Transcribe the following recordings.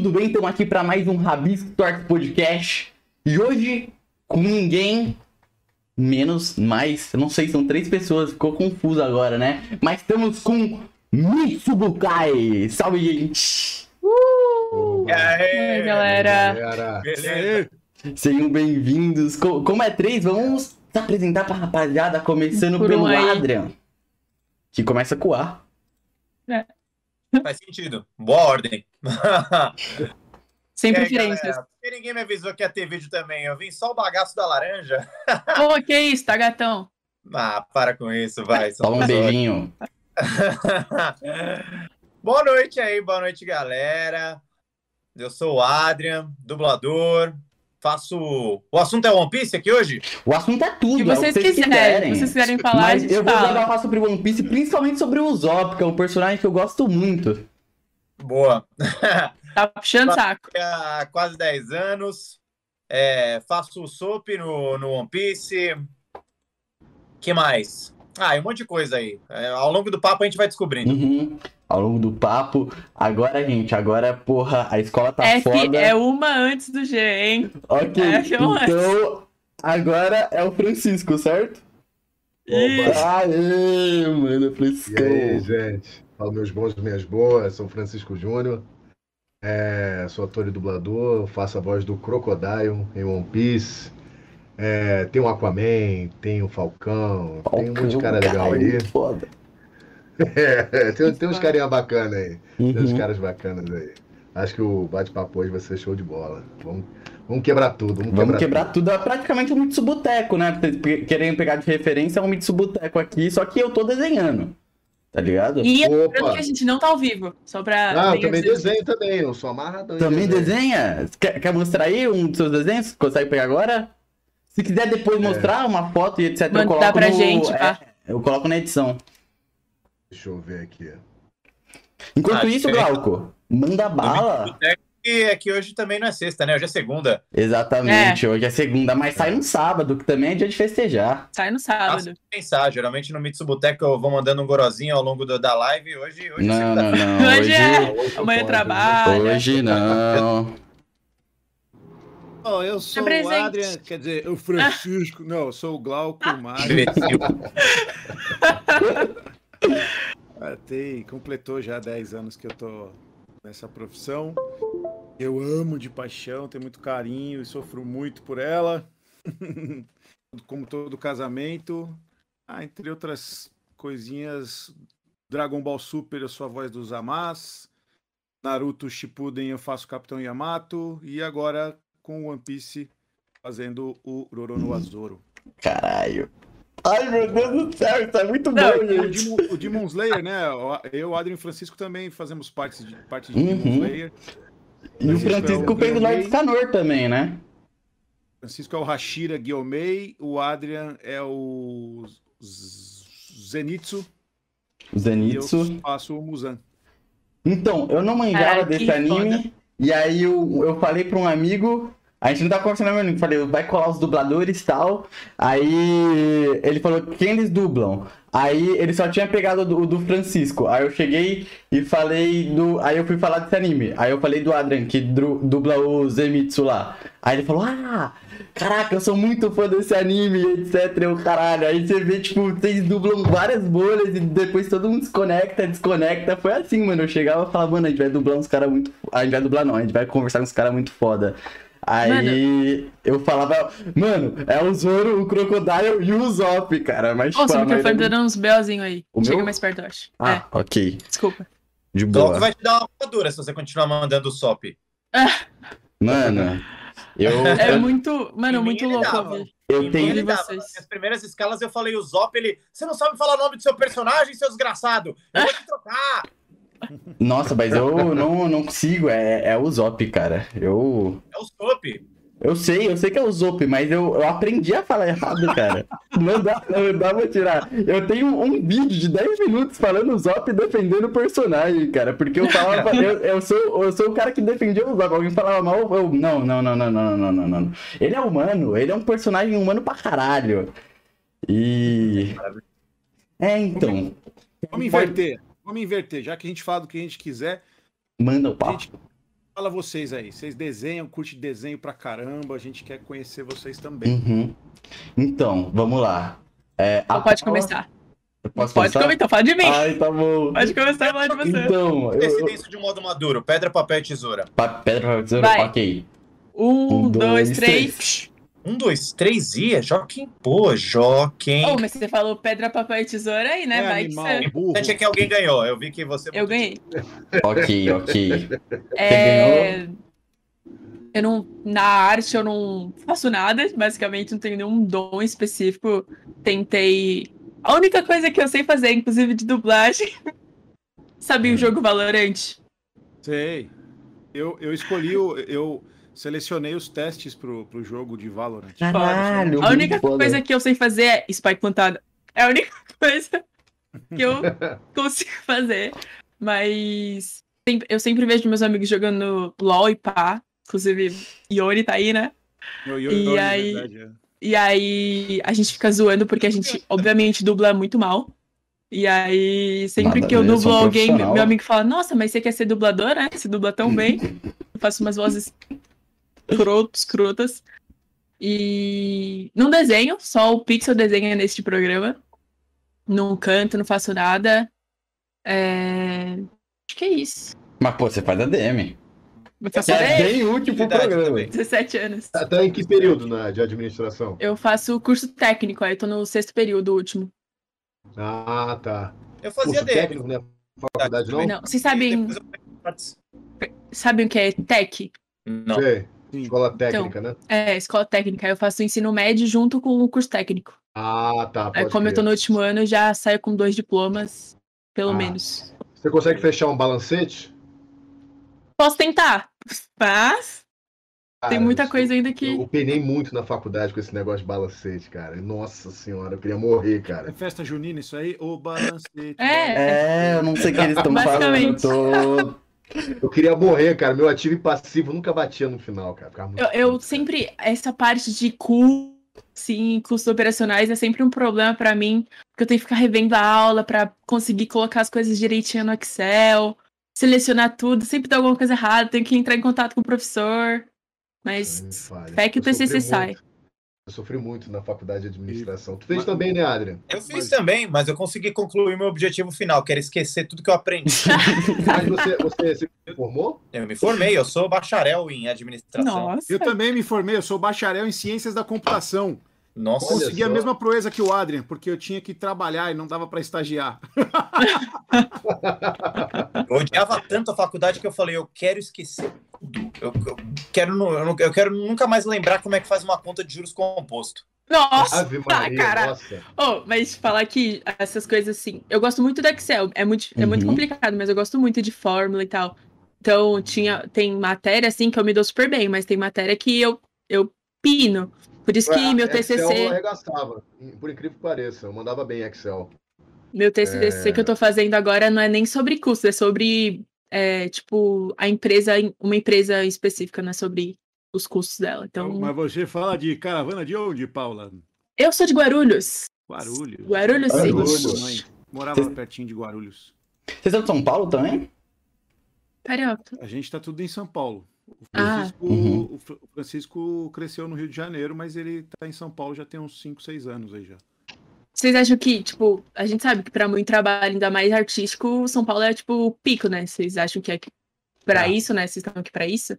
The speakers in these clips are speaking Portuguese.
Tudo bem? Estamos aqui para mais um Rabisco Torto Podcast. E hoje, com ninguém menos, mais, eu não sei, são três pessoas, ficou confuso agora, né? Mas estamos com Mitsubukai. Salve, gente! Uh! E aí, galera? galera? Beleza? Sejam bem-vindos. Como é três, vamos se apresentar pra rapaziada, começando Por pelo um Adrian, que começa com A. É. Faz sentido. Boa ordem. Sem preferências. Porque ninguém me avisou que ia ter vídeo também. Eu vim só o bagaço da laranja. Pô, que isso, tá gatão? Ah, para com isso, vai. Só um beijinho. boa noite aí, boa noite, galera. Eu sou o Adrian, dublador, faço. O assunto é One Piece aqui hoje? O assunto é tudo. Se vocês, é vocês quiserem. quiserem. Se vocês quiserem falar, Mas eu vou falar sobre One Piece, principalmente sobre o Usopp, que é um personagem que eu gosto muito. Boa. Tá puxando saco. Há quase 10 anos. É, faço o SOP no, no One Piece. que mais? Ah, e um monte de coisa aí. É, ao longo do papo a gente vai descobrindo. Uhum ao longo do papo. Agora, gente, agora, porra, a escola tá F foda. é uma antes do G, hein? Ok, é então antes. agora é o Francisco, certo? Isso. Aê, mano, Francisco. E aí, gente? Fala meus bons e minhas boas, sou Francisco Júnior. É, sou ator e dublador, faço a voz do Crocodile em One Piece. É, tem o Aquaman, tem o Falcão, Falcão tem um monte de cara legal aí. Foda. É, tem, tem uns carinha bacana aí. Uhum. Tem uns caras bacanas aí. Acho que o bate-papo hoje vai ser show de bola. Vamos, vamos quebrar tudo. Vamos, vamos quebrar, quebrar tudo. tudo. É praticamente um Mitsubuteco, né? Querendo pegar de referência é um Mitsubuteco aqui, só que eu tô desenhando. Tá ligado? E lembrando que a gente não tá ao vivo. Só pra. Ah, eu também desenho também. Eu sou amarradão. Também desenha? Quer, quer mostrar aí um dos seus desenhos? Consegue pegar agora? Se quiser depois é. mostrar uma foto e etc. Manda eu coloco pra no... gente, é, Eu coloco na edição. Deixa eu ver aqui. Enquanto ah, isso, é... Glauco, manda bala. É que hoje também não é sexta, né? Hoje é segunda. Exatamente, é. hoje é segunda, mas sai no sábado, que também é dia de festejar. Sai no sábado. pensar, geralmente no Mitsubuteco eu vou mandando um gorozinho ao longo do, da live. Hoje, hoje não, é não, não. Hoje, hoje é. Hoje Amanhã trabalho. Hoje não. Oh, eu sou o Adrian, quer dizer, o Francisco. não, eu sou o Glauco Mário. Tem, completou já 10 anos que eu tô nessa profissão. Eu amo de paixão, tenho muito carinho e sofro muito por ela. Como todo casamento. Ah, entre outras coisinhas, Dragon Ball Super eu sou a voz dos Amas. Naruto Shippuden eu faço Capitão Yamato. E agora com One Piece fazendo o Roronoa Zoro. Caralho. Ai, meu Deus do céu, isso é muito Não, bom, gente. O, Demon, o Demon Slayer, né? Eu, Adriano e Francisco também fazemos parte de, parte de uhum. Demon Slayer. E o Francisco é o fez o Lord Canor também, né? Francisco é o Hashira Guiomei, o Adrian é o Zenitsu. Zenitsu. E eu faço o Musan. Então, eu não manjava desse anime. Foda. E aí eu, eu falei pra um amigo, a gente não tá conversando mesmo, falei, vai colar os dubladores e tal. Aí ele falou quem eles dublam. Aí ele só tinha pegado o do, do, Francisco. Aí eu cheguei e falei do. Aí eu fui falar desse anime. Aí eu falei do Adrian, que dubla o Zemitsu lá. Aí ele falou: Ah, caraca, eu sou muito fã desse anime, etc. Eu, caralho. Aí você vê, tipo, vocês dublam várias bolhas e depois todo mundo desconecta, desconecta. Foi assim, mano. Eu chegava e falava, mano, a gente vai dublar uns caras muito. A gente vai dublar não, a gente vai conversar com uns caras muito foda. Aí mano. eu falava, mano, é o Zoro, o Crocodile e o Zop, cara. Mas, Ô, tipo, seu microfone tá dando uns belzinhos aí. O Chega meu? mais perto, eu acho. Ah, é. ok. Desculpa. De boa. vai te dar uma voadora se você continuar mandando o SOP. Mano, eu... É muito, mano, muito louco. Eu tenho... Ele dava. Nas primeiras escalas eu falei o Zop, ele... Você não sabe falar o nome do seu personagem, seu desgraçado? Eu vou te trocar. Nossa, mas eu não, não consigo, é, é o Zop, cara. Eu. É o Zop. Eu sei, eu sei que é o Zop, mas eu, eu aprendi a falar errado, cara. Não dá, não dá pra tirar. Eu tenho um vídeo de 10 minutos falando o Zop defendendo o personagem, cara. Porque eu falava, eu, eu, sou, eu sou o cara que defendia o Zop. Alguém falava mal, eu. Não, não, não, não, não, não, não, não. Ele é humano, ele é um personagem humano pra caralho. E. É, então. Vamos inverter. Vamos inverter, já que a gente fala do que a gente quiser. Manda o papo. A gente fala vocês aí. Vocês desenham, curte desenho pra caramba. A gente quer conhecer vocês também. Uhum. Então, vamos lá. É, então pode Paula... começar. Posso pode começar? Fala de mim. Ai, tá bom. Pode começar a falar de você. Então, eu... Decidência de modo maduro. Pedra, papel e tesoura. Pa pedra, papel e tesoura? Vai. Ok. Um, um dois, dois, três. três. Um, dois, três e é Joaquim. Pô, Joaquim. Oh, mas você falou pedra, papel e tesoura aí, né? É Vai animal, que você... O importante é que alguém ganhou. Eu vi que você... Eu ganhei. ok, ok. É... Eu não... Na arte eu não faço nada. Basicamente não tenho nenhum dom específico. Tentei... A única coisa que eu sei fazer, inclusive de dublagem... Sabia o jogo Valorant? Sei. Eu, eu escolhi o... Eu selecionei os testes pro, pro jogo de Valorant. Caralho, a única coisa que eu sei fazer é spike plantada. É a única coisa que eu consigo fazer. Mas eu sempre vejo meus amigos jogando LOL e pá. Inclusive, Yori tá aí, né? e aí, verdade, é. e aí a gente fica zoando porque a gente, obviamente, dubla muito mal. E aí, sempre Nada que eu dublo alguém, meu amigo fala, nossa, mas você quer ser dublador, né? Você dubla tão bem. eu faço umas vozes crotos, crotas. E não desenho, só o Pixel desenha neste programa. Não canto, não faço nada. É... Acho que é isso. Mas, pô, você faz ADM. Você é bem útil pro programa. 17 anos. Até em que período na, de administração? Eu faço curso técnico, aí eu tô no sexto período último. Ah, tá. Eu fazia curso técnico, né? Faculdade não? Não, vocês sabem... Sabem o que é tech? Não. Sei. Escola técnica, então, né? É, escola técnica. Eu faço ensino médio junto com o curso técnico. Ah, tá. Aí, como crer. eu tô no último ano, já saio com dois diplomas, pelo ah. menos. Você consegue fechar um balancete? Posso tentar, mas cara, tem muita coisa ainda que. Eu penei muito na faculdade com esse negócio de balancete, cara. Nossa senhora, eu queria morrer, cara. É festa junina isso aí? O balancete. É, é eu não sei o que eles estão falando. Tô... Eu queria morrer, cara. Meu ativo e passivo nunca batia no final, cara. Eu, eu, sempre. Essa parte de cu, sim, custos operacionais é sempre um problema para mim. Porque eu tenho que ficar revendo a aula para conseguir colocar as coisas direitinho no Excel, selecionar tudo. Sempre dá alguma coisa errada, tenho que entrar em contato com o professor. Mas fé que o TCC sai. Eu sofri muito na faculdade de administração. Tu fez mas, também, né, Adrian? Eu fiz mas... também, mas eu consegui concluir meu objetivo final, que era esquecer tudo que eu aprendi. mas você, você se formou? Eu me formei, eu sou bacharel em administração. Nossa. Eu também me formei, eu sou bacharel em ciências da computação. Nossa, consegui a mesma proeza que o Adrian, porque eu tinha que trabalhar e não dava para estagiar. eu odiava tanto a faculdade que eu falei, eu quero esquecer tudo. Eu, eu, quero, eu, eu quero nunca mais lembrar como é que faz uma conta de juros composto. Nossa, Maria, cara. Nossa. Oh, mas falar que essas coisas assim, eu gosto muito do Excel, é muito, é muito uhum. complicado, mas eu gosto muito de fórmula e tal. Então, tinha, tem matéria assim que eu me dou super bem, mas tem matéria que eu, eu pino. Por isso que é, meu TCC. Excel eu arregaçava, por incrível que pareça, eu mandava bem Excel. Meu TCC é... que eu tô fazendo agora não é nem sobre custo, é sobre é, tipo, a empresa, uma empresa específica, não é sobre os custos dela. Então... Mas você fala de caravana de onde, Paula? Eu sou de Guarulhos. Guarulhos. Guarulhos, sim. Guarulhos. Morava Cês... pertinho de Guarulhos. Vocês são de São Paulo também? Carioca. A gente tá tudo em São Paulo. O ah. Francisco, ah. uhum. o Francisco cresceu no Rio de Janeiro, mas ele tá em São Paulo já tem uns 5, 6 anos aí já. Vocês acham que, tipo, a gente sabe que para muito trabalho, ainda mais artístico, São Paulo é, tipo, o pico, né? Vocês acham que é para isso, né? Vocês estão aqui para isso?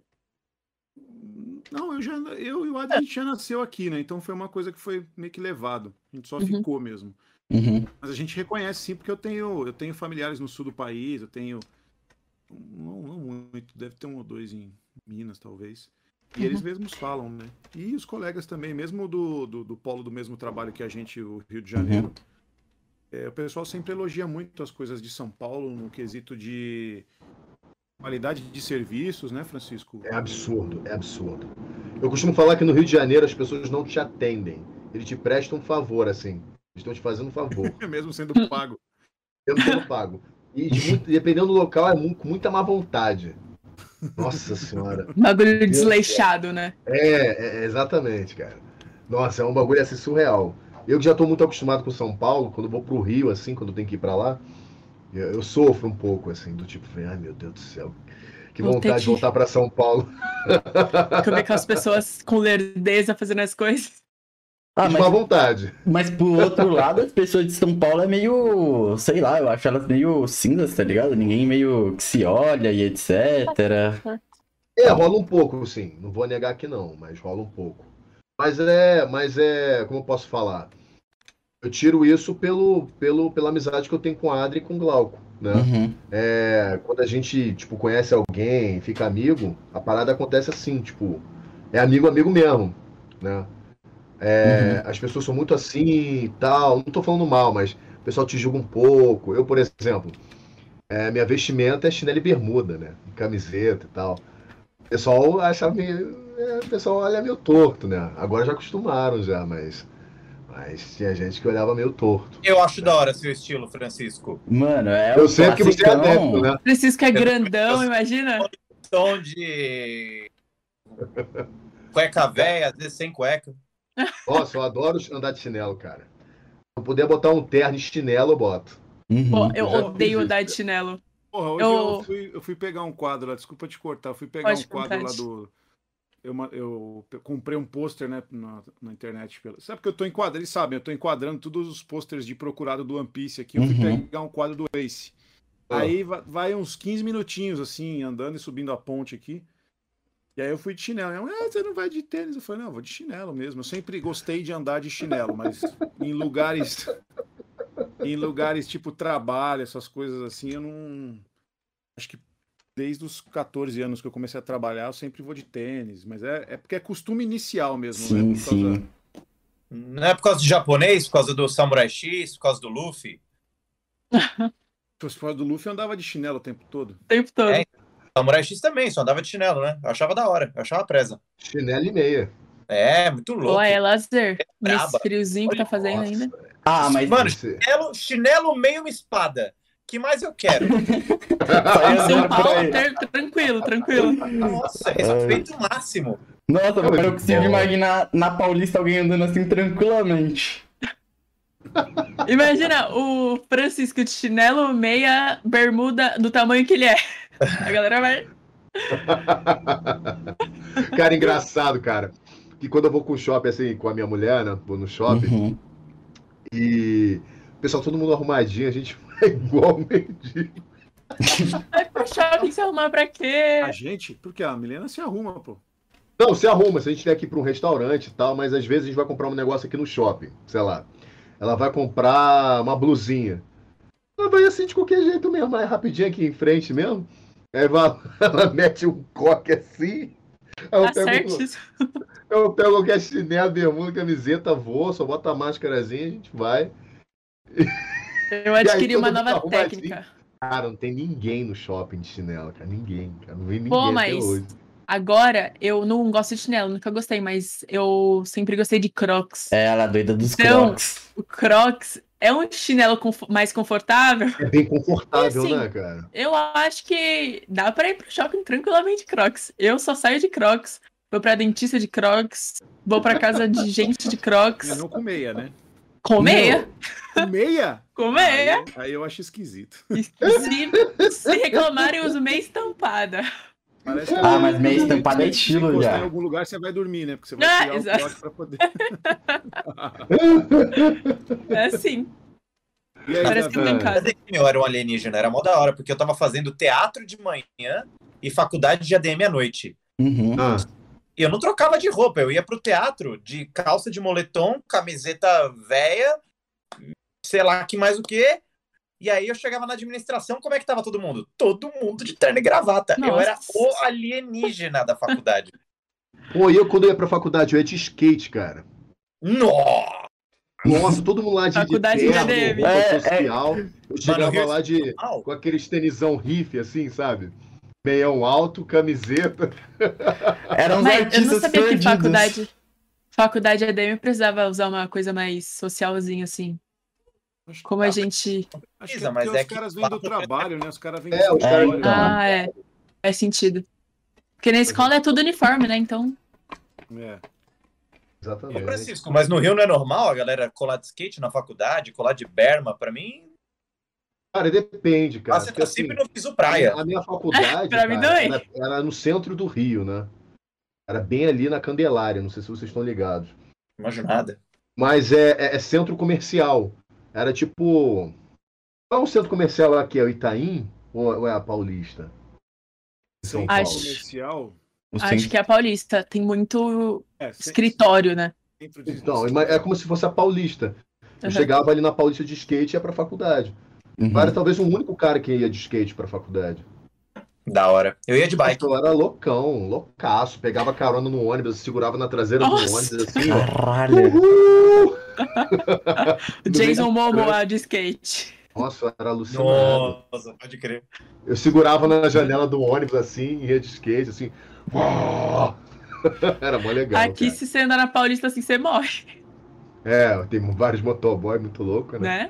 Não, eu já eu e o Adri, a gente já nasceu aqui, né? Então foi uma coisa que foi meio que levado. A gente só uhum. ficou mesmo. Uhum. Mas a gente reconhece sim, porque eu tenho, eu tenho familiares no sul do país, eu tenho. Não, não muito, deve ter um ou dois em Minas, talvez. E uhum. eles mesmos falam, né? E os colegas também, mesmo do, do, do, polo do mesmo trabalho que a gente, o Rio de Janeiro. Uhum. É, o pessoal sempre elogia muito as coisas de São Paulo no quesito de qualidade de serviços, né, Francisco? É absurdo, é absurdo. Eu costumo falar que no Rio de Janeiro as pessoas não te atendem. Eles te prestam um favor, assim. Eles estão te fazendo um favor. mesmo sendo pago. Mesmo sendo pago. E de muito, dependendo do local, é com muita má vontade. Nossa senhora. Bagulho desleixado, né? É, é, exatamente, cara. Nossa, é um bagulho assim surreal. Eu que já tô muito acostumado com São Paulo, quando vou pro Rio, assim, quando tenho que ir pra lá, eu, eu sofro um pouco, assim, do tipo, ai meu Deus do céu, que, Que vontade de voltar para São Paulo. Como que as pessoas com lerdeza fazendo as coisas. Ah, mas, vontade. Mas por outro lado, as pessoas de São Paulo é meio. Sei lá, eu acho elas meio cinzas, tá ligado? Ninguém meio que se olha e etc. É, rola um pouco, sim. Não vou negar que não, mas rola um pouco. Mas é. Mas é. Como eu posso falar? Eu tiro isso pelo, pelo, pela amizade que eu tenho com a Adri e com o Glauco. Né? Uhum. É, quando a gente tipo, conhece alguém, fica amigo, a parada acontece assim, tipo, é amigo, amigo mesmo. Né? É, uhum. As pessoas são muito assim e tal. Não estou falando mal, mas o pessoal te julga um pouco. Eu, por exemplo, é, minha vestimenta é chinelo e bermuda, né? Camiseta e tal. O pessoal acha meio. É, o pessoal olha meio torto, né? Agora já acostumaram já, mas. Mas tinha gente que olhava meio torto. Eu acho né? da hora seu estilo, Francisco. Mano, é. Eu sei que você é adepto, né? Francisco é grandão, imagina. Tom de. Cueca velha, às vezes sem cueca. Nossa, eu adoro andar de chinelo, cara. Se eu puder botar um terno de chinelo, eu boto. Uhum. Pô, eu, eu odeio andar de chinelo. Porra, hoje eu... eu... fui, eu fui pegar um quadro lá, desculpa te cortar, eu fui pegar Pode um quadro lá do. Eu, eu comprei um pôster né, na, na internet. Sabe que eu tô enquadrando, eles sabem, eu tô enquadrando todos os pôsteres de procurado do One Piece aqui. Eu fui uhum. pegar um quadro do Ace. Aí vai, vai, uns 15 minutinhos, assim, andando e subindo a ponte aqui. E aí eu fui de chinelo. Ah, você não vai de tênis? Eu falei, não, eu vou de chinelo mesmo. Eu sempre gostei de andar de chinelo, mas em lugares. em lugares tipo trabalho, essas coisas assim, eu não. Acho que desde os 14 anos que eu comecei a trabalhar, eu sempre vou de tênis. Mas é, é porque é costume inicial mesmo, sim, né? Sim. Não é por causa de japonês, por causa do Samurai X, por causa do Luffy? Se fosse do Luffy, eu andava de chinelo o tempo todo. O tempo todo. É, Samurai X também, só andava de chinelo, né? Eu achava da hora, eu achava presa. Chinelo e meia. É, muito louco. Pô, é lazer. É Nesse friozinho que tá fazendo ainda. Ah, mas. Mano, chinelo, chinelo meio uma espada. que mais eu quero? São Paulo, tranquilo, tranquilo. Nossa, respeito máximo. Nossa, agora eu consigo imaginar na Paulista alguém andando assim tranquilamente. Imagina o Francisco de chinelo, meia, bermuda do tamanho que ele é. A galera vai. cara, engraçado, cara. Que quando eu vou com o shopping, assim, com a minha mulher, né? Vou no shopping. Uhum. E o pessoal, todo mundo arrumadinho, a gente vai igual mendigo. Vai pro shopping se arrumar pra quê? A gente? Porque a Milena se arruma, pô. Não, se arruma. Se a gente tem aqui para um restaurante e tal, mas às vezes a gente vai comprar um negócio aqui no shopping, sei lá. Ela vai comprar uma blusinha. Ela vai assim de qualquer jeito mesmo, mais rapidinho aqui em frente mesmo. Aí ela mete um coque assim. Eu, tá pego, eu pego qualquer chinelo, bermuda, camiseta, vou, só bota a máscarazinha, a gente vai. Eu adquiri aí, uma nova técnica. Assim. Cara, não tem ninguém no shopping de chinelo, cara. Ninguém, cara. Não vi ninguém Pô, mas hoje. Agora, eu não gosto de chinelo, nunca gostei, mas eu sempre gostei de crocs. É, ela é doida dos então, crocs. O crocs é um chinelo mais confortável. É bem confortável, assim, né, cara? Eu acho que dá pra ir pro shopping tranquilamente Crocs. Eu só saio de Crocs, vou pra dentista de Crocs, vou pra casa de gente de Crocs. E não com meia, né? Com meia? Com meia? com meia. Aí, aí, eu acho esquisito. Se, se reclamarem, eu uso meia estampada. Parece ah, mas meia estampada é estilo já. em algum lugar você vai dormir, né? Porque você vai ah, tirar exato. o pote pra poder. é assim. Aí, Parece que eu tô em casa. Eu era um alienígena, era mó da hora, porque eu tava fazendo teatro de manhã e faculdade de ADM à noite. Uhum. Ah. E eu não trocava de roupa, eu ia pro teatro de calça de moletom, camiseta véia, sei lá que mais o que, e aí eu chegava na administração, como é que tava todo mundo? Todo mundo de terno e gravata. Nossa. Eu era o alienígena da faculdade. Pô, eu quando eu ia pra faculdade, eu ia de skate, cara. Nossa! Nossa, todo mundo lá de, faculdade de terno, de roupa é, social. É. Eu chegava Mano, lá de, com aqueles tenisão riff, assim, sabe? Meião alto, camiseta. Eram uns Mas artistas eu não sabia perdidos. que faculdade, faculdade ADM precisava usar uma coisa mais socialzinha, assim. Como a gente. Acho que é mas é os caras vêm do trabalho, né? Os caras vêm é, do trabalho. É, ah, é. Faz sentido. Porque na escola é tudo uniforme, né? Então. É. Exatamente. Francisco, mas no Rio não é normal a galera colar de skate na faculdade, colar de berma? Pra mim. Cara, depende, cara. Nossa, eu sempre assim, no piso praia. A minha faculdade cara, era, era, no centro do Rio, né? Era bem ali na Candelária, não sei se vocês estão ligados. Imaginada. Mas é, é, é, centro comercial. Era tipo. Qual é o centro comercial aqui? É o Itaim ou é a Paulista? São Paulo. Acho, comercial? Acho que é a Paulista. Tem muito é, escritório, né? Então, é como se fosse a Paulista. Eu uhum. chegava ali na Paulista de skate e ia pra faculdade. Uhum. era talvez o único cara que ia de skate pra faculdade. Da hora. Eu ia de bike. Eu era loucão, loucaço. Pegava carona no ônibus, segurava na traseira Nossa. do ônibus assim. Caralho. Jason Momoa de skate. Nossa, era alucinado. Nossa, pode crer. Eu segurava na janela do ônibus assim, ia de skate, assim. Era mó legal. Aqui, cara. se você andar na Paulista assim, você morre. É, tem vários motoboy muito louco, né?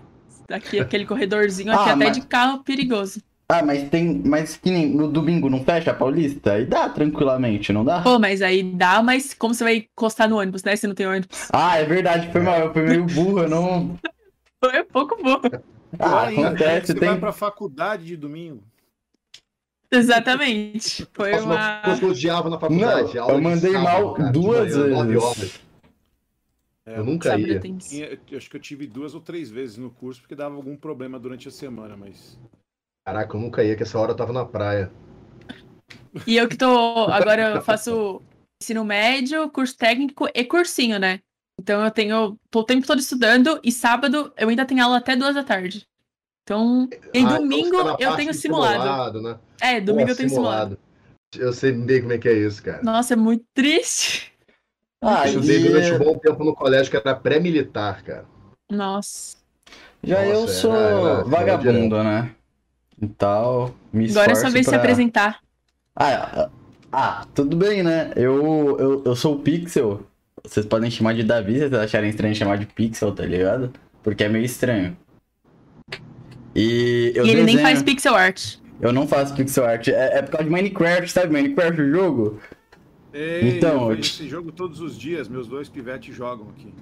né? Aqui, aquele corredorzinho aqui, ah, até mas... de carro perigoso. Ah, mas tem. Mas que nem no domingo não fecha a Paulista? E dá tranquilamente, não dá? Pô, mas aí dá, mas como você vai encostar no ônibus, né? Se não tem ônibus. Ah, é verdade, foi mal, eu fui meio burro, eu não. Foi um pouco burro. Ah, acontece. Você tem... vai pra faculdade de domingo. Exatamente. Foi Nossa, uma. Eu odiava na faculdade. Não, eu mandei sábado, mal cara, duas vezes. É, eu nunca ia. Eu acho que eu tive duas ou três vezes no curso porque dava algum problema durante a semana, mas. Caraca, eu nunca ia, que essa hora eu tava na praia. E eu que tô. Agora eu faço ensino médio, curso técnico e cursinho, né? Então eu tenho. tô o tempo todo estudando e sábado eu ainda tenho aula até duas da tarde. Então, em ah, então domingo então eu tenho simulado. simulado né? É, domingo Pô, eu tenho simulado. simulado. Eu sei bem como é que é isso, cara. Nossa, é muito triste. Ah, eu estudei durante um bom tempo no colégio que era pré-militar, cara. Nossa. Já Nossa, eu sou era, era, vagabundo, era né? Então, me Agora é só ver pra... se apresentar. Ah, ah, tudo bem, né? Eu, eu, eu sou o Pixel. Vocês podem chamar de Davi se vocês acharem estranho chamar de Pixel, tá ligado? Porque é meio estranho. E, eu e ele desenho... nem faz pixel art. Eu não faço pixel art. É, é por causa de Minecraft, sabe? Minecraft, o jogo. Ei, então, eu esse jogo todos os dias, meus dois pivetes jogam aqui.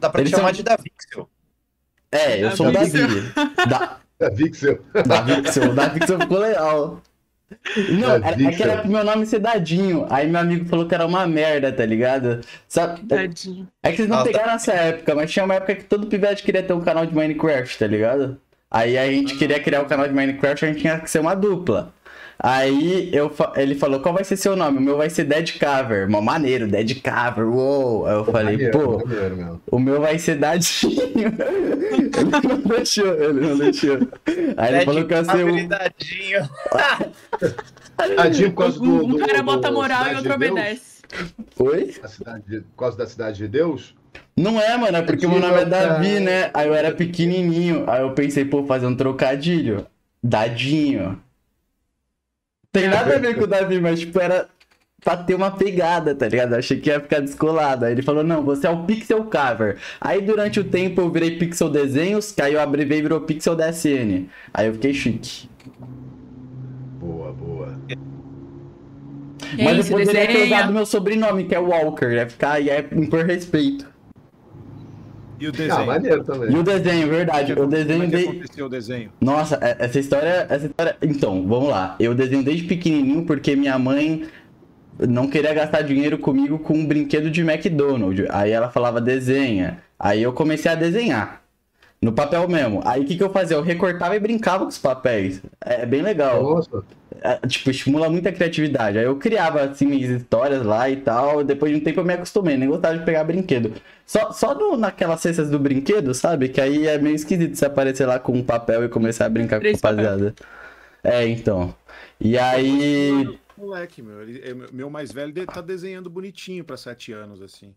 Dá pra Eles chamar são... de Davixel. É, eu sou o Davi. da... Davixel. Davixel. Davixel ficou legal. Não, é, é que era pro meu nome ser Dadinho. Aí meu amigo falou que era uma merda, tá ligado? Sabe? Dadinho. É que vocês não Nossa. pegaram essa época, mas tinha uma época que todo pivete queria ter um canal de Minecraft, tá ligado? Aí a gente queria criar o um canal de Minecraft, a gente tinha que ser uma dupla. Aí eu, ele falou, qual vai ser seu nome? O meu vai ser Dead Cover. Mó maneiro, Dead Cover, uou. Aí eu falei, maneiro, pô, maneiro, o meu vai ser Dadinho. ele não deixou, ele não deixou. Aí ele falou que eu ia ser um... Dadinho. Dadinho por causa do, Um cara do, bota moral e outro obedece. Oi? A cidade de, por causa da Cidade de Deus? Não é, mano, é porque meu nome é Davi, né? Aí eu era pequenininho. Aí eu pensei, pô, fazer um trocadilho. Dadinho. Tem nada a ver com o Davi, mas tipo, era pra ter uma pegada, tá ligado? Eu achei que ia ficar descolado. Aí ele falou, não, você é o Pixel Cover. Aí durante o tempo eu virei Pixel Desenhos, que aí eu abrevei e virou Pixel DSN. Aí eu fiquei chique. Boa, boa. Mas eu poderia ter usado meu sobrenome, que é Walker, ia ficar, ia por respeito. E o desenho? Ah, maneiro também. E o desenho, verdade. o desenho como é que aconteceu o desenho? Nossa, é, essa história, essa história. Então, vamos lá. Eu desenho desde pequenininho porque minha mãe não queria gastar dinheiro comigo com um brinquedo de McDonald's. Aí ela falava desenha. Aí eu comecei a desenhar. No papel mesmo. Aí o que, que eu fazia? Eu recortava e brincava com os papéis. É bem legal. Nossa. Tipo, estimula muita criatividade. Aí eu criava, assim, minhas histórias lá e tal. Depois de um tempo eu me acostumei, nem gostava de pegar brinquedo. Só, só no, naquelas cestas do brinquedo, sabe? Que aí é meio esquisito você aparecer lá com um papel e começar a brincar Três com rapaziada. É, então. E aí. Moleque, meu. Ele, é, meu mais velho tá desenhando bonitinho pra sete anos, assim.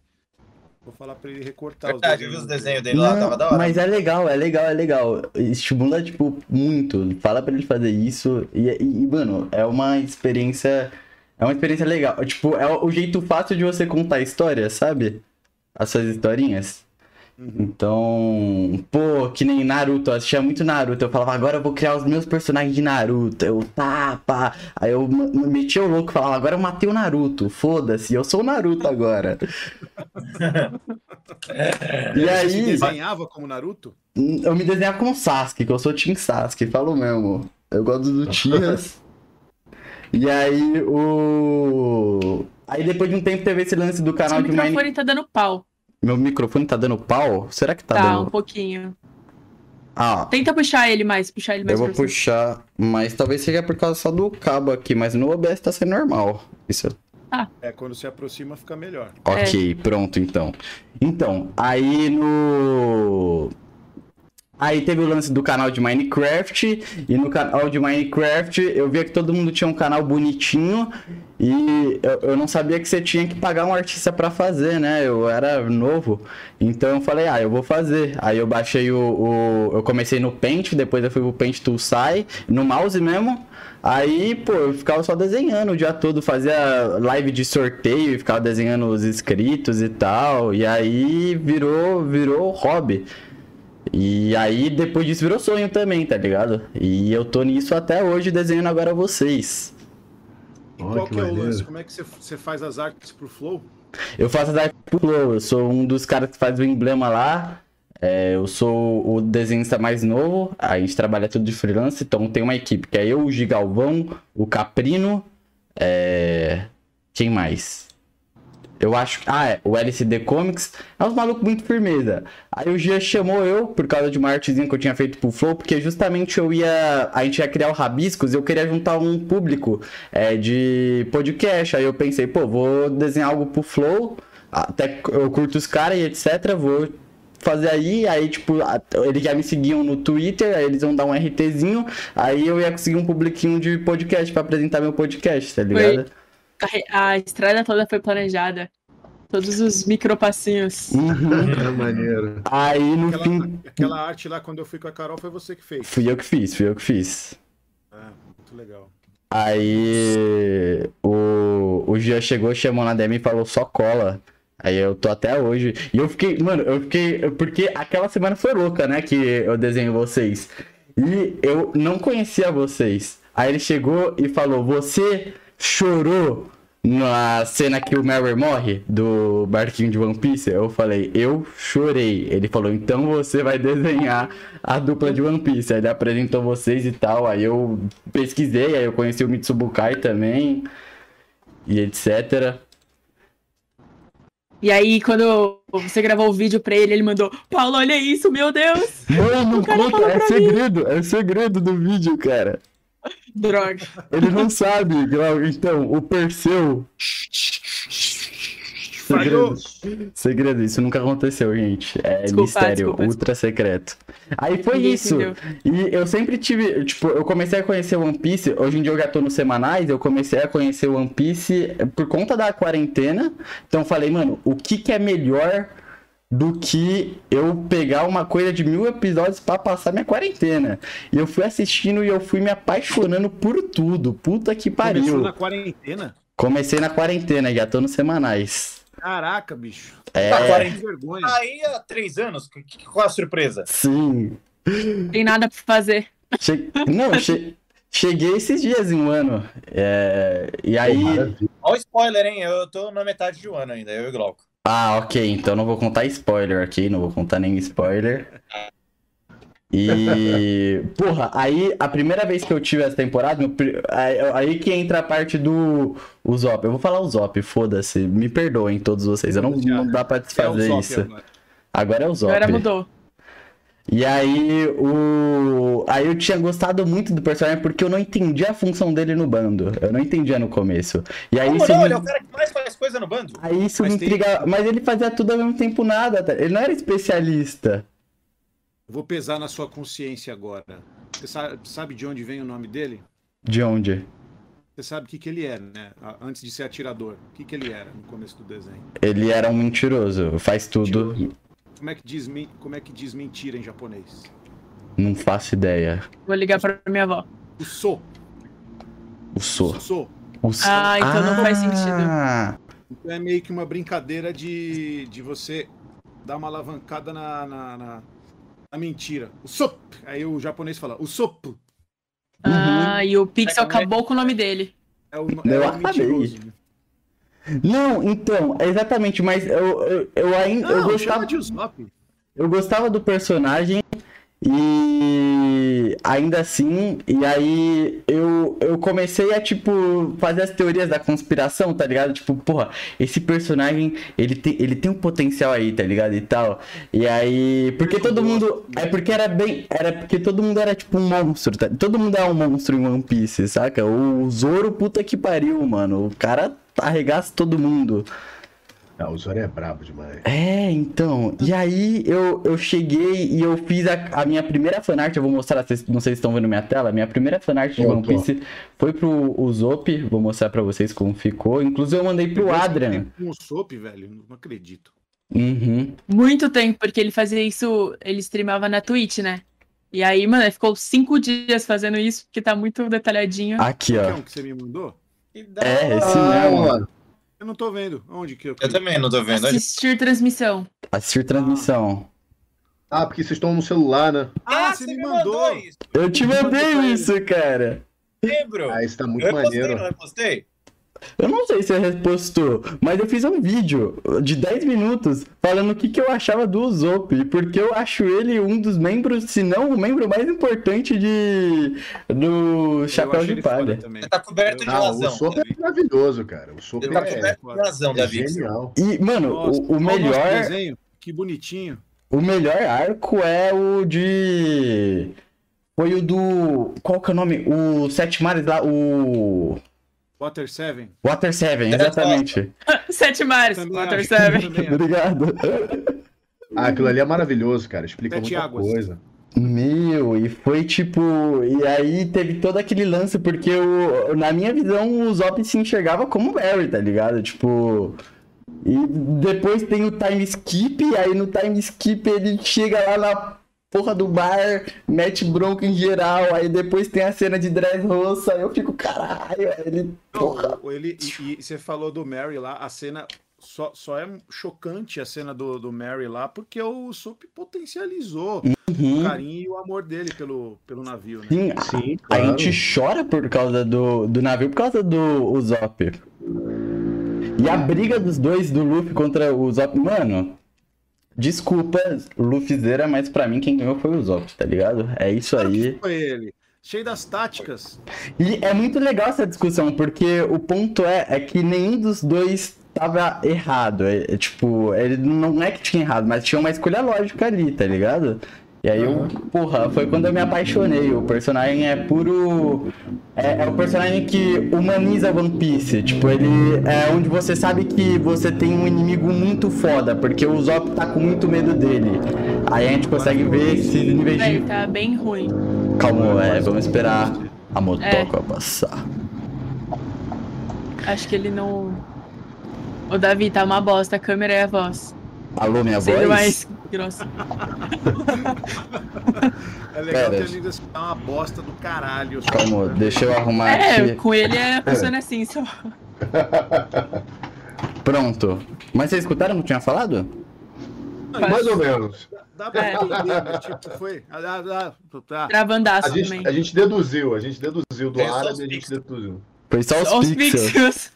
Vou falar pra ele recortar Verdade, os desenhos. Eu vi os desenhos dele lá, tava da hora. Mas é legal, é legal, é legal. Estimula, tipo, muito. Fala pra ele fazer isso. E, e, mano, é uma experiência. É uma experiência legal. Tipo, é o jeito fácil de você contar a história, sabe? As suas historinhas. Então, pô, que nem Naruto, eu assistia muito Naruto. Eu falava, agora eu vou criar os meus personagens de Naruto. Eu, tá, pá. Aí eu me metia o louco e falava, agora eu matei o Naruto. Foda-se, eu sou o Naruto agora. e aí. Você desenhava como Naruto? eu me desenhar com Sasuke, que eu sou Team Sasuke, falo mesmo. Eu gosto do Tias. e aí o. Aí depois de um tempo teve esse lance do canal Seu de microfone Mine... tá dando pau. Meu microfone tá dando pau? Será que tá, Tá, dando. um pouquinho. Ah, Tenta puxar ele mais, puxar ele eu mais vou pra você. puxar, mas talvez seja por causa só do cabo aqui, mas no OBS tá sendo normal. Isso É, quando se aproxima fica melhor. Ok, pronto então. Então, aí no. Aí teve o lance do canal de Minecraft, e no canal de Minecraft eu via que todo mundo tinha um canal bonitinho, e eu, eu não sabia que você tinha que pagar um artista pra fazer, né? Eu era novo, então eu falei, ah, eu vou fazer. Aí eu baixei o. o- eu comecei no Paint, depois eu fui pro Paint Toolsai, no mouse mesmo. Aí, pô, eu ficava só desenhando o dia todo, fazia live de sorteio e ficava desenhando os inscritos e tal. E aí virou, virou hobby. E aí depois disso virou sonho também, tá ligado? E eu tô nisso até hoje desenhando agora vocês. Qual que que é o lance? Como é que você, você faz as artes pro Flow? Eu faço as artes pro Flow, eu sou um dos caras que faz o emblema lá. É, eu sou o desenhista mais novo, a gente trabalha tudo de freelance, então tem uma equipe que é eu, o Gigalvão, o Caprino, é... quem mais? Eu acho que. Ah, é, o LCD Comics. É uns malucos muito firmeza. Aí o Gia chamou eu, por causa de uma artezinha que eu tinha feito pro Flow, porque justamente eu ia. A gente ia criar o Rabiscos e eu queria juntar um público é, de podcast. Aí eu pensei, pô, vou desenhar algo pro Flow. Até eu curto os caras e etc. Vou fazer aí, aí tipo, eles já me seguiam no Twitter, aí eles vão dar um RTzinho, aí eu ia conseguir um publiquinho de podcast pra apresentar meu podcast, tá ligado? A estrada toda foi planejada. Todos os micropassinhos. Uhum. É maneiro. Aí no Aquela, fim. aquela arte lá, quando eu fui com a Carol, foi você que fez. Fui eu que fiz, fui eu que fiz. Ah, muito legal. Aí o, o Gia chegou, chamou na DM e falou só cola. Aí eu tô até hoje. E eu fiquei, mano, eu fiquei. Porque aquela semana foi louca, né? Que eu desenho vocês. E eu não conhecia vocês. Aí ele chegou e falou: Você chorou na cena que o Mary morre do barquinho de One Piece? Eu falei: Eu chorei. Ele falou: Então você vai desenhar a dupla de One Piece. Aí ele apresentou vocês e tal. Aí eu pesquisei, aí eu conheci o Mitsubukai também. E etc. E aí, quando você gravou o vídeo pra ele, ele mandou: Paulo, olha isso, meu Deus! Não, não conta, é segredo, é segredo do vídeo, cara. Droga. Ele não sabe. Então, o Perseu. Segredo. Segredo, isso nunca aconteceu, gente. É Desculpa, mistério, desculpa, ultra secreto. Aí foi Ninguém isso. entendeu. E eu sempre tive, tipo, eu comecei a conhecer One Piece, hoje em dia eu já tô nos semanais, eu comecei a conhecer One Piece por conta da quarentena. Então eu falei, mano, o que que é melhor do que eu pegar uma coisa de mil episódios pra passar minha quarentena? E eu fui assistindo e eu fui me apaixonando por tudo. Puta que Começou pariu. na quarentena? Comecei na quarentena, já tô nos semanais. Caraca, bicho. É, Tá, vergonha. Aí há três anos, que- que- qual a surpresa? sim. Tem nada pra fazer. Che... Não, che... cheguei esses dias em um ano. É, E aí. Olha o spoiler, hein? Eu tô na metade de um ano ainda, eu e o Glauco. Ah, ok. Então não vou contar spoiler aqui, não vou contar nem spoiler. E. Porra, aí a primeira vez que eu tive essa temporada, aí, aí que entra a parte do o Zop. Eu vou falar o Zop, foda-se. Me perdoem todos vocês. Eu não, não dá pra É o desfazer Zop isso. agora. Agora é o Zop. Agora mudou. E aí o. Aí eu tinha gostado muito do personagem porque eu não entendia a função dele no bando. Eu não entendia no começo. E aí Como isso não? me... Ele é o cara que mais faz coisa no bando. Aí isso Mas me tem- intriga. Mas ele fazia tudo ao mesmo tempo nada. tá? Ele não era especialista. Eu Vou pesar na sua consciência agora. Você sabe, de onde vem o nome dele? De onde? Você sabe o que, que ele era, né? A- Antes de ser atirador. O que, que ele era no começo do desenho? Ele era um mentiroso. Faz tudo. Mentiroso. Como é que diz, como é que diz mentira em japonês? Não faço ideia. Vou ligar pra minha avó. O so. O so. so. O so. Ah, então não faz Ah, Então é meio que uma brincadeira de, de você dar uma alavancada na, na, na- na mentira. O sop. Aí o japonês fala, o sopo. Ah, e o Pixel É, como é- acabou com o nome dele. É o, Eu é o mentiroso. Não, então, exatamente, mas eu, eu, eu ainda. eu Não, gostava. chama de Usopp. Eu gostava do personagem, E ainda assim, e aí eu, eu comecei a, tipo, fazer as teorias da conspiração, tá ligado? Tipo, porra, esse personagem, ele tem, ele tem um potencial aí, tá ligado? E tal. E aí. Porque todo mundo. É porque era bem. Era porque todo mundo era tipo um monstro, tá? Todo mundo é um monstro em One Piece, saca? O Zoro, puta que pariu, mano. O cara arregaça todo mundo. Ah, o Zoro é brabo demais. É, então. E aí eu, eu cheguei e eu fiz a, a minha primeira fanart, eu vou mostrar, vocês, não sei se estão vendo minha tela, minha primeira fanart de One Piece foi pro Usopp, vou mostrar pra vocês como ficou. Inclusive eu mandei pro Adrian. Com o Usopp, velho, não acredito. Uhum. Muito tempo, porque ele fazia isso, ele streamava na Twitch, né? E aí, mano, ele ficou cinco dias fazendo isso, porque tá muito detalhadinho. Aqui, ó. Que, que você me mandou? É, esse mesmo, mano. Eu não tô vendo. Onde que eu. Eu também não tô vendo. Assistir transmissão. Assistir transmissão. Ah, porque vocês estão no celular, né? Ah, você, você me mandou. mandou isso. Eu te mandei isso, cara. Lembro. Ah, isso tá muito eu maneiro. Postei, não postei? Eu não sei se você repostou, mas eu fiz um vídeo de 10 minutos falando o que, que eu achava do Usopp, porque eu acho ele um dos membros, se não o membro mais importante de do Chapéu de Palha. Você tá coberto de razão. O Usopp é maravilhoso, cara. O Usopp tá é, coberto de razão, é Davi. Genial. E, mano, Nossa, o, o melhor... Desenho. Que bonitinho. O melhor arco é o de... Foi o do... Qual que é o nome? O Sete Mares lá, o... Water 7. Water 7, exatamente. Sete mares, também Water 7. Obrigado. Ah, aquilo ali é maravilhoso, cara. Explica Sete muita águas. coisa. Meu, e foi tipo. E aí teve todo aquele lance, porque o, na minha visão o Zop se enxergava como Barry, tá ligado? Tipo. E depois tem o time skip, aí no time skip ele chega lá na porra do bar, mete bronca em geral, aí depois tem a cena de dress roça, eu fico, caralho, ele. Porra. Não, ele e, e, você falou do Mary lá, a cena. Só, só é chocante a cena do, do Mary lá, porque o Soap potencializou Uhum. o carinho e o amor dele pelo, pelo navio, né? Sim, Sim, a claro. gente chora por causa do, do navio, por causa do Usopp. E a briga dos dois, do Luffy contra o Usopp, mano. Desculpa, Luffyzeira, mas pra mim quem ganhou foi o Usopp, tá ligado? É isso Claro aí. foi ele. Cheio das táticas. E é muito legal essa discussão, porque o ponto é, é que nenhum dos dois tava errado. É, é, tipo, ele não é que tinha errado, mas tinha uma escolha lógica ali, tá ligado? E aí eu, porra, foi quando eu me apaixonei. O personagem é puro. É, é o personagem que humaniza One Piece. Tipo, ele é onde você sabe que você tem um inimigo muito foda, porque o Zop tá com muito medo dele. Aí a gente consegue ver esses níveis de. Tá bem ruim. Calma, é, vamos esperar a motoca passar. Acho que ele não. Ô, Davi, tá uma bosta. A câmera é a voz. Alô, minha Seja voz? mais grossa. É legal Pera. que a língua tá uma bosta do caralho. Calma, deixa eu arrumar É, aqui. com ele é, funciona assim, só. Pronto. Mas vocês escutaram o que eu tinha falado? Mais ou menos. Dá pra É. entender, mas tipo, foi. Ah, ah, ah, tá. A Travandaço gente, também. a gente deduziu, a gente deduziu do árabe, a gente deduziu. Foi só os, Só os pixels. pixels.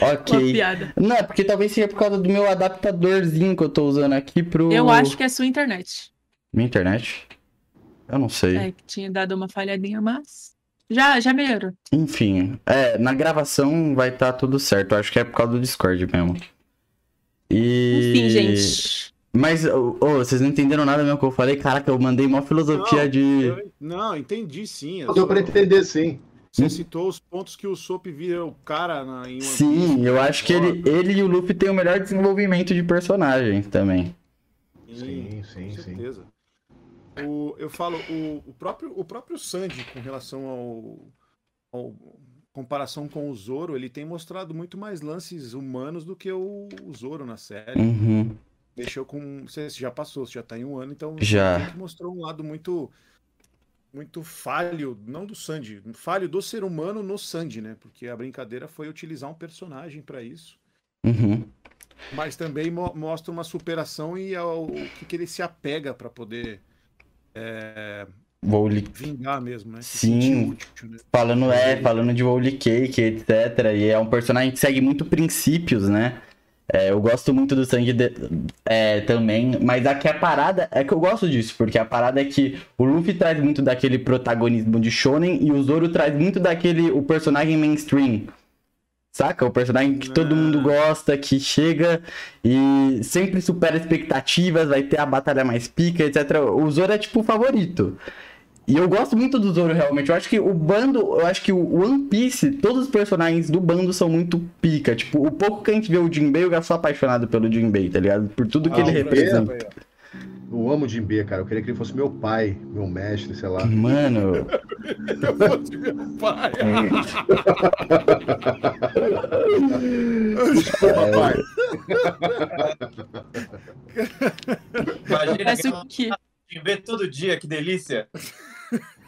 Uma Ok. piada. Não, é porque talvez seja por causa do meu adaptadorzinho que eu tô usando aqui pro. Eu acho que é sua internet. Minha internet? Eu não sei. É, que tinha dado uma falhadinha, mas. Já, já melhorou. Enfim, é, na gravação vai estar tudo certo. Eu acho que é por causa do Discord mesmo. E. Enfim, gente. Mas, ô, ô, vocês não entenderam nada mesmo que eu falei? Caraca, eu mandei uma filosofia Não, de. Não, entendi sim. eu Deu só- pra entender, sim. Você citou os pontos que o Sop vira o cara na, em One Sim, eu acho que ele, ele e o Luffy têm o melhor desenvolvimento de personagem também. Sim, sim, com sim. certeza. O, eu falo, o, o próprio, o próprio Sandy, com relação ao, ao- comparação com o Zoro, ele tem mostrado muito mais lances humanos do que o, o Zoro na série. Uhum. Mexeu com. Você já passou, você já tá em um ano, então Já. mostrou um lado muito. Muito falho, não do Sandy, falho do ser humano no Sandy, né? Porque a brincadeira foi utilizar um personagem para isso. Uhum. Mas também mo- mostra uma superação e ao, o que, que ele se apega para poder é, vingar mesmo, né? Se Sim. útil, né? Falando, é, falando de Holy Cake, etc. E é um personagem que segue muito princípios, né? É, eu gosto muito do sangue de, é, também, mas aqui a parada é que eu gosto disso, porque a parada é que o Luffy traz muito daquele protagonismo de shonen e o Zoro traz muito daquele o personagem mainstream. Saca? O personagem que todo mundo gosta, que chega e sempre supera expectativas, vai ter a batalha mais pica, etc. O Zoro é tipo o favorito. E eu gosto muito do Zoro, realmente. Eu acho que o bando, eu acho que o One Piece, todos os personagens do bando são muito pica. Tipo, o pouco que a gente vê o Jinbei, eu já sou apaixonado pelo Jinbei, tá ligado? Por tudo que ah, ele representa. Eu amo o Jinbei, cara. Eu queria que ele fosse meu pai, meu mestre, sei lá. Mano. eu fosse meu pai. Desculpa, pai. Imagina que... Jinbei todo dia, que delícia.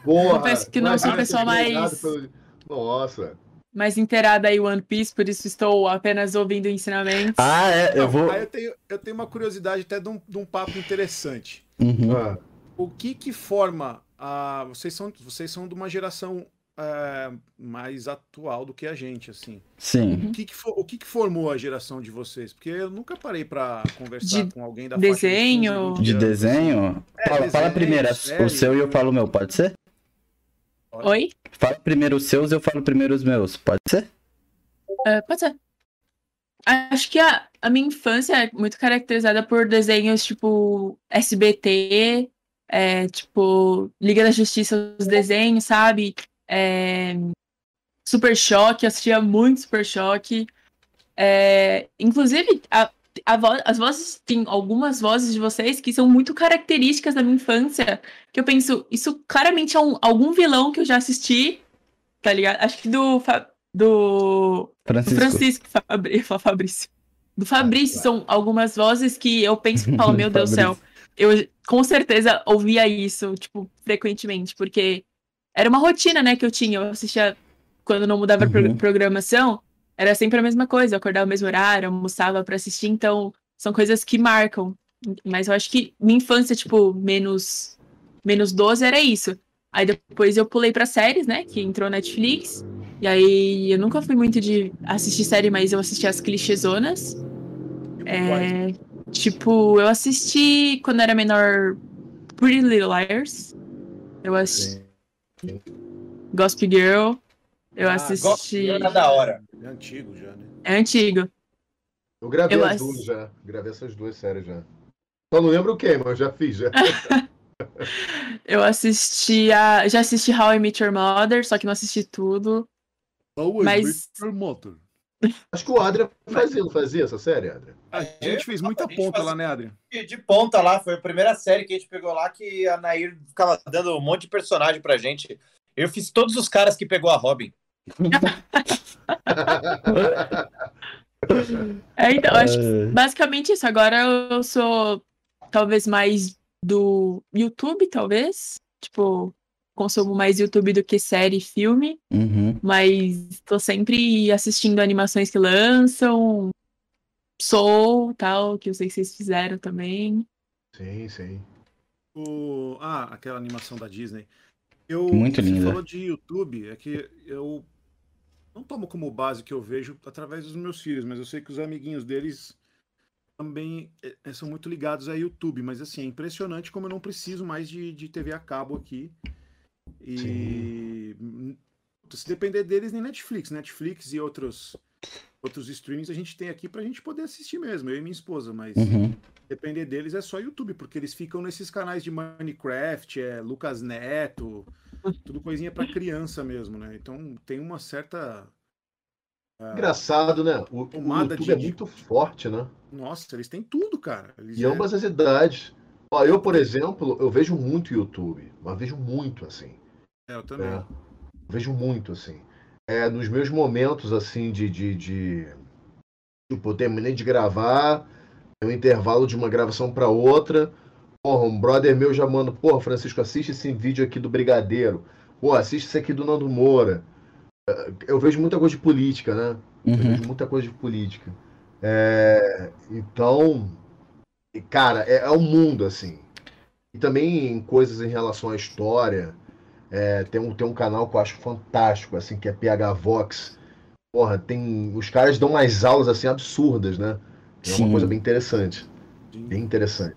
Boa, Confesso que não sou a pessoa mais. Pelo... Nossa. Mais inteirada aí One Piece, por isso estou apenas ouvindo ensinamentos. Ah, é, eu vou. Aí eu tenho, eu tenho uma curiosidade até de um, de um papo interessante. Uhum. Ah. O que que forma a. Vocês são, vocês são de uma geração é, mais atual do que a gente, assim. Sim. O que que, for, o que que formou a geração de vocês? Porque eu nunca parei para conversar de com alguém da desenho. De, de desenho? É, fala, desenho, fala primeiro o seu e eu falo o meu, pode ser? Oi? Fala primeiro os seus, eu falo primeiro os meus. Pode ser? Uh, pode ser. Acho que a, a minha infância é muito caracterizada por desenhos tipo SBT, é, tipo Liga da Justiça, os desenhos, sabe? É, Super Choque, assistia muito Super Choque. É, inclusive, a, vo as vozes, tem algumas vozes de vocês que são muito características da minha infância, que eu penso, isso claramente é um, algum vilão que eu já assisti, tá ligado? Acho que do. Do. Francisco. Francisco Fabri, Fabrício. Do Fabrício, ah, são algumas vozes que eu penso e falo, meu Deus do céu. Eu com certeza ouvia isso, tipo, frequentemente, porque era uma rotina, né, que eu tinha. Eu assistia quando não mudava uhum. programação era sempre a mesma coisa, eu acordava no mesmo horário, almoçava para assistir, então são coisas que marcam. Mas eu acho que minha infância, tipo, menos, menos 12 era isso. Aí depois eu pulei para séries, né, que entrou Netflix. E aí eu nunca fui muito de assistir série, mas eu assisti as clichêzonas. É, tipo, eu assisti quando era menor Pretty Little Liars. Eu assisti Gospel Girl. Eu ah, assisti. Gospel Girl é da hora. É antigo já, né? É antigo. Eu gravei eu as ass... duas já. Gravei essas duas séries já. Só não lembro quem, mas já fiz já. eu assisti a... Já assisti How I Met Your Mother, só que não assisti tudo. How mas... I Met Your Mother. Acho que o Adrian fazia, não fazia essa série, Adrian? A gente fez muita ponta lá, né, Adrian? De ponta lá, foi a primeira série que a gente pegou lá que a Nair ficava dando um monte de personagem pra gente. Eu fiz todos os caras que pegou a Robin. É, então, acho que basicamente isso. Agora eu sou talvez mais do YouTube, talvez. Tipo, consumo mais YouTube do que série e filme. Uhum. Mas tô sempre assistindo animações que lançam. Soul, tal, que eu sei que vocês fizeram também. Sim, sim. O... Ah, aquela animação da Disney. Eu, Muito linda. Você falou de YouTube, é que eu não tomo como base que eu vejo através dos meus filhos, mas eu sei que os amiguinhos deles também é, são muito ligados a YouTube. Mas assim, é impressionante como eu não preciso mais de, de TV a cabo aqui. E Sim. se depender deles, nem Netflix. Netflix e outros, outros streamings a gente tem aqui pra gente poder assistir mesmo, eu e minha esposa, mas uhum. Depender deles é só YouTube, porque eles ficam nesses canais de Minecraft, é Lucas Neto, tudo coisinha para criança mesmo, né? Então tem uma certa. Uh, Engraçado, né? O, o YouTube de... é muito forte, né? Nossa, eles têm tudo, cara. Eles e é... ambas as idades. Ó, eu, por exemplo, eu vejo muito YouTube, mas vejo muito assim. É, eu também. É, vejo muito assim. É, nos meus momentos assim de, de, de... tipo, eu terminei de gravar, um intervalo de uma gravação para outra, Porra, um brother meu já manda, porra, Francisco, assiste esse vídeo aqui do Brigadeiro. Pô, assiste esse aqui do Nando Moura. Eu vejo muita coisa de política, né? Uhum. Eu vejo muita coisa de política. É... Então, cara, é, é um mundo, assim. E também em coisas em relação à história. É, tem, um, tem um canal que eu acho fantástico, assim, que é PH Vox. Porra, tem. Os caras dão umas aulas assim absurdas, né? É uma coisa bem interessante. Bem interessante.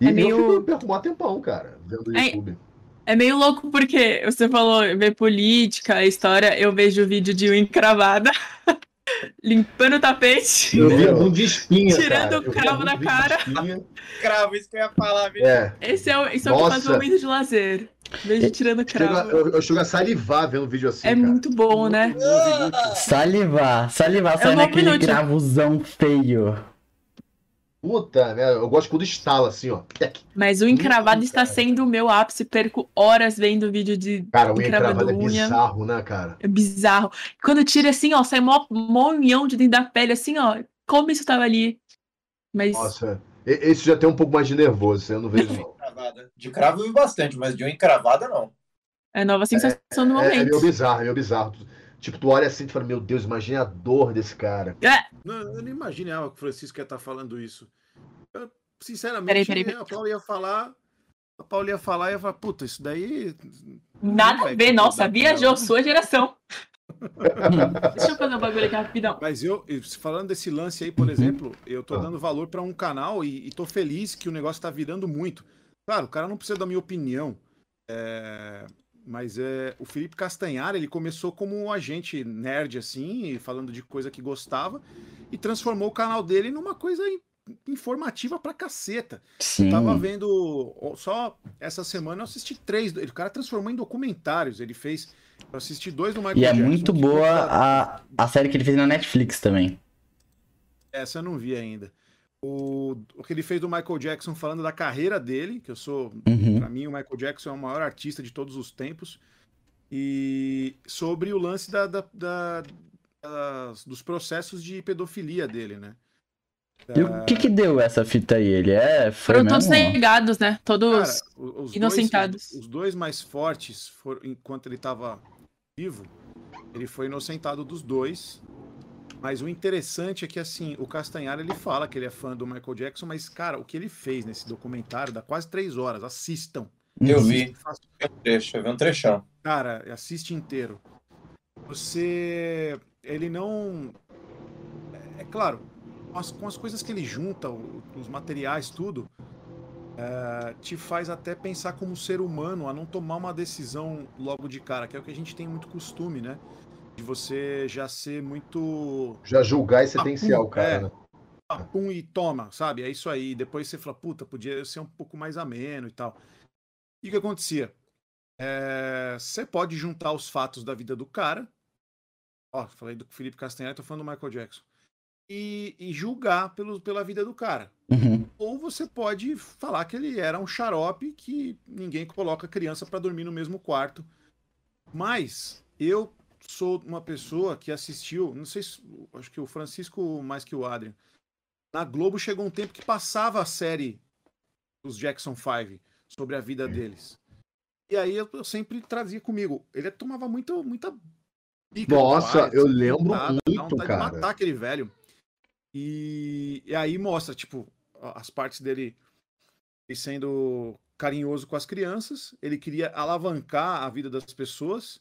E é meio... eu fico, perco um tempão, cara, vendo o é... YouTube. É meio louco porque você falou ver política, história, eu vejo o vídeo de encravada limpando o tapete. Eu vi um de espinha, Tirando o cravo da cara. Cravo, isso que eu ia falar. É. Esse é o, isso é o que faz o momento de lazer. Vejo tirando cravo. Eu, eu chego a salivar vendo um vídeo assim. É cara. muito bom, né? Salivar, salivar, sai é naquele gravozão feio. Puta, né? Eu gosto quando estala assim, ó. Mas o encravado está sendo o meu ápice. Perco horas vendo vídeo de. Cara, o encravado é bizarro, né, cara? É bizarro. Quando tira assim, ó, sai mó, mó união de dentro da pele, assim, ó. Como isso tava ali. Mas. Nossa, esse já tem um pouco mais de nervoso, eu não vejo, não. De cravo eu vi bastante, mas de uma encravada, não. É nova sensação é, do momento. É, é meio bizarro, é meio bizarro. Tipo, tu olha assim e fala, meu Deus, imagine a dor desse cara. É. Não, eu não imaginava que o Francisco ia estar tá falando isso. Eu, sinceramente, peraí, peraí, peraí. a Paula ia falar. A Paula ia falar e ia falar, puta, isso daí. Nada a ver, nossa, viajou, sua geração. Deixa eu fazer um bagulho aqui rapidão. Mas eu, falando desse lance aí, por uhum. exemplo, eu tô dando valor para um canal e, e tô feliz que o negócio tá virando muito. Claro, o cara não precisa da minha opinião. É, mas é, o Felipe Castanhar, ele começou como um agente nerd, assim, falando de coisa que gostava, e transformou o canal dele numa coisa informativa pra caceta. Sim. Eu tava vendo. Só essa semana eu assisti três. O cara transformou em documentários. Ele fez. Eu assisti dois no Michael E é Jackson, muito boa a, a série que ele fez na Netflix também. Essa eu não vi ainda o, o que ele fez do Michael Jackson falando da carreira dele, que eu sou, uhum. para mim, o Michael Jackson é o maior artista de todos os tempos, e sobre o lance da, da, da das, dos processos de pedofilia dele, né? E o que que deu essa fita aí? Ele é. Foi Foram mesmo? todos negados, né? Todos Cara, os inocentados. Dois, os, os, dois mais fortes, foram, enquanto ele estava vivo, ele foi inocentado dos dois. Mas o interessante é que, assim, o Castanhar, ele fala que ele é fã do Michael Jackson, mas, cara, o que ele fez nesse documentário dá quase três horas. Assistam. Eu vi. Eu trecho, eu vi um trechão. Cara, assiste inteiro. Você... Ele não... É, claro, com as, com as coisas que ele junta, os materiais, tudo, é, te faz até pensar como ser humano a não tomar uma decisão logo de cara, que é o que a gente tem muito costume, né? De você já ser muito. Já julgar e sentenciar o cara, é, né? Pum e toma, sabe? É isso aí. Depois você fala, puta, podia ser um pouco mais ameno e tal. E o que acontecia? É, você pode juntar os fatos da vida do cara. Ó, falei do Felipe Castanheira, tô falando do Michael Jackson. E, e julgar pelo, pela vida do cara. Uhum. Ou você pode falar que ele era um xarope que ninguém coloca criança para dormir no mesmo quarto. Mas eu sou uma pessoa que assistiu, não sei se, acho que o Francisco mais que o Adrian. Na Globo chegou um tempo que passava a série dos Jackson 5 sobre a vida deles. E aí eu, eu sempre trazia comigo. Ele tomava muito, muita pica Nossa, eu lembro muito, cara. De matar aquele velho. E, e aí mostra, tipo, as partes dele sendo carinhoso com as crianças, ele queria alavancar a vida das pessoas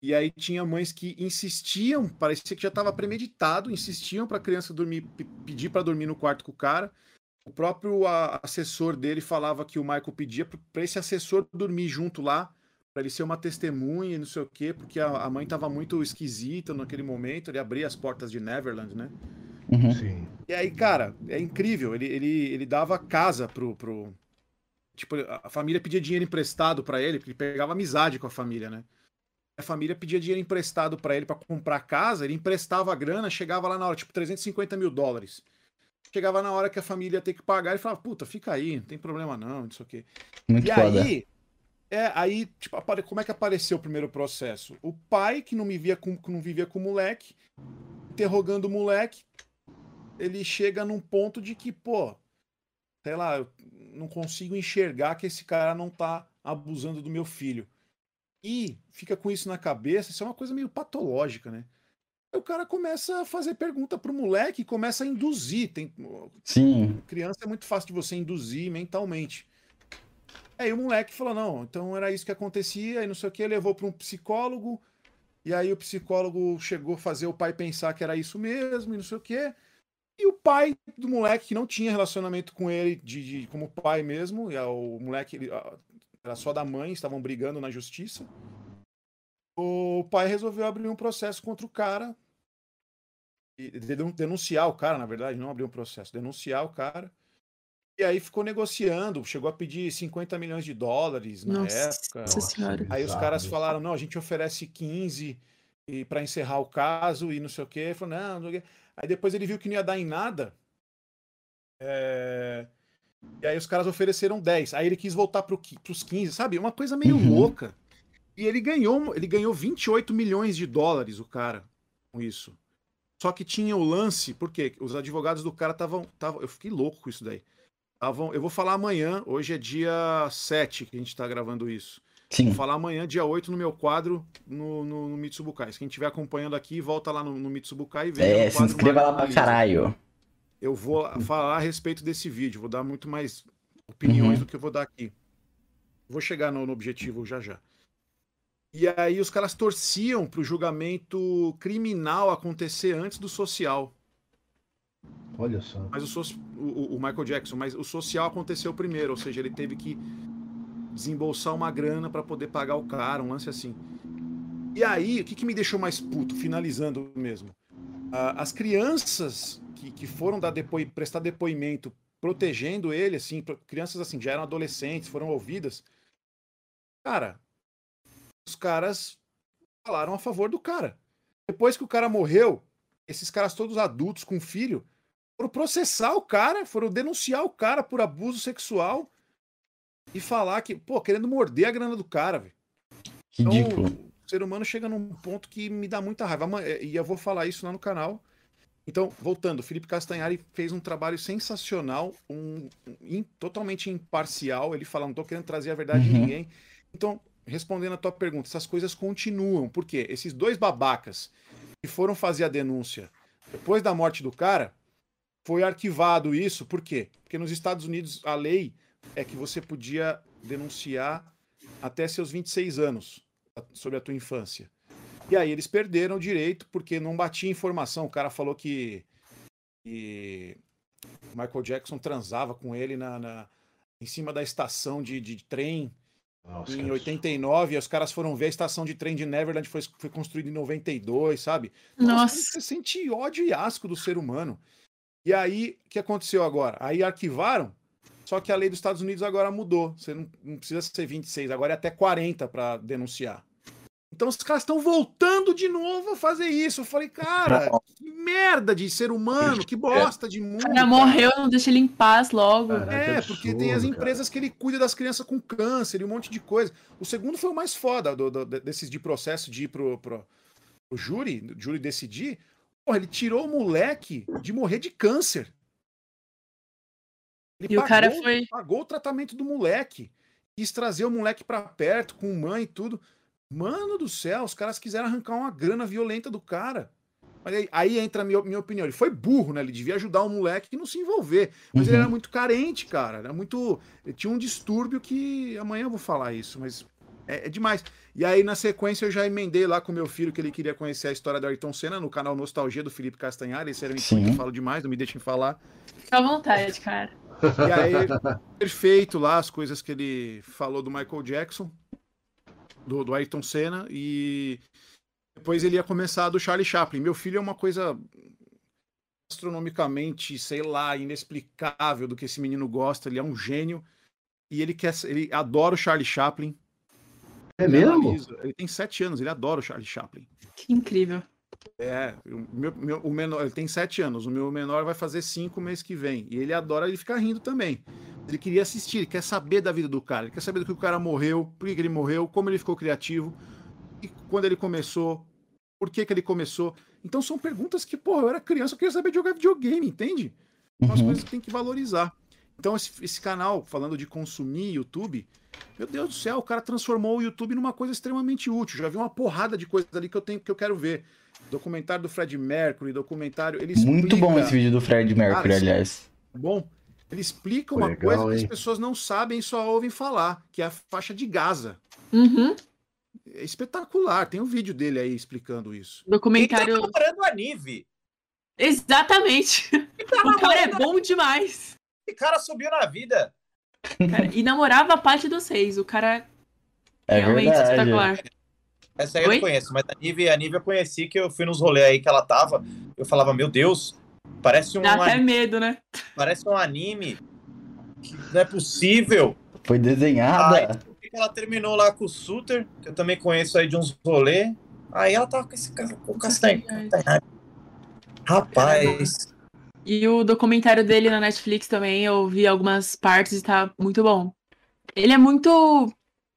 e aí tinha mães que insistiam, parecia que já estava premeditado, insistiam para a criança dormir, pedir para dormir no quarto com o cara. O próprio assessor dele falava que o Michael pedia para esse assessor dormir junto lá, para ele ser uma testemunha e não sei o quê, porque a, a mãe estava muito esquisita naquele momento. Ele abria as portas de Neverland, né? Uhum. Sim. E aí, cara, é incrível. Ele, ele, ele dava casa pro, pro. Tipo, a família pedia dinheiro emprestado para ele, porque ele pegava amizade com a família, né? A família pedia dinheiro emprestado para ele para comprar casa, ele emprestava a grana, chegava lá na hora, tipo, 350 mil dólares. Chegava na hora que a família ia ter que pagar e falava, puta, fica aí, não tem problema não, não sei o quê. Muito e foda. aí, é, aí, tipo, como é que apareceu o primeiro processo? O pai, que não, me via com, que não vivia com o moleque, interrogando o moleque, ele chega num ponto de que, pô, sei lá, eu não consigo enxergar que esse cara não tá abusando do meu filho e fica com isso na cabeça, isso é uma coisa meio patológica, né? Aí o cara começa a fazer pergunta pro moleque e começa a induzir. Tem... Sim. Criança é muito fácil de você induzir mentalmente. Aí o moleque falou: não, então era isso que acontecia, e não sei o que, levou para um psicólogo, e aí o psicólogo chegou a fazer o pai pensar que era isso mesmo, e não sei o que. E o pai do moleque, que não tinha relacionamento com ele de, de como pai mesmo, e o moleque ele, era só da mãe, estavam brigando na justiça. O pai resolveu abrir um processo contra o cara. Denunciar o cara, na verdade, não abrir um processo, denunciar o cara. E aí ficou negociando, chegou a pedir 50 milhões de dólares na Nossa época. Senhora. Aí os caras falaram: não, a gente oferece 15 para encerrar o caso e não sei o quê. Ele falou, não, não sei o quê. Aí depois ele viu que não ia dar em nada. É... E aí os caras ofereceram 10. Aí ele quis voltar para os 15, sabe? Uma coisa meio uhum. louca. E ele ganhou, ele ganhou 28 milhões de dólares, o cara, com isso. Só que tinha o lance, porque os advogados do cara estavam. Tavam, eu fiquei louco com isso daí. Tavam, eu vou falar amanhã, hoje é dia 7 que a gente está gravando isso. Sim. Vou falar amanhã, dia 8, no meu quadro no, no, no Mitsubukai. Quem estiver acompanhando aqui, volta lá no, no Mitsubukai e vê. É, se inscreva lá pra caralho. Eu vou falar a respeito desse vídeo, vou dar muito mais opiniões uhum. do que eu vou dar aqui. Vou chegar no, no objetivo já já. E aí os caras torciam pro julgamento criminal acontecer antes do social. Olha só. Mas o, o, o Michael Jackson, mas o social aconteceu primeiro, ou seja, ele teve que desembolsar uma grana para poder pagar o cara, um lance assim. E aí, o que, que me deixou mais puto, finalizando mesmo? Uh, as crianças que, que foram dar prestar depoimento protegendo ele, assim, crianças assim, já eram adolescentes, foram ouvidas. Cara, os caras falaram a favor do cara. Depois que o cara morreu, esses caras todos adultos com filho foram processar o cara, foram denunciar o cara por abuso sexual e falar que, pô, querendo morder a grana do cara, velho. Ridículo. Então, o ser humano chega num ponto que me dá muita raiva. E eu vou falar isso lá no canal. Então, voltando, Felipe Castanhari fez um trabalho sensacional, um, um totalmente imparcial. Ele fala, não tô querendo trazer a verdade uhum. de ninguém. Então, respondendo a tua pergunta, essas coisas continuam. Por quê? Esses dois babacas que foram fazer a denúncia depois da morte do cara, foi arquivado isso. Por quê? Porque nos Estados Unidos a lei é que você podia denunciar até seus 26 anos sobre a tua infância. E aí eles perderam o direito porque não batia informação. O cara falou que, que Michael Jackson transava com ele na, na em cima da estação de, de trem Nossa, em 89. E os caras foram ver a estação de trem de Neverland foi, foi construída em 92, sabe? Nossa. Nossa. Você sente ódio e asco do ser humano. E aí, o que aconteceu agora? Aí arquivaram só que a lei dos Estados Unidos agora mudou. Você não, não precisa ser 26, agora é até 40 para denunciar. Então os caras estão voltando de novo a fazer isso. Eu falei, cara, que merda de ser humano, que bosta de mundo. Cara, morreu, não deixa ele em paz logo. Caraca, é, porque tem as empresas cara. que ele cuida das crianças com câncer e um monte de coisa. O segundo foi o mais foda do, do, desses de processo de ir pro, pro, pro júri, o júri decidir. Porra, ele tirou o moleque de morrer de câncer. Ele e pagou, o cara foi. Pagou o tratamento do moleque. Quis trazer o moleque pra perto, com mãe e tudo. Mano do céu, os caras quiseram arrancar uma grana violenta do cara. Mas aí, aí entra a minha, minha opinião. Ele foi burro, né? Ele devia ajudar o moleque e não se envolver. Mas uhum. ele era muito carente, cara. Era muito. Ele tinha um distúrbio que. Amanhã eu vou falar isso, mas é, é, demais. E aí, na sequência, eu já emendei lá com meu filho que ele queria conhecer a história do Ayrton Senna no canal Nostalgia do Felipe Castanhari. Esse era o que eu falo demais, não me deixem falar. Fica à vontade, cara. E aí, perfeito lá as coisas que ele falou do Michael Jackson, do, do Ayrton Senna, e depois ele ia começar do Charlie Chaplin. Meu filho é uma coisa astronomicamente, sei lá, inexplicável do que esse menino gosta. Ele é um gênio e ele quer, ele adora o Charlie Chaplin. É mesmo? Ele tem sete anos, ele adora o Charlie Chaplin. Que incrível. É, o, meu, meu, o menor, ele tem sete anos, o meu menor vai fazer cinco mês que vem. E ele adora ele ficar rindo também. Ele queria assistir, ele quer saber da vida do cara, ele quer saber do que o cara morreu, por que, que ele morreu, como ele ficou criativo, e quando ele começou, por que, que ele começou. Então são perguntas que, porra, eu era criança, eu queria saber jogar videogame, entende? São as uhum. coisas que tem que valorizar. Então, esse, esse canal, falando de consumir YouTube, meu Deus do céu, o cara transformou o YouTube numa coisa extremamente útil. Já vi uma porrada de coisas ali que eu tenho que eu quero ver. Documentário do Fred Mercury, documentário. Ele explica... Muito bom esse vídeo do Fred Mercury, cara, aliás. Bom. Ele explica uma Legal, coisa hein? que as pessoas não sabem e só ouvem falar, que é a faixa de Gaza. Uhum. É espetacular. Tem um vídeo dele aí explicando isso. Documentário. Ele tá comparando a Nive. Exatamente. tá o cara é bom demais. Esse cara subiu na vida. Cara, e namorava a parte dos reis. O cara é realmente verdade. espetacular. Essa aí Oi? eu não conheço, mas a Nive, a Nive eu conheci que eu fui nos rolês aí que ela tava. Eu falava, meu Deus, parece um. Dá até medo, né? Parece um anime. Que não é possível. Foi desenhada. Aí, ela terminou lá com o Suter, que eu também conheço aí de uns rolês. Aí ela tava com esse cara, com o castanho. Rapaz. E o documentário dele na Netflix também, eu vi algumas partes e tá muito bom. Ele é muito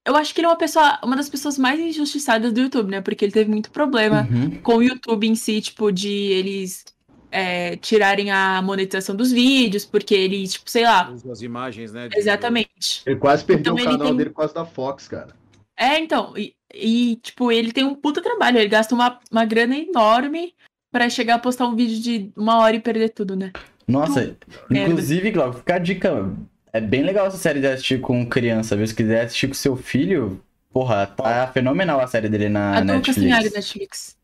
eu acho que ele é uma pessoa, uma das pessoas mais injustiçadas do YouTube, né? Porque ele teve muito problema uhum. com o YouTube em si, tipo, de eles é, tirarem a monetização dos vídeos, porque ele, tipo, sei lá. As imagens, né? De... Exatamente. Ele quase perdeu então, o canal tem... dele por causa da Fox, cara. É, então. E, e, tipo, ele tem um puta trabalho. Ele gasta uma, uma grana enorme para chegar a postar um vídeo de uma hora e perder tudo, né? Nossa, inclusive, Glauco, fica a dica é bem legal essa série de assistir com criança, viu? Se quiser assistir com seu filho, porra, tá fenomenal a série dele na a Netflix. Netflix.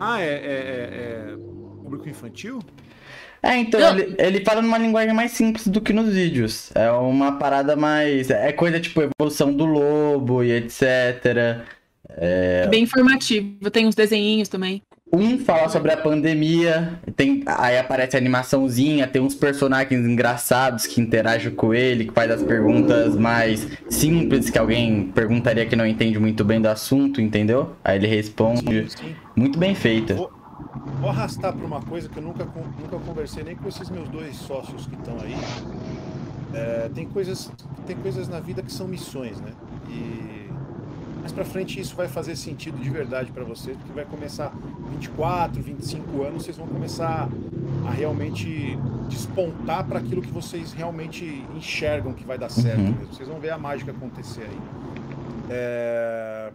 Ah, é, é, é, é, público infantil? É, então, ele, ele fala numa linguagem mais simples do que nos vídeos. É uma parada mais. É coisa tipo evolução do lobo e etc. É... Bem informativo, tem uns desenhinhos também. Um fala sobre a pandemia, tem, aí aparece a animaçãozinha, tem uns personagens engraçados que interagem com ele, que faz as perguntas mais simples que alguém perguntaria que não entende muito bem do assunto, entendeu? Aí ele responde. Sim, sim. Muito bem feita. Vou, vou arrastar para uma coisa que eu nunca, nunca conversei nem com esses meus dois sócios que estão aí. É, tem, coisas, tem coisas na vida que são missões, né? E mais para frente isso vai fazer sentido de verdade para vocês, porque vai começar 24, 25 anos, vocês vão começar a realmente despontar para aquilo que vocês realmente enxergam que vai dar certo uhum. mesmo. Vocês vão ver a mágica acontecer aí. É...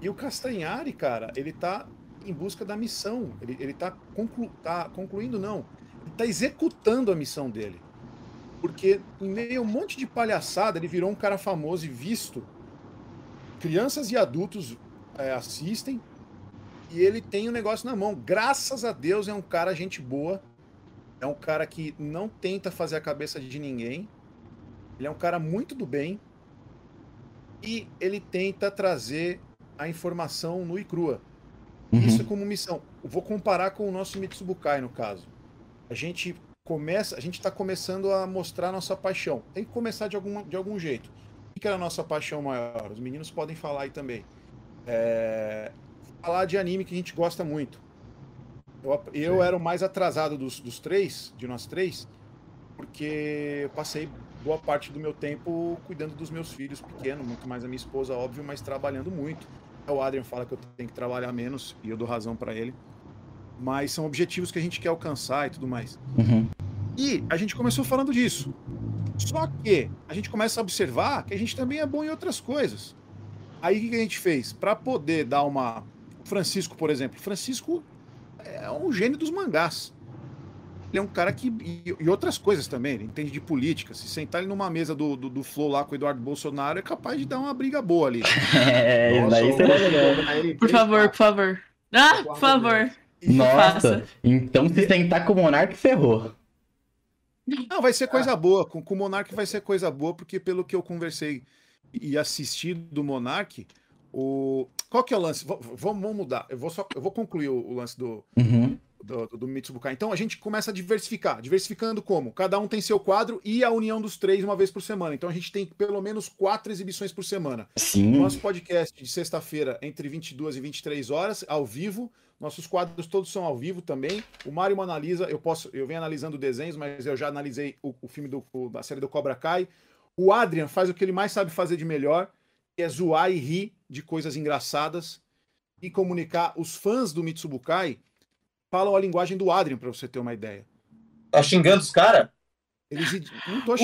E o Castanhari, cara, ele tá em busca da missão. Ele, ele tá, conclu... tá concluindo, não. Ele tá executando a missão dele. Porque em meio a um monte de palhaçada, ele virou um cara famoso e visto crianças e adultos é, assistem e ele tem o um negócio na mão. Graças a Deus é um cara gente boa, é um cara que não tenta fazer a cabeça de ninguém, ele é um cara muito do bem e ele tenta trazer a informação nua e crua. Uhum. Isso é como missão. Eu vou comparar com o nosso Mitsubukai no caso. A gente começa, a gente está começando a mostrar nossa paixão. Tem que começar de algum, de algum jeito que era a nossa paixão maior? Os meninos podem falar aí também. É... Falar de anime que a gente gosta muito. Eu, eu era o mais atrasado dos, dos três, de nós três, porque eu passei boa parte do meu tempo cuidando dos meus filhos pequenos, muito mais a minha esposa, óbvio, mas trabalhando muito. O Adrian fala que eu tenho que trabalhar menos e eu dou razão para ele. Mas são objetivos que a gente quer alcançar e tudo mais. Uhum. E a gente começou falando disso. Só que a gente começa a observar que a gente também é bom em outras coisas. Aí o que a gente fez? Para poder dar uma. Francisco, por exemplo. Francisco é um gênio dos mangás. Ele é um cara que. E, outras coisas também. Ele entende de política. Se sentar ele numa mesa do, do, do Flow lá com o Eduardo Bolsonaro, é capaz de dar uma briga boa ali. é, Nossa, daí seria legal. Por favor, por favor. Ah, por favor. Nossa, então se sentar com o Monark, ferrou. Não, vai ser coisa boa. Com, com o Monark vai ser coisa boa, porque pelo que eu conversei e assisti do Monark, o... qual que é o lance? Vamos, vamos mudar. Eu vou, só, eu vou concluir o, o lance do, uhum. do, do, do Mitsubukai. Então a gente começa a diversificar. Diversificando como? Cada um tem seu quadro e a união dos três uma vez por semana. Então a gente tem pelo menos quatro exibições por semana. Sim. Nosso podcast de sexta-feira, entre 22 e 23 horas, ao vivo. Nossos quadros todos são ao vivo também. O Mário analisa, eu posso, eu venho analisando desenhos, mas eu já analisei o, o filme do, o, da série do Cobra Kai. O Adrian faz o que ele mais sabe fazer de melhor, que é zoar e rir de coisas engraçadas e comunicar. Os fãs do Mitsubukai falam a linguagem do Adrian, para você ter uma ideia. Tá xingando os caras?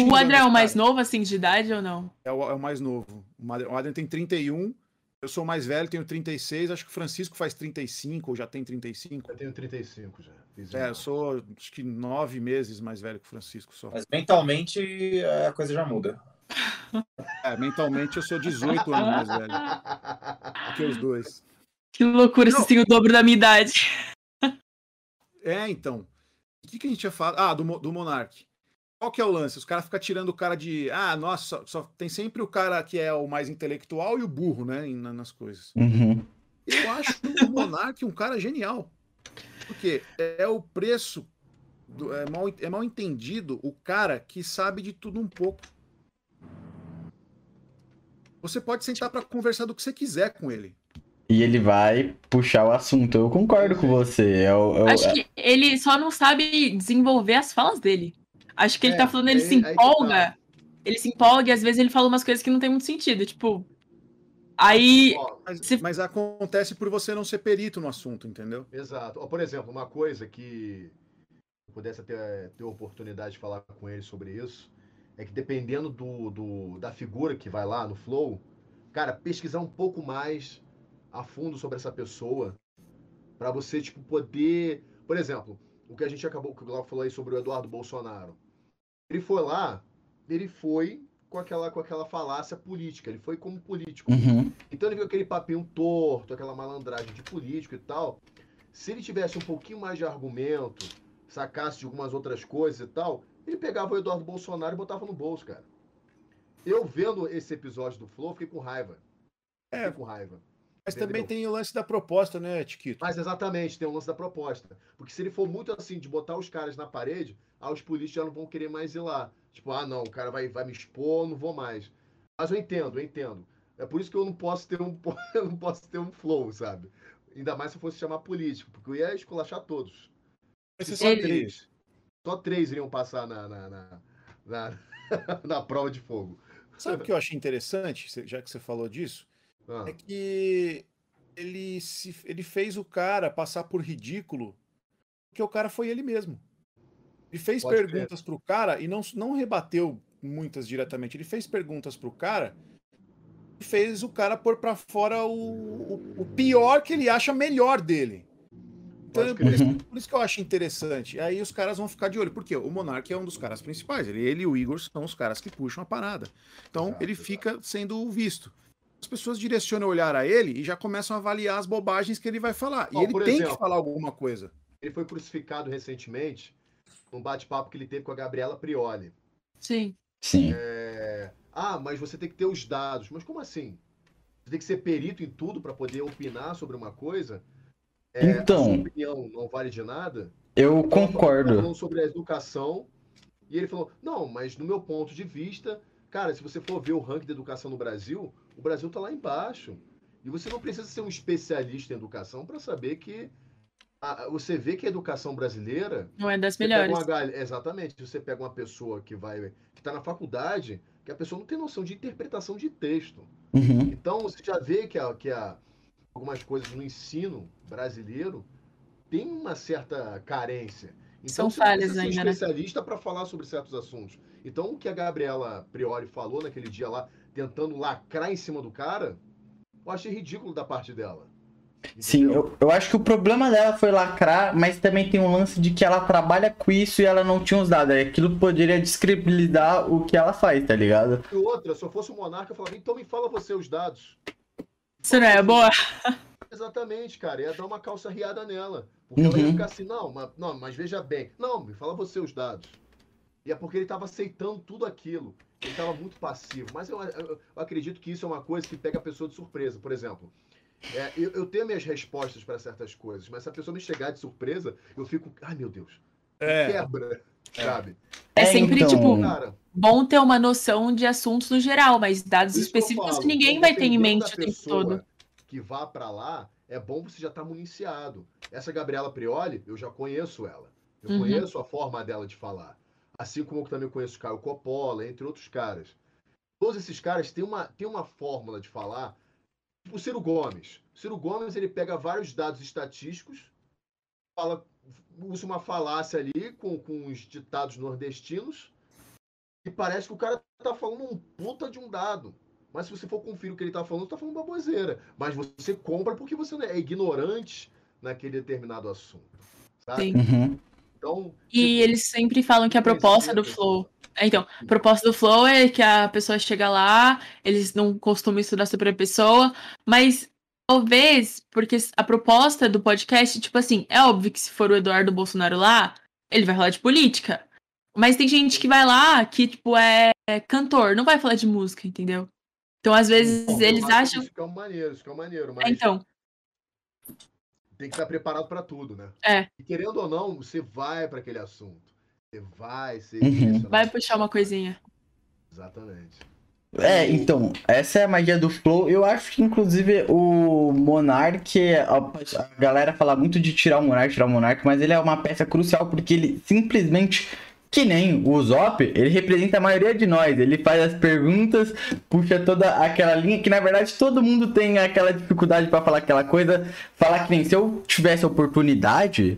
O Adrian é o mais novo, assim, de idade ou não? É o, é o mais novo. O Adrian tem 31 eu sou mais velho, tenho 36, acho que o Francisco faz 35 ou já tem 35. Eu tenho 35 já. Fiz é, eu sou acho que nove meses mais velho que o Francisco só. Mas mentalmente a coisa já muda. É, mentalmente eu sou 18 anos mais velho que os dois. Que loucura, vocês têm o dobro da minha idade. É, então. O que, que a gente ia falar? Ah, do, do Monark. Qual que é o lance? Os caras ficam tirando o cara de. Ah, nossa, só, só, tem sempre o cara que é o mais intelectual e o burro, né? Nas coisas. Uhum. Eu acho o Monark um cara genial. Porque é o preço. Do, é, mal, é mal entendido o cara que sabe de tudo um pouco. Você pode sentar para conversar do que você quiser com ele. E ele vai puxar o assunto. Eu concordo com você. Eu, eu, Acho que ele só não sabe desenvolver as falas dele. Acho que ele é, tá falando, ele se empolga. Tá. Ele se empolga e às vezes ele fala umas coisas que não tem muito sentido. Tipo. Aí. Mas, se... mas acontece por você não ser perito no assunto, entendeu? Exato. Por exemplo, uma coisa que eu pudesse ter, ter oportunidade de falar com ele sobre isso é que dependendo do, do, da figura que vai lá no Flow, cara, pesquisar um pouco mais a fundo sobre essa pessoa para você, tipo, poder... Por exemplo, o que a gente acabou, que o Glauco falou aí sobre o Eduardo Bolsonaro. Ele foi lá, ele foi com aquela, com aquela falácia política, ele foi como político. Uhum. Então ele viu aquele papinho torto, aquela malandragem de político e tal. Se ele tivesse um pouquinho mais de argumento, sacasse de algumas outras coisas e tal, ele pegava o Eduardo Bolsonaro e botava no bolso, cara. Eu vendo esse episódio do Flow, fiquei com raiva. É. Fiquei com raiva. Mas entendeu? também tem o lance da proposta, né, Tiquito? Mas exatamente, tem o lance da proposta. Porque se ele for muito assim, de botar os caras na parede, ah, os políticos já não vão querer mais ir lá. Tipo, ah, não, o cara vai, vai me expor, não vou mais. Mas eu entendo, eu entendo. É por isso que eu não posso ter um, eu não posso ter um flow, sabe? Ainda mais se eu fosse chamar político, porque eu ia esculachar todos. Mas só ele... três. Só três iriam passar na, na, na, na, na prova de fogo. Sabe o que eu achei interessante, já que você falou disso? Ah. É que ele, se, ele fez o cara passar por ridículo, porque o cara foi ele mesmo. Ele fez Pode perguntas para o cara e não, não rebateu muitas diretamente. Ele fez perguntas para o cara e fez o cara pôr para fora o, o, o, pior que ele acha melhor dele. Então, por, isso, por, isso, que eu acho interessante. Aí os caras vão ficar de olho. Porque o Monark é um dos caras principais. Ele, ele e o Igor são os caras que puxam a parada. Então exato, ele fica exato. sendo visto. As pessoas direcionam o olhar a ele e já começam a avaliar as bobagens que ele vai falar. e ele tem exemplo, que falar alguma coisa. Ele foi crucificado recentemente num bate-papo que ele teve com a Gabriela Prioli. Sim. Sim. É... Ah, mas você tem que ter os dados. Mas como assim? Você tem que ser perito em tudo para poder opinar sobre uma coisa? É, então, a sua opinião não vale de nada. Eu concordo. Falando sobre a educação e ele falou: não, mas no meu ponto de vista, cara, se você for ver o ranking de educação no Brasil, o Brasil está lá embaixo. E você não precisa ser um especialista em educação para saber que a, você vê que a educação brasileira não é das melhores. Uma, exatamente. Você pega uma pessoa que vai que está na faculdade, que a pessoa não tem noção de interpretação de texto. Uhum. Então você já vê que a, que a algumas coisas no ensino brasileiro tem uma certa carência. Então, São falhas ainda, ser um né? especialista né? para falar sobre certos assuntos. Então, o que a Gabriela Priori falou naquele dia lá, tentando lacrar em cima do cara, eu achei ridículo da parte dela. Entendeu? Sim, eu, eu acho que o problema dela foi lacrar, mas também tem um lance de que ela trabalha com isso e ela não tinha os dados. Aquilo poderia descredibilizar o que ela faz, tá ligado? E outra, se eu fosse o monarca, eu falaria, então me fala você os dados. Isso não é boa. Exatamente, cara. Ia dar uma calça riada nela. Porque uhum. ela ia uhum. ficar assim, não, mas, não, mas veja bem. Não, me fala você os dados. E é porque ele estava aceitando tudo aquilo. Ele estava muito passivo. Mas eu, eu, eu, acredito que isso é uma coisa que pega a pessoa de surpresa. Por exemplo, é, eu, eu, tenho minhas respostas para certas coisas, mas se a pessoa me chegar de surpresa, eu fico, ai meu Deus, é. quebra, é. sabe? É, sempre, então... tipo, cara, bom ter uma noção de assuntos no geral, mas dados específicos falo, ninguém vai ter em mente o tempo todo. Que vá para lá, é bom você já estar tá municiado. Essa Gabriela Prioli, eu já conheço ela. Eu uhum. conheço a forma dela de falar. Assim como eu também conheço o Caio Coppola, entre outros caras. Todos esses caras têm uma, têm uma fórmula de falar. Tipo o Ciro Gomes. O Ciro Gomes ele pega vários dados estatísticos, fala, usa uma falácia ali com, com os ditados nordestinos e parece que o cara tá falando um puta de um dado. Mas se você for conferir o que ele tá falando, tá falando baboseira. Mas você compra porque você é ignorante naquele determinado assunto. Sabe? Sim. Uhum. Então, e tipo, eles sempre falam que a proposta do Flow. É, então, a proposta do Flow é que a pessoa chega lá, eles não costumam estudar sobre a pessoa, mas talvez, porque a proposta do podcast, tipo assim, é óbvio que se for o Eduardo Bolsonaro lá, ele vai falar de política. Mas tem gente que vai lá que, tipo, é cantor, não vai falar de música, entendeu? Então, às vezes, Bom, eles acham. Isso fica maneiro, isso fica maneiro, mas. É, então. Tem que estar preparado para tudo, né? É. E querendo ou não, você vai para aquele assunto. Você vai ser. Uhum. Vai puxar uma coisinha. Exatamente. É, então, essa é a magia do Flow. Eu acho que, inclusive, o Monark, a galera fala muito de tirar o Monark, tirar o Monark, mas ele é uma peça crucial porque ele simplesmente, que nem o Zop, ele representa a maioria de nós. Ele faz as perguntas, puxa toda aquela linha que, na verdade, todo mundo tem aquela dificuldade para falar aquela coisa. Falar que nem se eu tivesse oportunidade,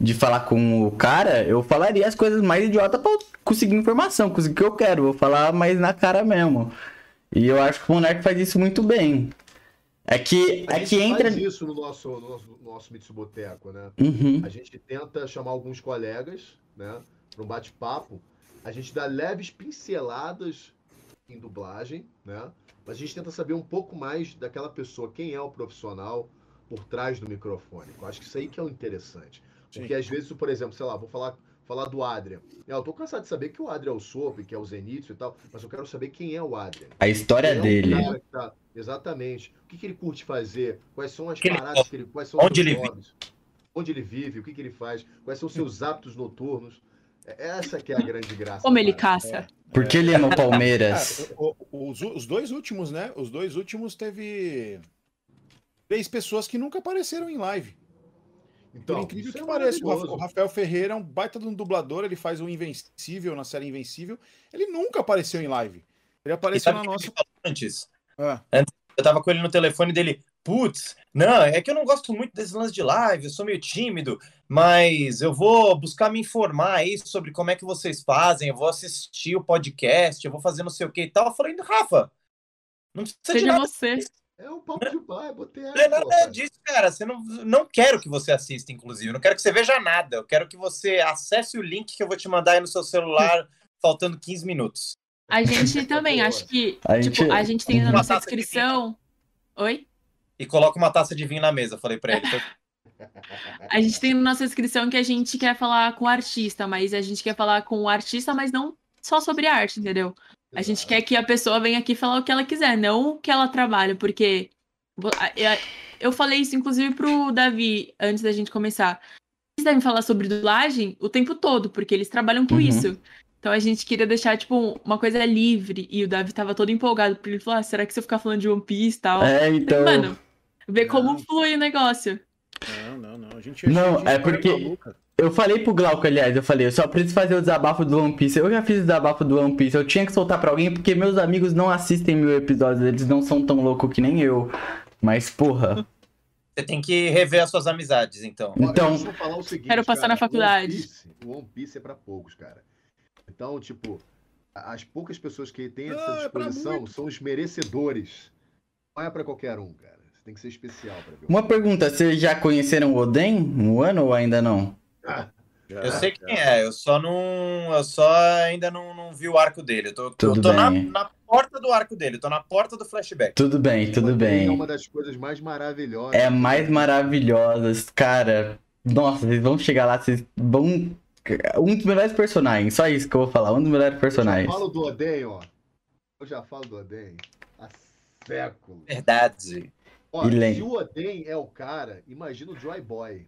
de falar com o cara, eu falaria as coisas mais idiotas pra conseguir informação, conseguir o que eu quero. Vou falar mais na cara mesmo. E eu acho que o Monark faz isso muito bem. É que, a é que entra. faz isso no nosso, no nosso, no nosso Mitsuboteco, né? Uhum. A gente tenta chamar alguns colegas, né? Para um bate-papo. A gente dá leves pinceladas em dublagem, né? Mas a gente tenta saber um pouco mais daquela pessoa, quem é o profissional por trás do microfone. Eu acho que isso aí que é o interessante. Porque às vezes, por exemplo, sei lá, vou falar, falar do Adrian. Eu tô cansado de saber que o Adrian é o Soap, que é o Zenitsu e tal, mas eu quero saber quem é o Adrian. A história quem dele. É tá... Exatamente. O que, que ele curte fazer? Quais são as que paradas ele... que ele. Quais são Onde ele hobbies? Vive? Onde ele vive? O que, que ele faz? Quais são os seus hábitos noturnos? É, essa que é a grande graça. Como ele caça. É. Porque ele ama Palmeiras. É, os, os dois últimos, né? Os dois últimos teve três pessoas que nunca apareceram em live. Então, Por incrível que é pareça, o Rafael Ferreira é um baita de um dublador, ele faz o Invencível na série Invencível. Ele nunca apareceu em live. Ele apareceu na nossa. Antes. Ah. antes. Eu tava com ele no telefone dele. Putz, não, é que eu não gosto muito desse lance de live, eu sou meio tímido, mas eu vou buscar me informar aí sobre como é que vocês fazem, eu vou assistir o podcast, eu vou fazer não sei o que e tal. Eu falei, Rafa, não precisa Seja de nada. você. É um papo de pai, botei Não é nada disso, cara. Você não, não quero que você assista, inclusive. não quero que você veja nada. Eu quero que você acesse o link que eu vou te mandar aí no seu celular, faltando 15 minutos. A gente também, acho que. A, tipo, gente... a gente tem na nossa descrição. Oi? E coloca uma taça de vinho na mesa, falei pra ele. a gente tem na nossa descrição que a gente quer falar com o artista, mas a gente quer falar com o artista, mas não só sobre arte, entendeu? A gente quer que a pessoa venha aqui falar o que ela quiser, não o que ela trabalha, porque eu falei isso inclusive pro Davi antes da gente começar. Eles devem falar sobre dublagem o tempo todo, porque eles trabalham com uhum. isso. Então a gente queria deixar, tipo, uma coisa livre. E o Davi tava todo empolgado, porque ele falou: ah, será que se eu ficar falando de One Piece e tal? É, então. Mano, ver como flui o negócio. Não, não, não. A gente não, é porque. Eu falei pro Glauco, aliás, eu falei, eu só preciso fazer o desabafo do One Piece. Eu já fiz o desabafo do One Piece, eu tinha que soltar pra alguém porque meus amigos não assistem mil episódios, eles não são tão loucos que nem eu. Mas, porra. Você tem que rever as suas amizades, então. Então. falar o seguinte, quero passar cara, na faculdade. O One, Piece, One Piece é pra poucos, cara. Então, tipo, as poucas pessoas que têm essa ah, disposição é são os merecedores. Não é pra qualquer um, cara. Tem que ser especial pra ver. Uma pergunta, vocês já conheceram o Oden no ano ou ainda não? eu sei quem é, eu só não. Eu só ainda não, não vi o arco dele. Eu tô, tudo eu tô na, na, porta do arco dele, eu tô na porta do flashback. Tudo bem, tudo bem. É uma das coisas mais maravilhosas. É mais maravilhosas, cara. Nossa, vocês vão chegar lá, vocês vão. Um dos melhores personagens, só isso que eu vou falar, um dos melhores personagens. Eu falo do Oden, ó. Eu já falo do Oden há séculos. Verdade. Ó, se o Oden é o cara, imagina o Joy Boy.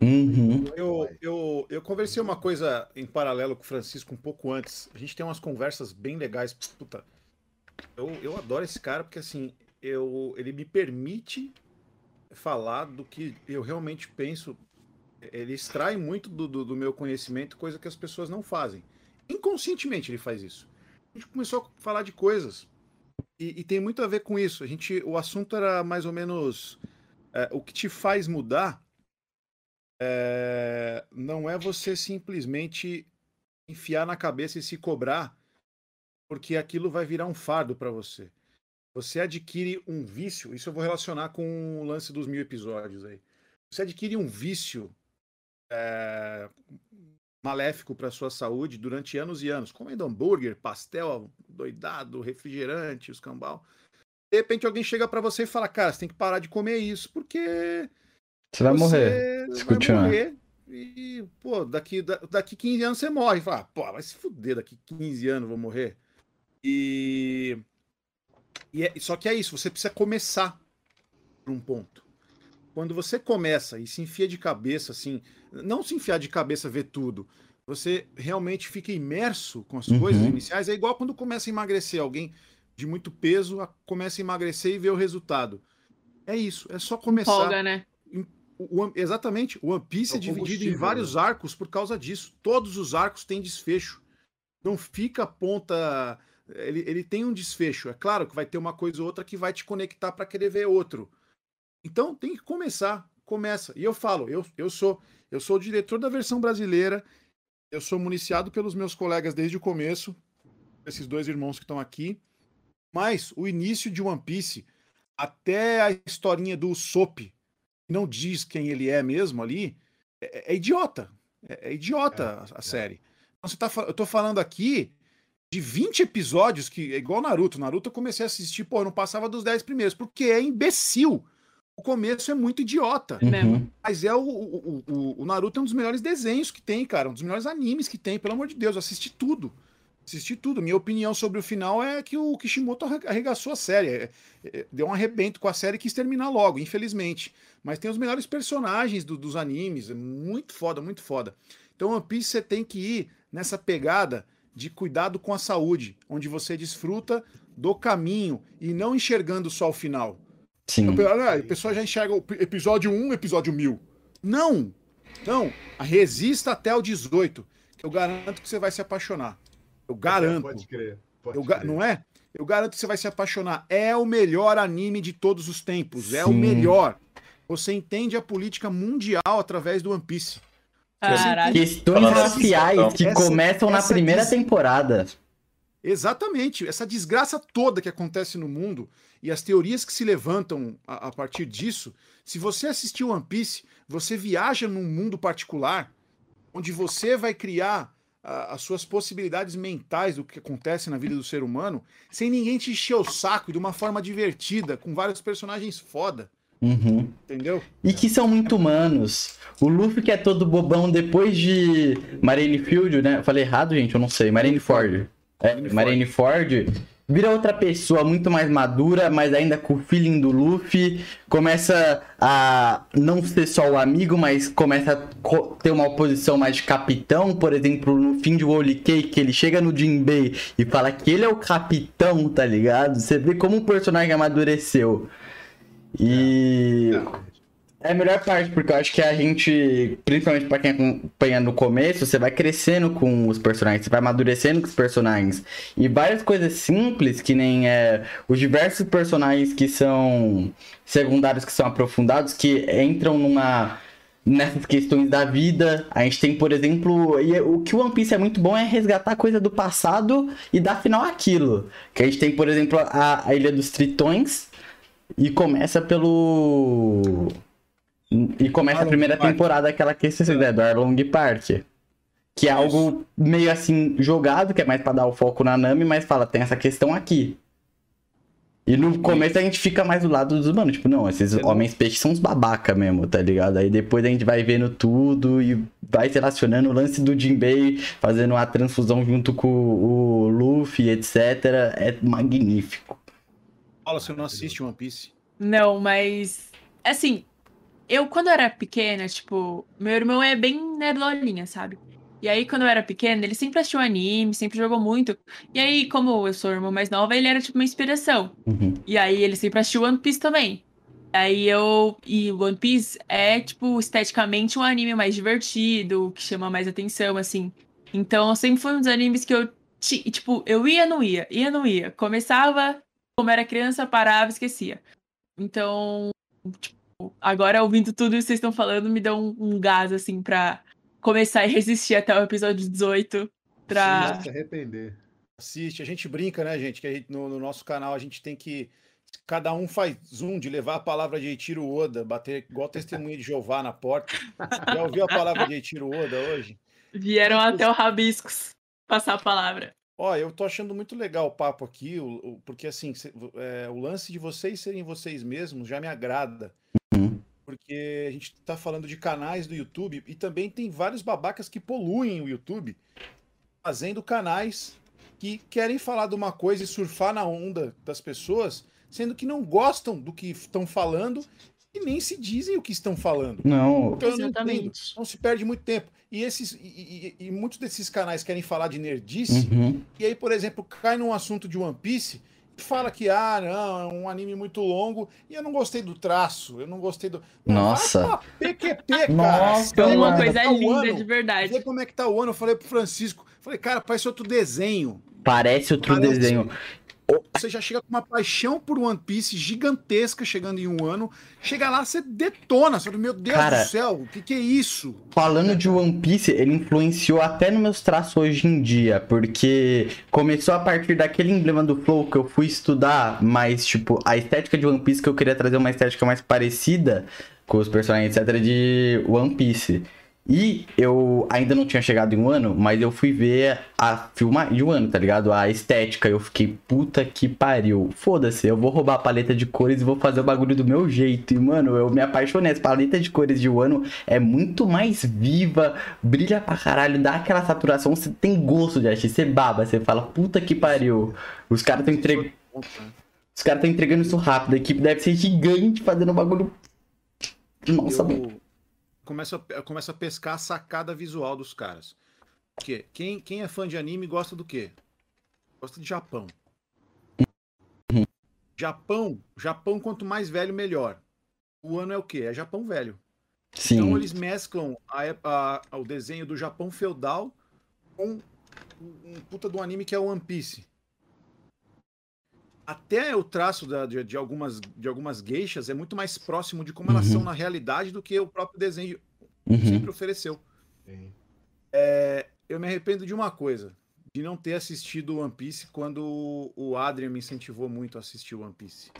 Uhum. Eu, eu, eu conversei uma coisa em paralelo com o Francisco um pouco antes. A gente tem umas conversas bem legais. Puta, eu, eu adoro esse cara porque assim, eu, ele me permite falar do que eu realmente penso. Ele extrai muito do, do, do meu conhecimento, coisa que as pessoas não fazem. Inconscientemente ele faz isso. A gente começou a falar de coisas e, e tem muito a ver com isso. A gente, o assunto era mais ou menos é, o que te faz mudar é, não é você simplesmente enfiar na cabeça e se cobrar, porque aquilo vai virar um fardo para você. Você adquire um vício, isso eu vou relacionar com o lance dos mil episódios aí. Você adquire um vício é, maléfico para sua saúde durante anos e anos, comendo hambúrguer, pastel, doidado, refrigerante, os cambal. De repente alguém chega para você e fala: "Cara, você tem que parar de comer isso, porque você vai morrer. Se vai continuar. morrer e, pô, daqui, daqui 15 anos você morre. Fala, pô, vai se fuder, daqui 15 anos eu vou morrer. E. e é, só que é isso, você precisa começar por um ponto. Quando você começa e se enfia de cabeça, assim, não se enfiar de cabeça ver tudo, você realmente fica imerso com as uhum. coisas iniciais, é igual quando começa a emagrecer. Alguém de muito peso começa a emagrecer e vê o resultado. É isso, é só começar. Folga, né? O, exatamente, o One Piece é, é dividido em vários né? arcos por causa disso. Todos os arcos têm desfecho. Não fica a ponta. Ele, ele tem um desfecho. É claro que vai ter uma coisa ou outra que vai te conectar para querer ver outro. Então tem que começar. Começa. E eu falo, eu, eu sou eu sou o diretor da versão brasileira. Eu sou municiado pelos meus colegas desde o começo, esses dois irmãos que estão aqui. Mas o início de One Piece, até a historinha do Sop, não diz quem ele é mesmo ali, é, é idiota. É, é idiota é, a, a é. série. Então, você tá, eu tô falando aqui de 20 episódios que é igual Naruto. Naruto eu comecei a assistir, pô, não passava dos 10 primeiros, porque é imbecil. O começo é muito idiota. Uhum. Mas é o, o, o, o, Naruto é um dos melhores desenhos que tem, cara. Um dos melhores animes que tem, pelo amor de Deus. Eu assisti tudo assisti tudo. Minha opinião sobre o final é que o Kishimoto arregaçou a série. É, é, deu um arrebento com a série e quis terminar logo, infelizmente. Mas tem os melhores personagens do, dos animes. É muito foda, muito foda. Então, One Piece você tem que ir nessa pegada de cuidado com a saúde, onde você desfruta do caminho e não enxergando só o final. Sim. Ah, o pessoal já enxerga o episódio 1, episódio 1000. Não! Não, resista até o 18, que eu garanto que você vai se apaixonar. Eu garanto. Pode crer. Pode eu, crer. Não é? Eu garanto que você vai se apaixonar. É o melhor anime de todos os tempos. Sim. É o melhor. Você entende a política mundial através do One Piece. Questões raciais que essa, começam na primeira des... temporada. Exatamente. Essa desgraça toda que acontece no mundo e as teorias que se levantam a, a partir disso. Se você assistir One Piece, você viaja num mundo particular onde você vai criar as suas possibilidades mentais do que acontece na vida do ser humano, sem ninguém te encher o saco de uma forma divertida, com vários personagens foda. Uhum. Entendeu? E que são muito humanos. O Luffy que é todo bobão depois de Marineford, né? Falei errado, gente, eu não sei. É, Marineford vira outra pessoa muito mais madura, mas ainda com o feeling do Luffy, começa a não ser só o amigo, mas começa a ter uma oposição mais de capitão, por exemplo, no fim de Holy Cake, ele chega no Jinbei e fala que ele é o capitão, tá ligado? Você vê como o personagem amadureceu. E... É. É a melhor parte, porque eu acho que a gente, principalmente pra quem acompanha no começo, você vai crescendo com os personagens, você vai amadurecendo com os personagens. E várias coisas simples, que nem é, os diversos personagens que são secundários, que são aprofundados, que entram numa nessas questões da vida. A gente tem, por exemplo, e o que o One Piece é muito bom é resgatar coisa do passado e dar final àquilo. Que a gente tem, por exemplo, a, a Ilha dos Tritões e começa pelo e começa Arlong a primeira Park. temporada, aquela que você é. do Arlong Park. Que é algo meio assim jogado, que é mais pra dar o foco na Nami, mas fala, tem essa questão aqui. E no começo a gente fica mais do lado dos mano, tipo, não, esses homens peixes são uns babaca mesmo, tá ligado? Aí depois a gente vai vendo tudo e vai se relacionando o lance do Jinbei, fazendo uma transfusão junto com o Luffy, etc. É magnífico. Fala, você não assiste One Piece? Não, mas assim, eu, quando eu era pequena, tipo, meu irmão é bem nerdolinha, sabe? E aí, quando eu era pequena, ele sempre assistiu anime, sempre jogou muito. E aí, como eu sou irmã mais nova, ele era tipo uma inspiração. Uhum. E aí, ele sempre assistiu One Piece também. Aí eu. E One Piece é, tipo, esteticamente um anime mais divertido, que chama mais atenção, assim. Então, sempre foi um dos animes que eu. Tipo, eu ia, não ia, ia, não ia. Começava, como era criança, parava, esquecia. Então, tipo, agora ouvindo tudo isso que vocês estão falando, me dá um, um gás, assim, pra começar a resistir até o episódio 18. Pra... Sim, se arrepender. Assiste, a gente brinca, né, gente? Que gente, no, no, nosso canal a gente tem que. Cada um faz um de levar a palavra de Eiichiro Oda, bater igual testemunha de Jeová na porta. Já ouviu a palavra de Eiichiro Oda hoje? Vieram até o Rabiscos passar a palavra. Ó, eu tô achando muito legal o papo aqui, o, o, porque assim, é, o lance de vocês serem vocês mesmos já me agrada. Porque a gente tá falando de canais do YouTube e também tem vários babacas que poluem o YouTube, fazendo canais que querem falar de uma coisa e surfar na onda das pessoas, sendo que não gostam do que estão falando e nem se dizem o que estão falando. Não. Então, Exatamente. Não, não, se perde muito tempo. E, esses, e, e, e, muitos desses canais querem falar de nerdice, uhum. e aí, por exemplo, cai num assunto de One Piece fala que, ah, não, é um anime muito longo, e eu não gostei do traço, eu não gostei do... Nossa! PQP, cara! Nossa, uma coisa tá linda, ano, de verdade. Vê como é que tá o ano, eu falei pro Francisco, falei, cara, parece outro desenho. Parece outro parece... desenho. Você já chega com uma paixão por One Piece gigantesca chegando em um ano. Chega lá, você detona. Você fala, meu Deus Cara, do céu, o que, que é isso? Falando de One Piece, ele influenciou até nos meus traços hoje em dia. Porque começou a partir daquele emblema do Flow que eu fui estudar, mas, tipo, a estética de One Piece que eu queria trazer uma estética mais parecida com os personagens, etc., de One Piece. E eu ainda não tinha chegado em um ano, mas eu fui ver a filmagem de um ano, tá ligado? A estética. Eu fiquei, puta que pariu. Foda-se, eu vou roubar a paleta de cores e vou fazer o bagulho do meu jeito. E, mano, eu me apaixonei. Essa paleta de cores de Wano é muito mais viva, brilha pra caralho, dá aquela saturação. Você tem gosto de assistir, você baba, você fala, puta que pariu. Os caras estão entregando. Os caras estão entregando isso rápido. A equipe deve ser gigante fazendo o bagulho. Nossa, eu começo a, começo a pescar a sacada visual dos caras. Porque quem, quem é fã de anime gosta do quê? Gosta de Japão. Japão, Japão quanto mais velho, melhor. O ano é o quê? É Japão velho. Sim. Então eles mesclam a, a, o desenho do Japão feudal com um puta do anime que é o One Piece. Até o traço da, de, de, algumas, de algumas geixas é muito mais próximo de como uhum. elas são na realidade do que o próprio desenho uhum. sempre ofereceu. É, eu me arrependo de uma coisa, de não ter assistido One Piece quando o Adrian me incentivou muito a assistir One Piece.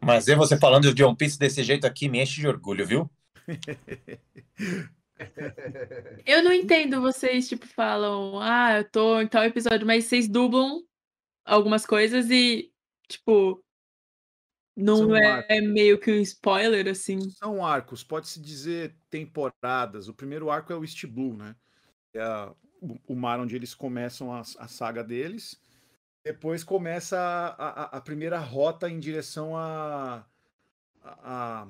Mas ver você falando de One Piece desse jeito aqui me enche de orgulho, viu? eu não entendo vocês, tipo, falam, ah, eu tô em tal episódio, mas vocês dublam algumas coisas e, tipo, não é meio que um spoiler, assim. São arcos, pode-se dizer temporadas. O primeiro arco é o East Blue, né? É o mar onde eles começam a, a saga deles. Depois começa a, a, a, primeira rota em direção a, a,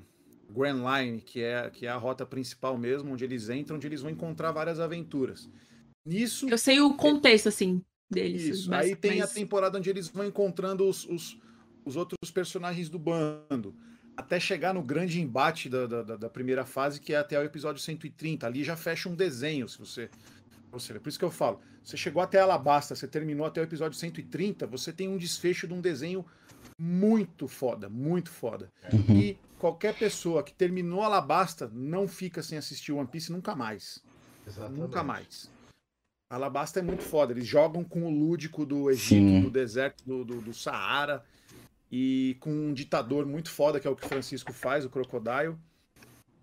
Grand Line, que é, que é a rota principal mesmo, onde eles entram, onde eles vão encontrar várias aventuras. Nisso. Eu sei o contexto, assim deles. Isso. Mas, Aí tem mas... a temporada onde eles vão encontrando os, os, os, outros personagens do bando. Até chegar no grande embate da, da, da, primeira fase, que é até o episódio 130. Ali já fecha um desenho, se você. você por isso que eu falo. Você chegou até Alabasta, você terminou até o episódio 130, você tem um desfecho de um desenho muito foda, muito foda. Uhum. E qualquer pessoa que terminou Alabasta não fica sem assistir One Piece nunca mais. Exatamente. Nunca mais. Alabasta é muito foda. Eles jogam com o lúdico do Egito, Sim. do deserto do, do, do, Saara, e com um ditador muito foda, que é o que o Francisco faz, o Crocodile.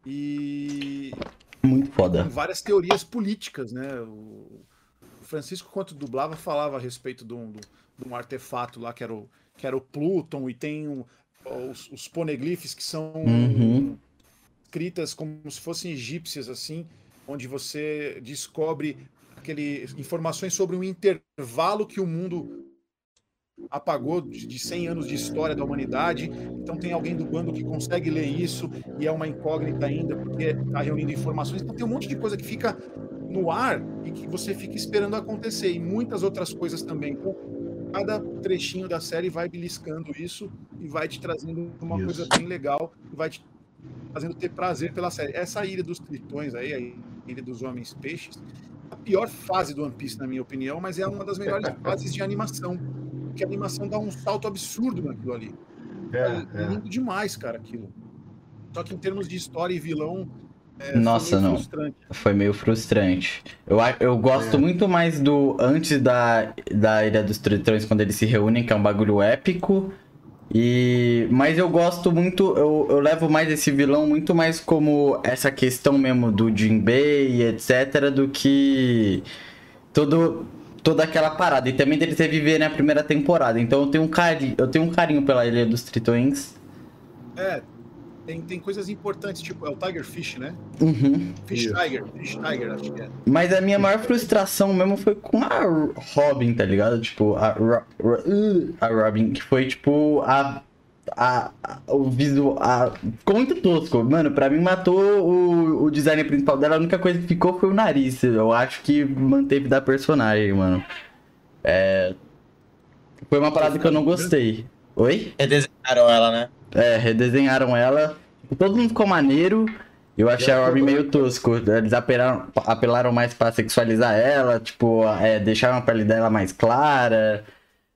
E. Muito foda. Com várias teorias políticas, né? O, Francisco, quando dublava, falava a respeito de um, de um artefato lá que era o, que era o Pluton, e tem um, os, os poneglyphs que são uhum. escritas como se fossem egípcias, assim, onde você descobre aquele informações sobre um intervalo que o mundo apagou de 100 anos de história da humanidade. Então tem alguém do bando que consegue ler isso e é uma incógnita ainda porque está reunindo informações. Então tem um monte de coisa que fica no ar e que você fica esperando acontecer e muitas outras coisas também. Então, cada trechinho da série vai beliscando isso e vai te trazendo uma isso. coisa bem legal e vai te fazendo ter prazer pela série. Essa ilha dos tritões aí, a ilha dos homens peixes, a pior fase do One Piece, na minha opinião, mas é uma das melhores fases de animação. Porque a animação dá um salto absurdo naquilo ali. É, é, é lindo demais, cara, aquilo. Só que em termos de história e vilão. É, Nossa, foi não. Frustrante. Foi meio frustrante. Eu, eu gosto é. muito mais do antes da, da Ilha dos Tritões, quando eles se reúnem, que é um bagulho épico. E mas eu gosto muito, eu, eu levo mais esse vilão muito mais como essa questão mesmo do Jinbei, etc, do que todo toda aquela parada e também dele reviver na primeira temporada. Então eu tenho um carinho, eu tenho um carinho pela Ilha dos Tritões. É, tem, tem coisas importantes, tipo, é o Tiger Fish, né? Uhum. Fish Tiger, Fish Tiger, acho que é. Mas a minha maior frustração mesmo foi com a Robin, tá ligado? Tipo, a, Ro a Robin, que foi tipo a. A, a, o visual. A, ficou muito tosco. Mano, pra mim matou o, o design principal dela. A única coisa que ficou foi o nariz. Eu acho que manteve da personagem, mano. É. Foi uma parada que eu não gostei. Oi? Redesenharam ela, né? É, redesenharam ela. Todo mundo ficou maneiro. Eu achei a Robin meio tosco. Eles apelaram, apelaram mais pra sexualizar ela, tipo, é, deixaram a pele dela mais clara.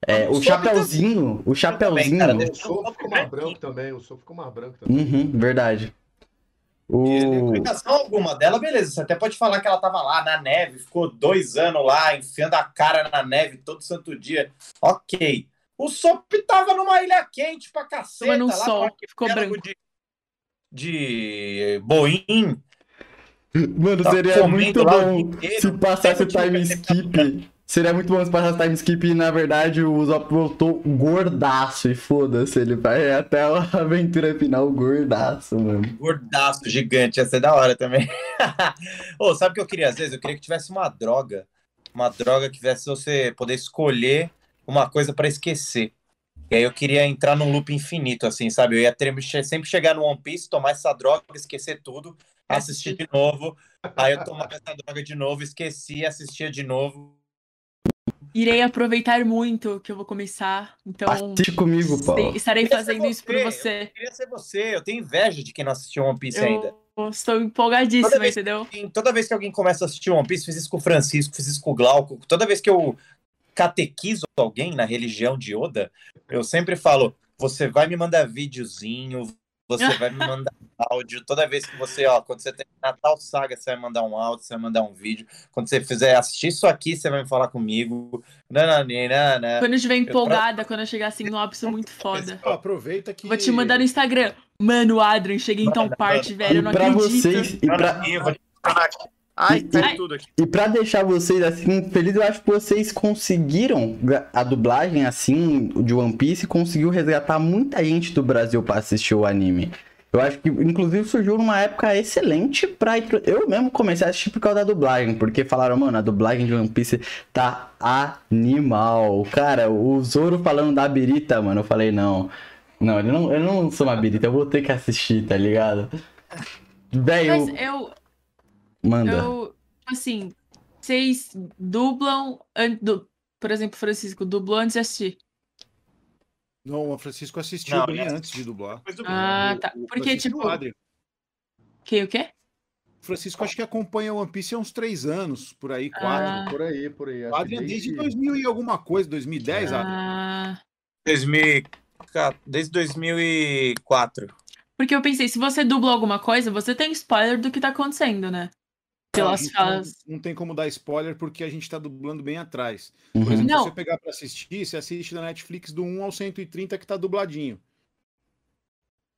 É, o, o chapeuzinho, o chapeuzinho. Também, cara, o Sop ficou mais branco também, o Sop ficou mais branco também. Uhum, verdade. O... Explicação alguma dela, beleza. Você até pode falar que ela tava lá na neve, ficou dois anos lá, enfiando a cara na neve todo santo dia. Ok. O Sop tava numa ilha quente pra caceta. Mas no sol, que ficou branco. De, de Boeing. Mano, tá seria muito bom se passasse o time skip. Seria muito bom se passasse time skip e, na verdade, o Zop voltou gordaço. E foda-se, ele vai até a aventura final gordaço, mano. Gordaço, gigante. Ia ser da hora também. oh, sabe o que eu queria às vezes? Eu queria que tivesse uma droga. Uma droga que tivesse você poder escolher uma coisa para esquecer. E aí eu queria entrar num loop infinito, assim, sabe? Eu ia ter, sempre chegar no One Piece, tomar essa droga, esquecer tudo, assistir de novo. Aí eu tomava essa droga de novo, esquecia, assistia de novo. Irei aproveitar muito que eu vou começar. Então. Assiste comigo, Paulo. Estarei fazendo isso por você. Eu queria ser você. Eu tenho inveja de quem não assistiu One Piece eu... ainda. Estou empolgadíssima, toda vez, entendeu? Toda vez que alguém começa a assistir One Piece, fiz isso com o Francisco, fiz isso com o Glauco. Toda vez que eu catequizo alguém na religião de Oda, eu sempre falo: você vai me mandar videozinho, você vai me mandar áudio. Toda vez que você, ó, quando você tem Natal Saga, você vai mandar um áudio, você vai mandar um vídeo. Quando você fizer assistir isso aqui, você vai me falar comigo. Nananina, quando eu estiver empolgada, eu... quando eu chegar assim no ápice muito foda. Aproveita que. Vou te mandar no Instagram. Mano, Adrian, cheguei em tal parte, velho. Eu não pra acredito. Vocês, e pra... Ai, tudo aqui. E pra deixar vocês assim felizes, eu acho que vocês conseguiram a dublagem assim de One Piece conseguiu resgatar muita gente do Brasil para assistir o anime. Eu acho que, inclusive, surgiu numa época excelente pra. Eu mesmo comecei a assistir por causa da dublagem, porque falaram, mano, a dublagem de One Piece tá animal. Cara, o Zoro falando da Birita, mano, eu falei, não. Não, ele não, ele não sou uma Birita, eu vou ter que assistir, tá ligado? Velho. Mas eu Manda. Eu, assim, vocês dublam, do, por exemplo, Francisco, dublou antes de assistir? Não, o Francisco assistiu não, bem antes de dublar. Ah, tá. Porque, tipo. Que, o quê? O Francisco acho que acompanha One Piece há uns três anos, por aí, quatro. Ah. Por aí, por aí. O Adrian desde... desde 2000 e alguma coisa, 2010, ah. Adrian. Desde 2004. Porque eu pensei, se você dubla alguma coisa, você tem spoiler do que tá acontecendo, né? Pelas falas. Não, não, tem como dar spoiler porque a gente tá dublando bem atrás. Por uhum. exemplo, não. se você pegar para assistir, você assiste na Netflix do 1 ao 130 que tá dubladinho.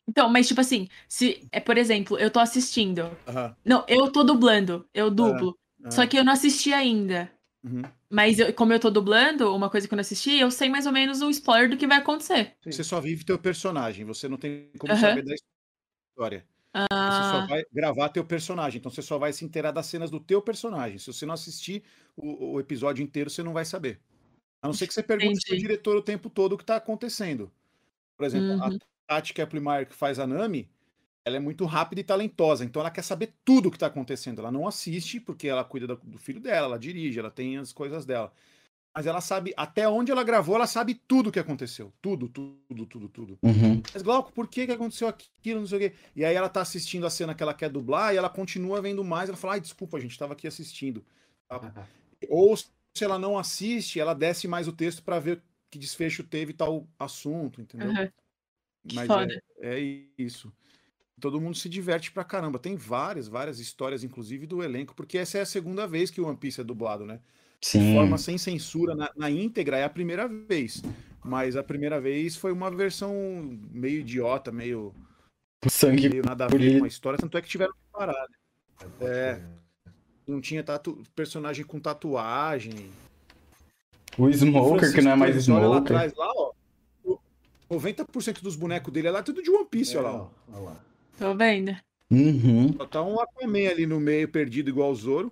Então, mas tipo assim, se é, por exemplo, eu tô assistindo. Uhum. Não, eu tô dublando, eu dublo. Uhum. Só que eu não assisti ainda. Uhum. Mas eu, como eu tô dublando, uma coisa que eu não assisti, eu sei mais ou menos o spoiler do que vai acontecer. Você só vive teu personagem, você não tem como saber da história. Ah. Você só vai gravar teu personagem, então você só vai se inteirar das cenas do teu personagem. Se você não assistir o, o episódio inteiro, você não vai saber. A não ser que você pergunte pro diretor o tempo todo o que tá acontecendo. Por exemplo, uhum. a Tati Kepler que faz a Nami, ela é muito rápida e talentosa, então ela quer saber tudo o que tá acontecendo. Ela não assiste, porque ela cuida do filho dela, ela dirige, ela tem as coisas dela mas ela sabe, até onde ela gravou, ela sabe tudo o que aconteceu. Tudo, tudo, tudo, tudo. Uhum. Mas, Glauco, por que, que aconteceu aquilo, não sei o quê? E aí ela tá assistindo a cena que ela quer dublar e ela continua vendo mais. Ela fala, ai, desculpa, a gente tava aqui assistindo. Uhum. Ou se ela não assiste, ela desce mais o texto para ver que desfecho teve tal assunto, entendeu? Uhum. Mas é, é, isso. Todo mundo se diverte pra caramba. Tem várias, várias histórias, inclusive, do elenco, porque essa é a segunda vez que o One Piece é dublado, né? Sim. de forma sem censura na, na, íntegra é a primeira vez. Mas a primeira vez foi uma versão meio idiota, meio. Sangue meio nada a ver com a história, tanto é que tiveram que parar. Né? É. Não tinha tatu... personagem com tatuagem. O Smoker, que não é mais Smoker. Lá atrás, lá, ó, 90% dos bonecos dele é lá tudo de One Piece, é, olha lá. Ó. Tô vendo. Uhum. Só tá um Aquaman ali no meio, perdido igual o Zoro.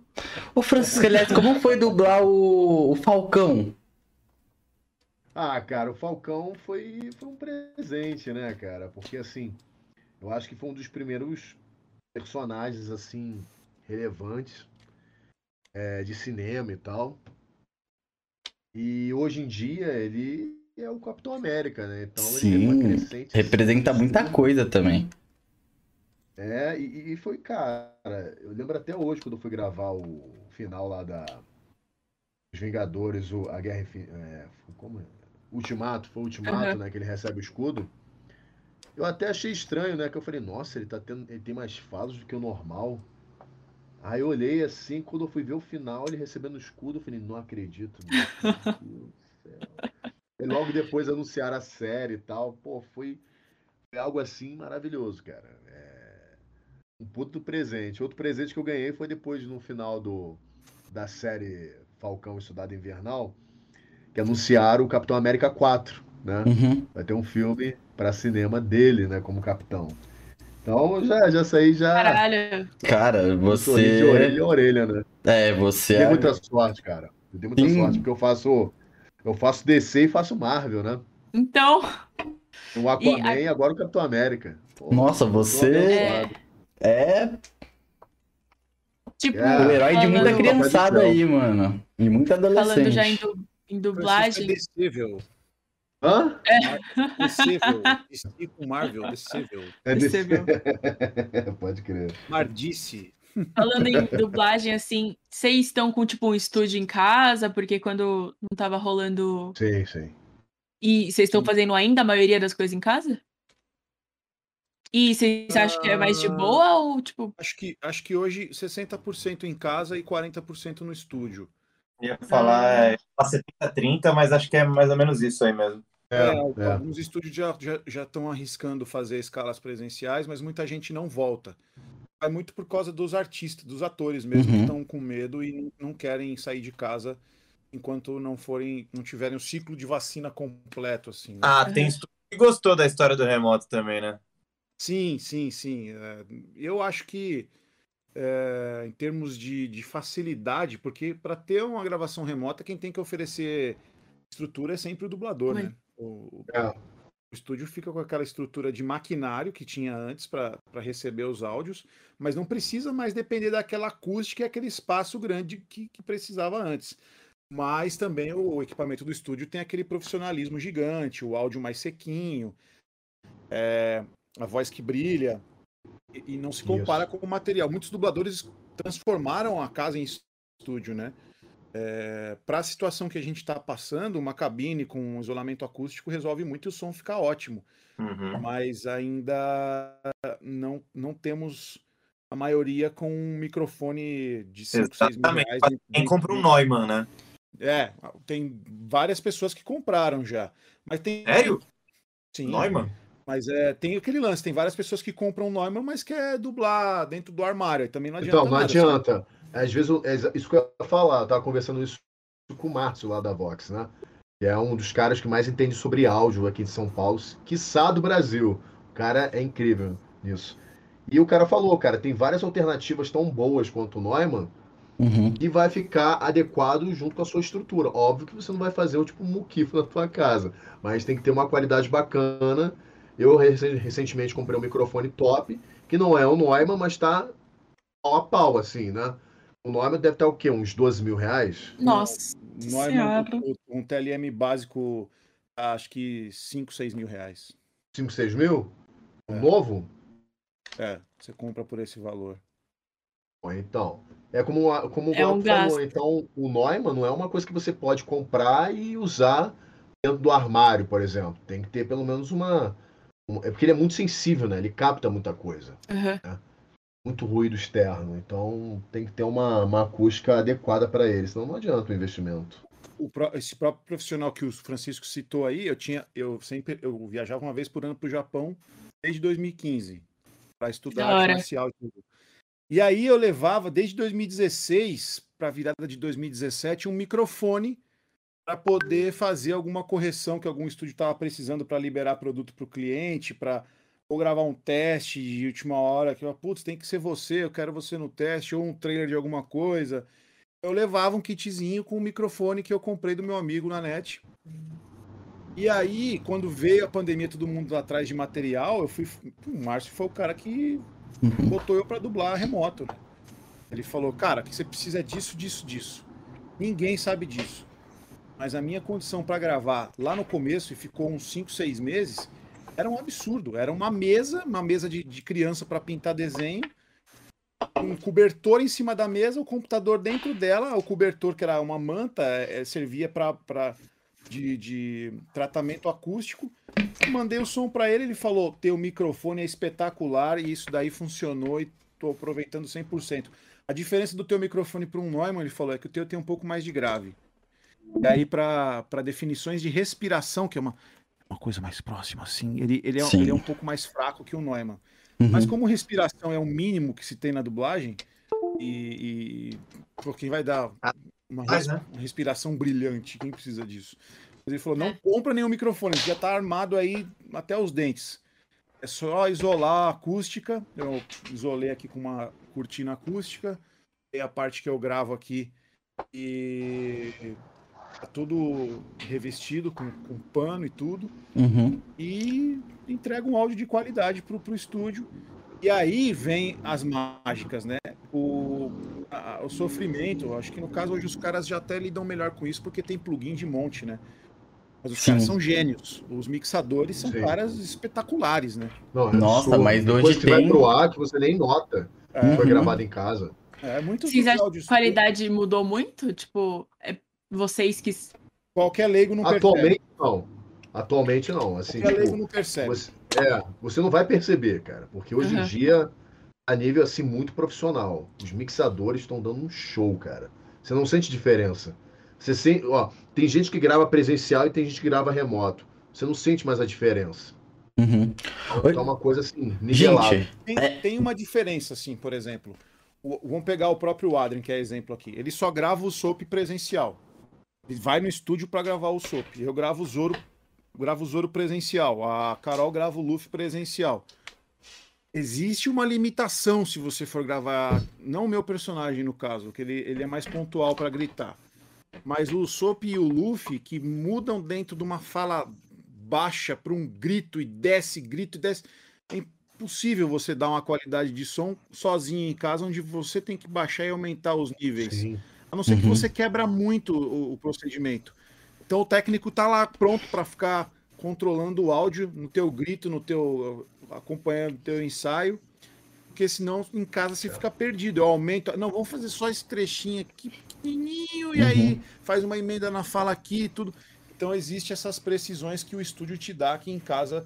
Ô, Francisco, aliás, como foi dublar o, o Falcão? Ah, cara, o Falcão foi, foi um presente, né, cara? Porque, assim, eu acho que foi um dos primeiros personagens, assim, relevantes é, de cinema e tal. E hoje em dia ele é o Capitão América, né? Então ele Sim, crescente. assim, representa muita coisa também. É, e, e foi, cara, eu lembro até hoje quando eu fui gravar o final lá da Os Vingadores, o, a Guerra é, como? Ultimato, foi o Ultimato, Aham. né, que ele recebe o escudo. Eu até achei estranho, né, que eu falei, nossa, ele tá tendo, ele tem mais falas do que o normal. Aí eu olhei assim, quando eu fui ver o final, ele recebendo o escudo, eu falei, não acredito, meu Deus do céu. E logo depois anunciaram a série e tal, pô, foi, foi algo assim maravilhoso, cara. Um puto presente. Outro presente que eu ganhei foi depois, no final do, da série Falcão e Soldado Invernal, que anunciaram o Capitão América 4, né? Uhum. Vai ter um filme para cinema dele, né, como capitão. Então já, já saí já Caralho. Cara, sorriso de orelha você. em orelha, né? É, você Dei é. muita sorte, cara. Eu dei muita Sim. sorte, porque eu faço. Eu faço DC e faço Marvel, né? Então, O Aquaman e agora o Capitão América. Pô, Nossa, você-. É tipo, É, o herói de muita falando- criançada aí, mano. E muita falando adolescente. já em, du- em dublagem. Francisco é descível. Hã? Descível. Marvel, descível. É viu? Pode crer. Mardice. Falando em dublagem, assim, vocês estão com, tipo, um estúdio em casa? Porque quando não tava rolando. Sim, sim. E vocês estão fazendo ainda a maioria das coisas em casa? E vocês acham que é mais de Ah. boa ou, tipo. Acho que, acho que hoje 60% em casa e 40% no estúdio. Ia falar é, 70-30, mas acho que é mais ou menos isso aí mesmo. É, É, é. Alguns estúdios já já já estão arriscando fazer escalas presenciais, mas muita gente não volta. É muito por causa dos artistas, dos atores mesmo, que Uhum. estão com medo e não- não querem sair de casa enquanto não forem, não tiverem o ciclo de vacina completo, assim. né? Ah, tem estúdio que gostou da história do remoto também, né? Sim, sim, sim. É, eu acho que é, em termos de, de facilidade, porque para ter uma gravação remota, quem tem que oferecer estrutura é sempre o dublador, Oi. né? O, o- É. o estúdio fica com aquela estrutura de maquinário que tinha antes para receber os áudios, mas não precisa mais depender daquela acústica e aquele espaço grande que, que precisava antes. Mas também o equipamento do estúdio tem aquele profissionalismo gigante, o áudio mais sequinho, é, a voz que brilha, e, e não se compara com o material. Muitos dubladores transformaram a casa em estúdio, né? Para a situação que a gente está passando, uma cabine com um isolamento acústico resolve muito e o som fica ótimo. Uhum. Mas ainda não, não temos a maioria com um microfone de 5, 6 mil reais. Quem compra um Neumann, né? É, tem várias pessoas que compraram já. Mas tem. Sério? Sim. Neumann? Mas é, tem aquele lance, tem várias pessoas que compram Neumann, mas quer dublar dentro do armário. aí Também não adianta. Então, não nada, adianta. Às vezes, é isso que eu ia falar, eu tava conversando isso com o Márcio lá da Vox, né? Que é um dos caras que mais entende sobre áudio aqui de São Paulo, quiçá do Brasil. O cara é incrível nisso. E o cara falou, cara, tem várias alternativas tão boas quanto o Neumann Uhum. que vai ficar adequado junto com a sua estrutura. Óbvio que você não vai fazer o tipo muquifo na tua casa, mas tem que ter uma qualidade bacana. Eu recen- recentemente comprei um microfone top, que não é o Neumann, mas tá pau a pau, assim, né? O Neumann deve estar o quê? Uns 12 mil reais? Nossa. Neumann, Senhora. um TLM básico, acho que 5, 6 mil reais. 5, 6 mil? Um É. novo? É, você compra por esse valor. Bom, Então, é como, como o É um Glauco falou, gasto. então o Neumann não é uma coisa que você pode comprar e usar dentro do armário, por exemplo. Tem que ter pelo menos uma. É porque ele é muito sensível, né? Ele capta muita coisa, Aham. muito ruído externo. Então tem que ter uma, uma acústica adequada para ele, senão não adianta o investimento. O pró- esse próprio profissional que o Francisco citou aí, eu tinha, eu sempre, eu viajava uma vez por ano para o Japão desde 2015 para estudar e tudo. E aí eu levava desde 2016 para a virada de 2017 um microfone para poder fazer alguma correção que algum estúdio estava precisando para liberar produto para o cliente, para ou gravar um teste de última hora, que putz, tem que ser você, eu quero você no teste, ou um trailer de alguma coisa. Eu levava um kitzinho com o microfone que eu comprei do meu amigo na net. E aí, quando veio a pandemia, todo mundo atrás de material, eu fui. O Márcio foi o cara que uhum. botou eu para dublar remoto. Né? Ele falou, cara, que você precisa disso, disso, disso. Ninguém sabe disso. Mas a minha condição para gravar lá no começo, e ficou uns 5, 6 meses, era um absurdo. Era uma mesa, uma mesa de, de criança para pintar desenho, um cobertor em cima da mesa, o computador dentro dela, o cobertor que era uma manta, é, servia para de, de, tratamento acústico. Mandei o som para ele, ele falou: teu microfone é espetacular e isso daí funcionou e estou aproveitando 100%. A diferença do teu microfone para um Neumann, ele falou, é que o teu tem um pouco mais de grave. E aí, para definições de respiração, que é uma, uma coisa mais próxima, assim. Ele, ele, é, ele é um pouco mais fraco que o Neumann. Uhum. Mas como respiração é o mínimo que se tem na dublagem, e, e porque vai dar ah, uma, res, né? uma, respiração brilhante, quem precisa disso? Mas ele falou, não é. compra nenhum microfone, já está armado aí até os dentes. É só isolar a acústica. Eu isolei aqui com uma cortina acústica. Tem a parte que eu gravo aqui e Tá tudo revestido com, com pano e tudo. Uhum. E entrega um áudio de qualidade pro, pro estúdio. E aí vem as mágicas, né? O, a, o sofrimento. Acho que no caso hoje os caras já até lidam melhor com isso porque tem plugin de monte, né? Mas os Sim. caras são gênios. Os mixadores são Sim. caras espetaculares, né? Não, é Nossa, mas hoje Depois tem... vai pro ar que você nem nota é. que foi gravado em casa. É muito a qualidade mudou muito? Tipo, é vocês que. Qualquer leigo não Atualmente percebe. não. Atualmente não. Assim, Qualquer tipo, leigo não percebe. Você, é, você não vai perceber, cara. Porque hoje uhum. em dia, a nível assim muito profissional, os mixadores estão dando um show, cara. Você não sente diferença. Você sente, ó, tem gente que grava presencial e tem gente que grava remoto. Você não sente mais a diferença. Uhum. Então, é uma coisa assim, nivelada. Gente, tem, é... tem uma diferença, assim, por exemplo. O, vamos pegar o próprio Adrien, que é exemplo aqui. Ele só grava o SOP presencial. Vai no estúdio para gravar o Soap. Eu gravo o Zoro, gravo o Zoro presencial. A Carol grava o Luffy presencial. Existe uma limitação se você for gravar, não o meu personagem no caso, que ele, ele é mais pontual para gritar. Mas o Soap e o Luffy que mudam dentro de uma fala baixa para um grito e desce, grito e desce. É impossível você dar uma qualidade de som sozinho em casa, onde você tem que baixar e aumentar os níveis. Sim. A não ser uhum. que você quebra muito o, o, procedimento. Então o técnico tá lá pronto para ficar controlando o áudio no teu grito, no teu acompanhando o teu ensaio, porque senão em casa você fica perdido. Eu aumento, não, vamos fazer só esse trechinho aqui pequenininho e uhum. aí faz uma emenda na fala aqui e tudo. Então existe essas precisões que o estúdio te dá aqui em casa.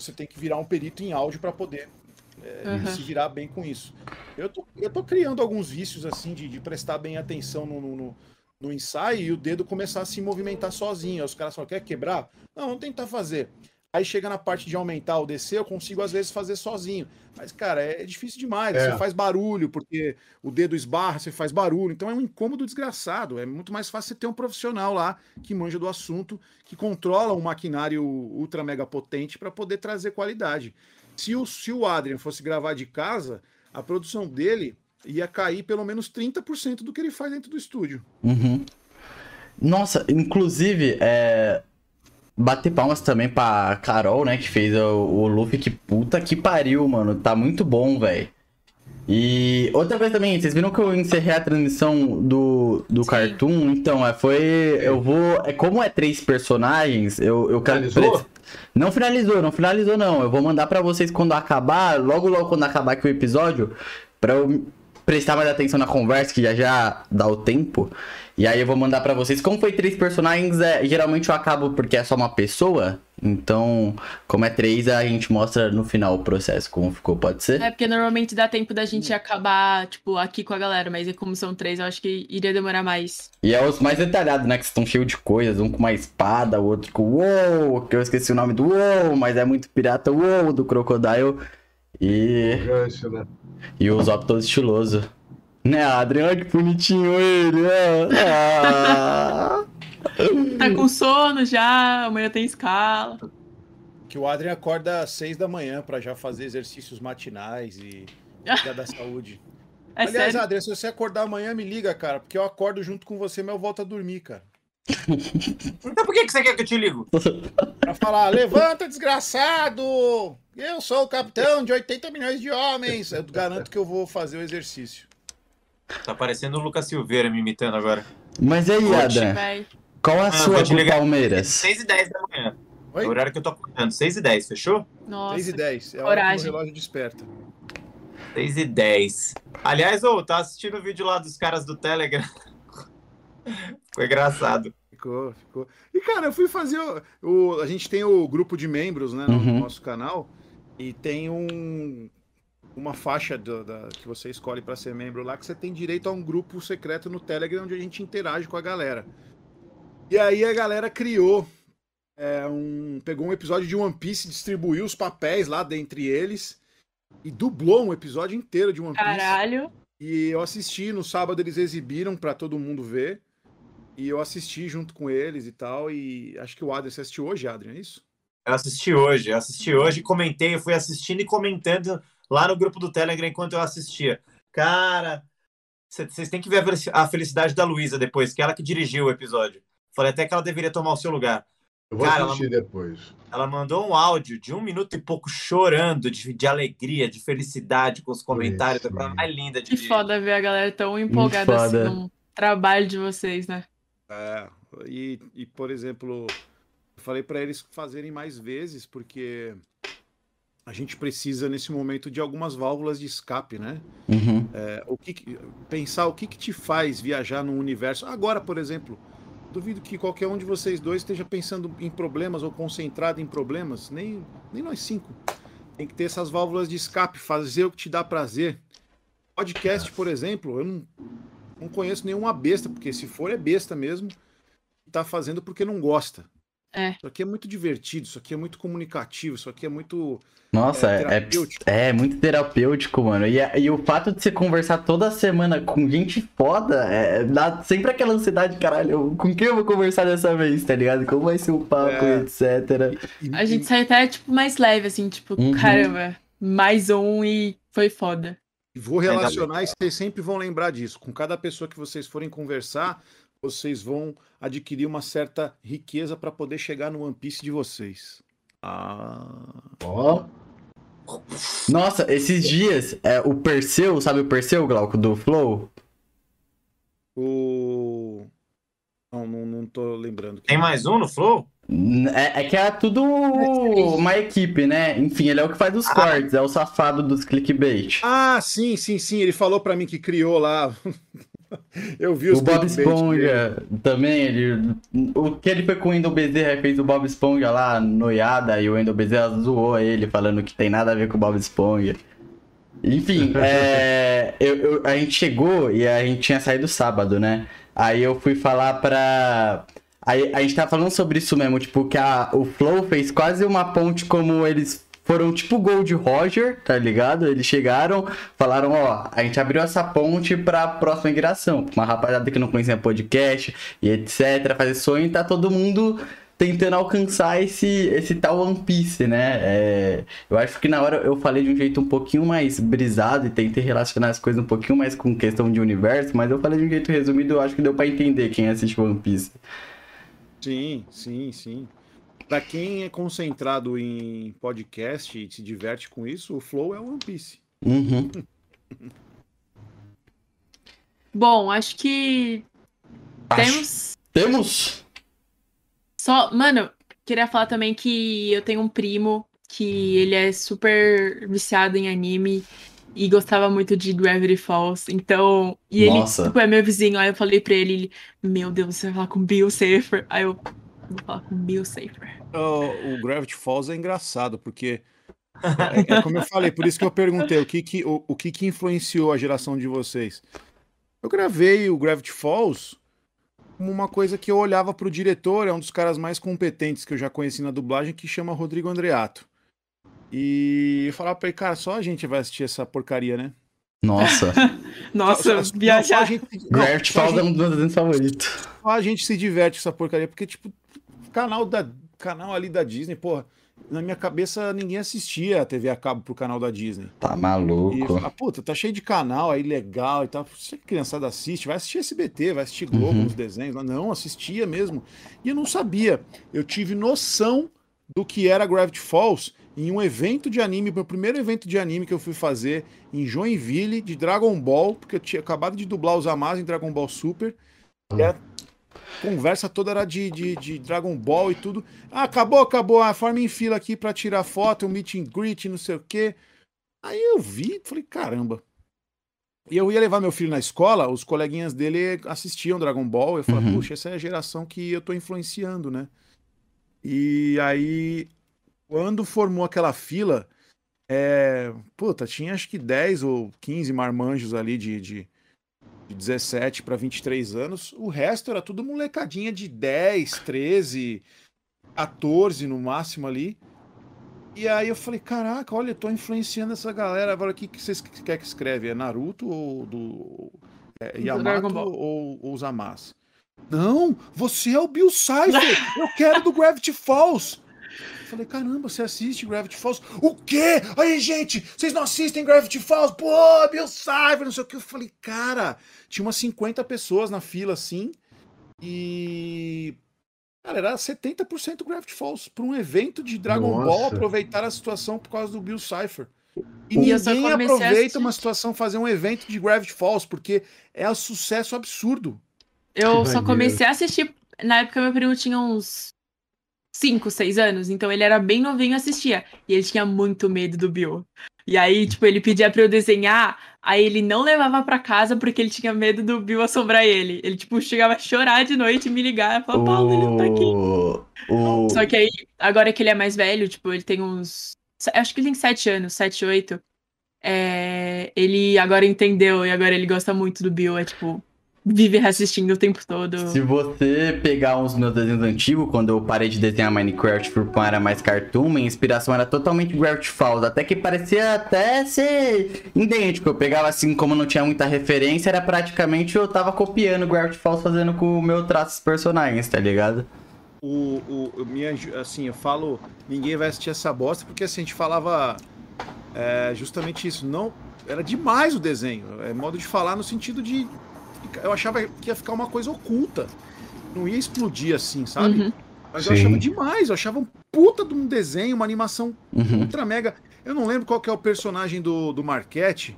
Você tem que virar um perito em áudio para poder é, uhum. se virar bem com isso. Eu tô, eu tô criando alguns vícios assim de, de prestar bem atenção no, no, no, ensaio e o dedo começar a se movimentar sozinho. Aí os caras falam, quer quebrar? Não, vamos tentar fazer. Aí chega na parte de aumentar ou descer, eu consigo às vezes fazer sozinho. Mas, cara, é, é difícil demais. É. Você faz barulho, porque o dedo esbarra, você faz barulho. Então é um incômodo desgraçado. É muito mais fácil você ter um profissional lá que manja do assunto, que controla um maquinário ultra mega potente para poder trazer qualidade. Se o, se o Adrian fosse gravar de casa, a produção dele ia cair pelo menos 30% do que ele faz dentro do estúdio. Uhum. Nossa, inclusive, é... bater palmas também pra Carol, né, que fez o, o Luffy, que puta que pariu, mano. Tá muito bom, velho. E outra coisa também, vocês viram que eu encerrei a transmissão do, do Cartoon? Então, é, foi. Eu vou. É, como é três personagens, eu, eu quero. Não finalizou, não finalizou não. Eu vou mandar para vocês quando acabar, logo logo quando acabar aqui o episódio, para eu prestar mais atenção na conversa, que já já dá o tempo. E aí eu vou mandar para vocês. Como foi três personagens, é, geralmente eu acabo porque é só uma pessoa. Então, como é três, a gente mostra no final o processo, como ficou, pode ser? É, porque normalmente dá tempo da gente acabar, tipo, aqui com a galera, mas como são três, eu acho que iria demorar mais. E é os mais detalhados, né? Que estão cheios de coisas, um com uma espada, o outro com uou, que eu esqueci o nome do uou, mas é muito pirata uou do Crocodile. E. Gancho, né? E o Zop todo estiloso. Né, Adriano? Que bonitinho ele? Ah. tá com sono já, amanhã tem escala. que o Adrian acorda às seis da manhã para já fazer exercícios matinais e cuidar da saúde. É Aliás, sério? Adrian, se você acordar amanhã, me liga, cara, porque eu acordo junto com você, mas eu volto a dormir, cara. Então por que, que você quer que eu te ligo? Pra falar, levanta, desgraçado! Eu sou o capitão de 80 milhões de homens! Eu garanto que eu vou fazer o exercício. Tá parecendo o Lucas Silveira me imitando agora. Mas aí, Adrian, qual a ah, sua do Palmeiras? 6 e 10 da manhã. Oi? É o horário que eu tô acordando. 6 e 10, fechou? Nossa. 6 e 10. É a hora que o relógio desperta. 6 e 10. Aliás, ô, tá assistindo o vídeo lá dos caras do Telegram. Ficou engraçado. Ficou, ficou. E, cara, eu fui fazer. O, o a gente tem o grupo de membros, né, no uhum. nosso canal. E tem um, uma faixa do, da, que você escolhe para ser membro lá, que você tem direito a um grupo secreto no Telegram onde a gente interage com a galera. E aí a galera criou é, um, pegou um episódio de One Piece, distribuiu os papéis lá dentre eles e dublou um episódio inteiro de One Piece. Caralho. E eu assisti, no sábado eles exibiram para todo mundo ver. E eu assisti junto com eles e tal. E acho que o Adrian, você assistiu hoje, Adrian, é isso? Eu assisti hoje, eu assisti hoje, comentei, eu fui assistindo e comentando lá no grupo do Telegram enquanto eu assistia. Cara, vocês têm que ver a felicidade da Luísa depois, que é ela que dirigiu o episódio. Falei até que ela deveria tomar o seu lugar. Eu vou Cara, assistir ela, depois. Ela mandou um áudio de um minuto e pouco chorando de, de alegria, de felicidade com os comentários. Isso, a mais linda de Que foda ver a galera tão empolgada assim no trabalho de vocês, né? É, e, e por exemplo, eu falei para eles fazerem mais vezes, porque a gente precisa nesse momento de algumas válvulas de escape, né? Uhum. É, o que, pensar o que, que te faz viajar no universo. Agora, por exemplo, duvido que qualquer um de vocês dois esteja pensando em problemas ou concentrado em problemas, nem, nem nós cinco. Tem que ter essas válvulas de escape, fazer o que te dá prazer. Podcast, por exemplo, eu não, não conheço nenhuma besta, porque se for é besta mesmo, tá fazendo porque não gosta. É. Isso aqui é muito divertido, isso aqui é muito comunicativo, isso aqui é muito. Nossa, é, é, é, muito terapêutico, mano. E, e o fato de você conversar toda semana com gente foda, é, dá sempre aquela ansiedade, caralho, com quem eu vou conversar dessa vez, tá ligado? Como vai ser o papo, é. etc. A gente sai até, tipo, mais leve, assim, tipo, uhum. caramba, mais um e foi foda. Vou relacionar e vocês sempre vão lembrar disso. Com cada pessoa que vocês forem conversar, vocês vão adquirir uma certa riqueza para poder chegar no One Piece de vocês. Ah. Ó. Oh. Nossa, esses dias, é, o Perseu, sabe o Perseu, Glauco, do Flow? O. Não, não, não tô lembrando. Tem mais um no Flow? É, é, que é tudo uma equipe, né? Enfim, ele é o que faz os ah. cortes, é o safado dos clickbait. Ah, sim, sim, sim. Ele falou para mim que criou lá Eu vi os O Bob Esponja também, ele, o que ele foi com o Wendel Bezerra fez o Bob Esponja lá noiada e o Wendel Bezerra zoou ele falando que tem nada a ver com o Bob Esponja. Enfim, é, eu, eu, a gente chegou e a gente tinha saído sábado, né? Aí eu fui falar pra. Aí a gente tava falando sobre isso mesmo, tipo, que a, o Flow fez quase uma ponte como eles foram tipo Gold Roger, tá ligado? Eles chegaram, falaram, ó, a gente abriu essa ponte pra próxima migração. Uma rapaziada que não conhecia podcast e etc, fazer sonho, tá todo mundo tentando alcançar esse, esse tal One Piece, né? É, eu acho que na hora eu falei de um jeito um pouquinho mais brisado e tentei relacionar as coisas um pouquinho mais com questão de universo, mas eu falei de um jeito resumido, eu acho que deu para entender quem assiste One Piece. Sim, sim, sim. Para quem é concentrado em podcast e se diverte com isso, o Flow é o One Piece. Uhum. Bom, acho que acho. temos. Temos? Só, mano, queria falar também que eu tenho um primo que ele é super viciado em anime e gostava muito de Gravity Falls. Então, e ele tipo, é meu vizinho. Aí eu falei pra ele, ele, meu Deus, você vai falar com Bill Safer. Aí eu, Vou falar com Bill Safer. O, o Gravity Falls é engraçado, porque é, é, como eu falei, por isso que eu perguntei o que que, o, o que que influenciou a geração de vocês. Eu gravei o Gravity Falls como uma coisa que eu olhava para o diretor, é um dos caras mais competentes que eu já conheci na dublagem, que chama Rodrigo Andreato. E eu falava pra ele, cara, só a gente vai assistir essa porcaria, né? Nossa. Nossa, viajar. Gravity Falls é um dos meus favoritos. Só a gente se diverte com essa porcaria, porque, tipo, canal da canal ali da Disney, porra, na minha cabeça ninguém assistia a TV a cabo pro canal da Disney. Tá maluco. E fala, puta, tá cheio de canal aí legal e tal. Se a criançada assiste, vai assistir SBT, vai assistir Globo Uhum. nos desenhos. Não, assistia mesmo. E eu não sabia. Eu tive noção do que era Gravity Falls em um evento de anime, meu primeiro evento de anime que eu fui fazer em Joinville, de Dragon Ball, porque eu tinha acabado de dublar os Amas em Dragon Ball Super. E a conversa toda era de, de, de Dragon Ball e tudo. Ah, acabou, acabou. Ah, forma em fila aqui pra tirar foto, um meet and greet, não sei o quê. Aí eu vi, falei, caramba. E eu ia levar meu filho na escola, os coleguinhas dele assistiam Dragon Ball. Eu falei, Uhum. puxa, essa é a geração que eu tô influenciando, né? E aí, quando formou aquela fila, é, puta, tinha acho que 10 ou 15 marmanjos ali de, de, de 17 para 23 anos. O resto era tudo molecadinha de 10, 13, 14 no máximo ali. E aí eu falei, caraca, olha, eu tô influenciando essa galera. Agora, o que, que vocês querem que escreve? É Naruto ou do é, Yamato ou, ou os Amas? Não, você é o Bill Cipher. eu quero do Gravity Falls. Eu Falei, caramba, você assiste Gravity Falls? O quê? Aí, gente, vocês não assistem Gravity Falls? Pô, Bill Cipher, não sei o que. Eu falei, cara, tinha umas 50 pessoas na fila assim. E. Cara, era 70% Gravity Falls para um evento de Dragon Nossa. Ball aproveitar a situação por causa do Bill Cipher. E ninguém aproveita uma situação fazer um evento de Gravity Falls, porque é um sucesso absurdo. Eu Que só maneiro. comecei a assistir. Na época, meu primo tinha uns 5, 6 anos, então ele era bem novinho e assistia. E ele tinha muito medo do Bill. E aí, tipo, ele pedia pra eu desenhar, aí ele não levava pra casa porque ele tinha medo do Bill assombrar ele. Ele, tipo, chegava a chorar de noite e me ligar e falava, Paulo, ele não tá aqui. O... o... Só que aí, agora que ele é mais velho, tipo, ele tem uns. Acho que ele tem 7 anos, 7, 8. É, ele agora entendeu e agora ele gosta muito do Bill. É tipo, vive reassistindo o tempo todo. Se você pegar uns meus desenhos antigos, quando eu parei de desenhar Minecraft por uma era mais cartoon, minha inspiração era totalmente Gravity Falls. Até que parecia até ser idêntico. Eu pegava assim, como não tinha muita referência, era praticamente eu tava copiando Gravity Falls fazendo com o meu traço dos personagens, tá ligado? o, o, o minha, assim, eu falo, ninguém vai assistir essa bosta, porque assim, a gente falava é, justamente isso, não, era demais o desenho, é modo de falar no sentido de, eu achava que ia ficar uma coisa oculta, não ia explodir assim, sabe? Uhum. Mas eu Sim. achava demais, eu achava um puta de um desenho, uma animação Uhum. ultra mega, eu não lembro qual que é o personagem do, do Marquete,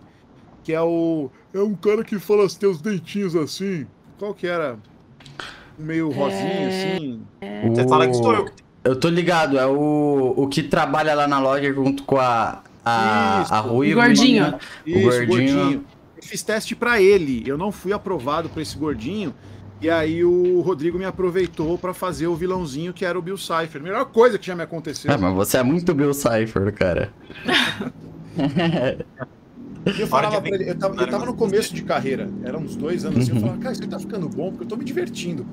que é o, é um cara que fala, tem os dentinhos assim, qual que era? Meio rosinha, É. assim. Você fala que sou eu. Eu tô ligado, é o, o que trabalha lá na loja junto com a, a, Isso, a Ruiva. gordinho. né? O Isso, gordinho. gordinho. Fiz teste pra ele. Eu não fui aprovado pra esse gordinho. E aí o Rodrigo me aproveitou pra fazer o vilãozinho que era o Bill Cipher. Melhor coisa que já me aconteceu. É, mas você é muito Bill Cipher, cara. Eu falava pra ele, eu tava, eu tava no começo de carreira, era uns dois anos assim, eu Uhum. falava, cara, isso aqui tá ficando bom, porque eu tô me divertindo.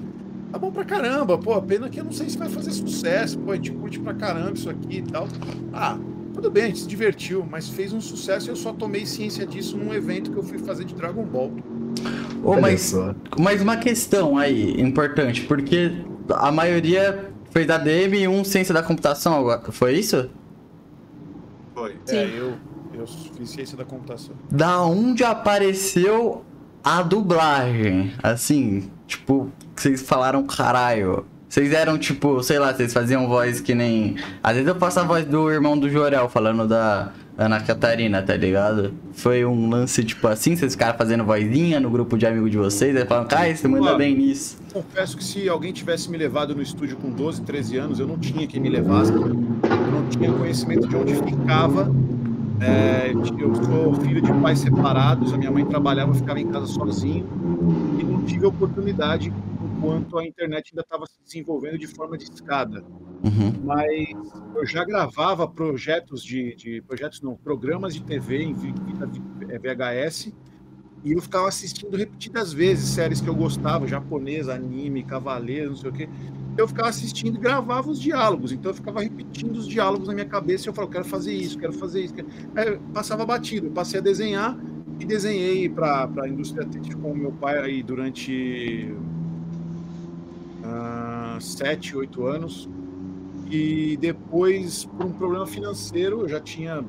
Tá bom pra caramba, pô, pena que eu não sei se vai fazer sucesso, pô, a gente curte pra caramba isso aqui e tal. Ah, tudo bem, a gente se divertiu, mas fez um sucesso e eu só tomei ciência disso num evento que eu fui fazer de Dragon Ball. Olha mas, mas uma questão aí importante, porque a maioria fez ADM e um ciência da computação agora. Foi isso? Foi. Sim. É, eu, eu fiz ciência da computação. Da onde apareceu a dublagem? Assim, tipo, vocês falaram caralho. Vocês eram tipo, sei lá, vocês faziam voz que nem. Às vezes eu faço a voz do irmão do Jorel falando da Ana Catarina, tá ligado? Foi um lance tipo assim, vocês ficaram fazendo vozinha no grupo de amigos de vocês, aí falam, cara, você manda bem nisso. Confesso que se alguém tivesse me levado no estúdio com 12, 13 anos, eu não tinha quem me levasse. Eu não tinha conhecimento de onde ficava. É, eu sou filho de pais separados, a minha mãe trabalhava, ficava em casa sozinho e não tive oportunidade enquanto a internet ainda estava se desenvolvendo de forma de escada. Uhum. Mas eu já gravava projetos de, de projetos não, programas de TV em fita VHS e eu ficava assistindo repetidas vezes séries que eu gostava, japonesa, anime, cavaleiro, não sei o quê. Eu ficava assistindo e gravava os diálogos, então eu ficava repetindo os diálogos na minha cabeça e eu falava, quero fazer isso, quero fazer isso. Aí passava batido, eu passei a desenhar e desenhei para a indústria têxtil com o meu pai aí durante ah, sete, oito anos. E depois, por um problema financeiro, eu já tinha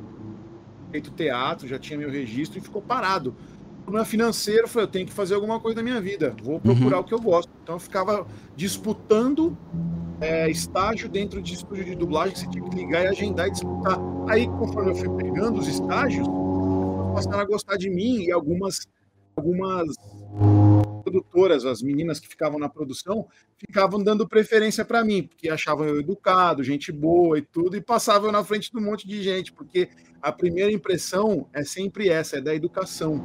feito teatro, já tinha meu registro e ficou parado. Problema financeiro, foi eu tenho que fazer alguma coisa na minha vida, vou procurar uhum. o que eu gosto. Então eu ficava disputando é, estágio dentro de estúdio de dublagem, que você tinha que ligar e agendar e disputar. Aí, conforme eu fui pegando os estágios, passaram a gostar de mim e algumas, algumas produtoras, as meninas que ficavam na produção, ficavam dando preferência para mim, porque achavam eu educado, gente boa e tudo, e passavam na frente de um monte de gente, porque a primeira impressão é sempre essa, é da educação.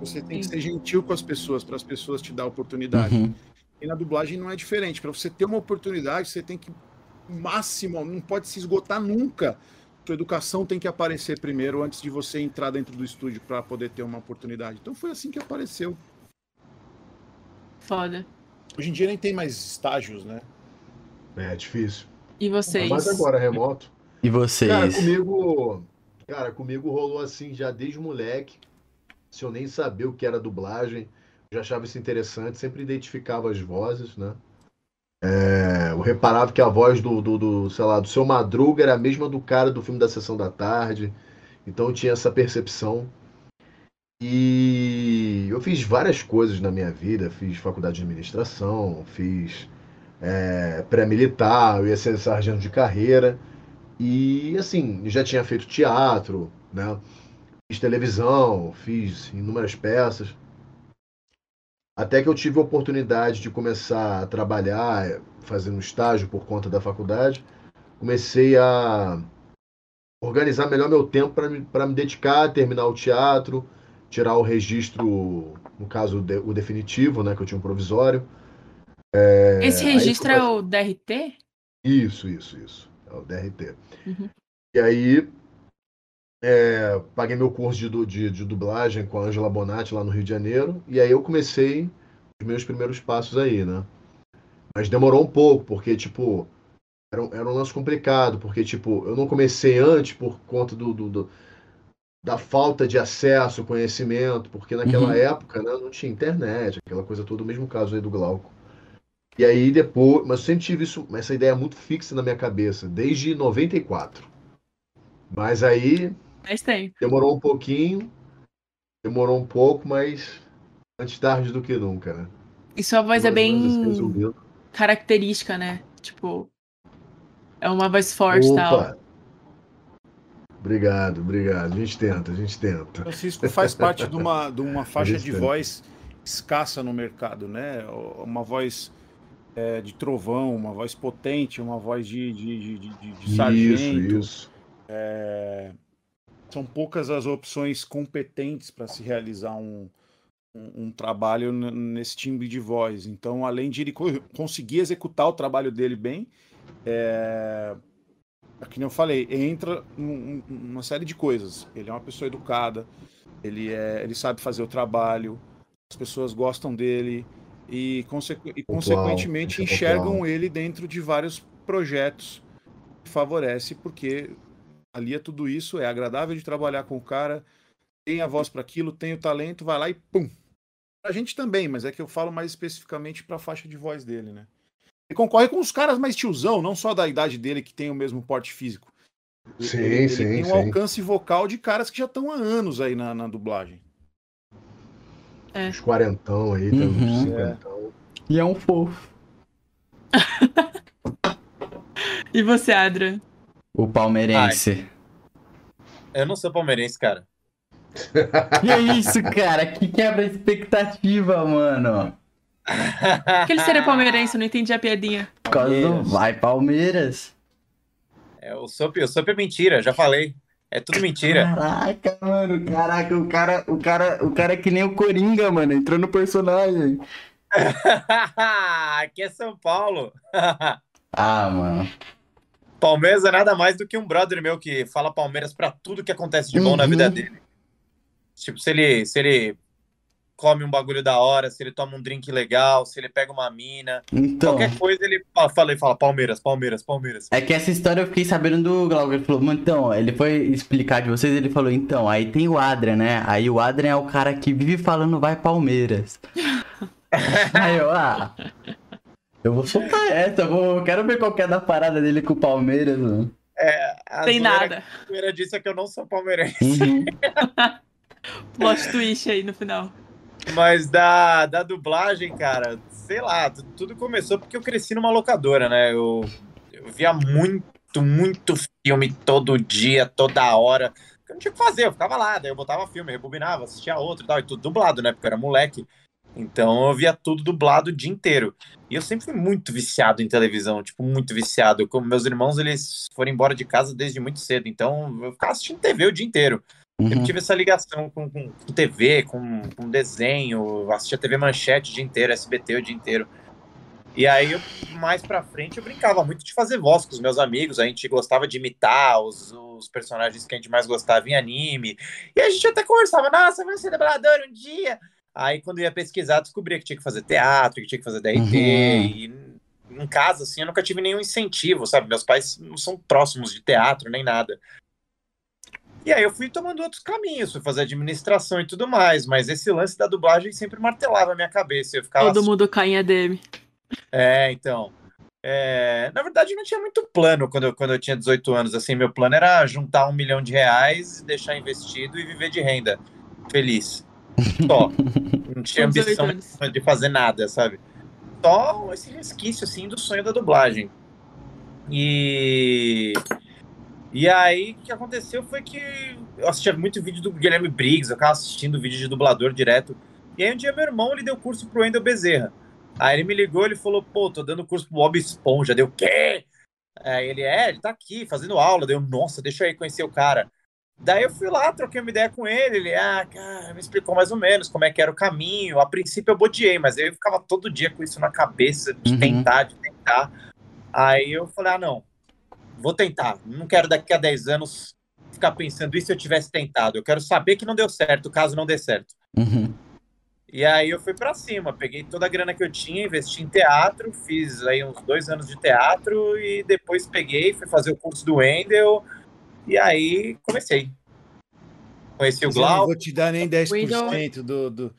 Você tem que ser gentil com as pessoas, para as pessoas te dar oportunidade. Uhum. E na dublagem não é diferente. Para você ter uma oportunidade, você tem que máximo, não pode se esgotar nunca. Sua educação tem que aparecer primeiro antes de você entrar dentro do estúdio para poder ter uma oportunidade. Então foi assim que apareceu. Foda. Hoje em dia nem tem mais estágios, né? É, é difícil. E vocês? Mas agora remoto. E vocês? Cara, comigo, cara, comigo rolou assim já desde moleque. Se eu nem sabia o que era dublagem, já achava isso interessante, sempre identificava as vozes, né? É, eu reparava que a voz do, do, do, sei lá, do seu Madruga era a mesma do cara do filme da Sessão da Tarde. Então eu tinha essa percepção. E eu fiz várias coisas na minha vida. Fiz faculdade de administração, fiz é, pré-militar, eu ia ser sargento de carreira. E assim, já tinha feito teatro, né? Fiz televisão, fiz inúmeras peças. Até que eu tive a oportunidade de começar a trabalhar, fazendo estágio por conta da faculdade. Comecei a organizar melhor meu tempo para me, me dedicar, terminar o teatro, tirar o registro, no caso, o definitivo, né, que eu tinha um provisório. É, Esse registro é o DRT? Isso, isso, isso. É o DRT. Uhum. E aí é, paguei meu curso de, de, de, dublagem com a Angela Bonatti lá no Rio de Janeiro. E aí eu comecei os meus primeiros passos aí, né? Mas demorou um pouco, porque, tipo, era, um, era um lance complicado, porque, tipo, eu não comecei antes por conta do, do, do da falta de acesso, conhecimento, porque naquela uhum. época né, não tinha internet, aquela coisa toda, o mesmo caso aí do Glauco. E aí depois, mas eu sempre tive isso, essa ideia muito fixa na minha cabeça, desde 94. Mas aí mas tem. Demorou um pouquinho, demorou um pouco, mas antes tarde do que nunca, né? E sua voz é bem característica, né? Tipo, é uma voz forte e tal. Obrigado, obrigado. A gente tenta, a gente tenta. Francisco faz parte de uma, de uma faixa de tenta. voz escassa no mercado, né? Uma voz é, de trovão, uma voz potente, uma voz de, de, de, de, de sargento. Isso, isso. É, são poucas as opções competentes para se realizar um, um, um, trabalho nesse timbre de voz. Então, além de ele conseguir executar o trabalho dele bem, é, é que eu falei, entra uma série de coisas. Ele é uma pessoa educada, ele, é, ele sabe fazer o trabalho, as pessoas gostam dele e, consequ e consequentemente, enxergam ele dentro de vários projetos que favorece, porque ali é tudo isso, é agradável de trabalhar com o cara, tem a voz para aquilo, tem o talento, vai lá e pum. A gente também, mas é que eu falo mais especificamente para a faixa de voz dele, né? Ele concorre com os caras mais tiozão, não só da idade dele que tem o mesmo porte físico. Sim, ele, sim, ele tem um sim. alcance vocal de caras que já estão há anos aí na, na dublagem. É. Os quarentão aí, uhum. cinquentão. E é um fofo. e você, Adra? O palmeirense. Ai. Eu não sou palmeirense, cara. que isso, cara? Que quebra expectativa, mano. Que ele seria palmeirense? Eu não entendi a piadinha. Por causa do Vai Palmeiras. É, o Sop, o Sop é mentira, já falei. É tudo mentira. Caraca, mano, caraca, o cara, o cara, o cara é que nem o Coringa, mano, entrou no personagem. Aqui é São Paulo. ah, mano. Palmeiras é nada mais do que um brother meu que fala Palmeiras para tudo que acontece de bom uhum. na vida dele. Tipo, se ele, se ele come um bagulho da hora, se ele toma um drink legal, se ele pega uma mina, então, qualquer coisa ele fala e fala Palmeiras, Palmeiras, Palmeiras. É que essa história eu fiquei sabendo do Glauco, ele falou, então, ele foi explicar de vocês, ele falou, então, aí tem o Adrian, né? Aí o Adrian é o cara que vive falando vai Palmeiras. aí eu, ah, Eu vou soltar essa, eu vou... quero ver qual que é da parada dele com o Palmeiras, mano. É, Tem nada. A primeira disse é que eu não sou palmeirense. Uhum. Plot twist aí no final. Mas da, da dublagem, cara, sei lá, tudo começou porque eu cresci numa locadora, né? Eu, eu via muito, muito filme todo dia, toda hora. Eu não tinha o que fazer, eu ficava lá, daí eu botava filme, rebobinava, assistia outro e tal, e tudo dublado, né? Porque eu era moleque. Então eu via tudo dublado o dia inteiro. E eu sempre fui muito viciado em televisão, tipo, muito viciado. Como meus irmãos, eles foram embora de casa desde muito cedo, então eu ficava assistindo TV o dia inteiro. Uhum. Eu tive essa ligação com, com, com TV, com, com, desenho, assistia TV Manchete o dia inteiro, SBT o dia inteiro. E aí, eu, mais pra frente, eu brincava muito de fazer voz com os meus amigos, a gente gostava de imitar os, os personagens que a gente mais gostava em anime. E a gente até conversava, nossa, vai ser dublador um dia. Aí, quando ia pesquisar, descobria que tinha que fazer teatro, que tinha que fazer DRT. Uhum. E em casa, assim, eu nunca tive nenhum incentivo, sabe? Meus pais não são próximos de teatro nem nada. E aí eu fui tomando outros caminhos, fui fazer administração e tudo mais, mas esse lance da dublagem sempre martelava a minha cabeça. Eu ficava Todo mundo cai em ADM. É, então. É... Na verdade, não tinha muito plano quando eu, quando eu tinha 18 anos. Assim, meu plano era juntar um milhão de reais, deixar investido e viver de renda. Feliz. Só. Não tinha ambição de fazer nada, sabe? Só esse resquício, assim, do sonho da dublagem. E e aí, o que aconteceu foi que eu assistia muito vídeo do Guilherme Briggs, eu ficava assistindo vídeo de dublador direto. E aí, um dia, meu irmão, ele deu curso pro Wendel Bezerra. Aí ele me ligou, ele falou, pô, tô dando curso pro Bob Esponja. Deu, o quê? Aí ele, é, ele tá aqui, fazendo aula. Deu, nossa, deixa eu aí conhecer o cara. Daí eu fui lá, troquei uma ideia com ele. Ele, ah, cara, me explicou mais ou menos como é que era o caminho. A princípio eu bodiei, mas eu ficava todo dia com isso na cabeça, de uhum. tentar, de tentar. Aí eu falei, ah, não, vou tentar. Não quero daqui a 10 anos ficar pensando isso se eu tivesse tentado. Eu quero saber que não deu certo, caso não dê certo. Uhum. E aí eu fui para cima, peguei toda a grana que eu tinha, investi em teatro, fiz aí uns dois anos de teatro e depois peguei, fui fazer o curso do Wendel e aí comecei. Conheci o Glauco. Não vou te dar nem 10% do, do,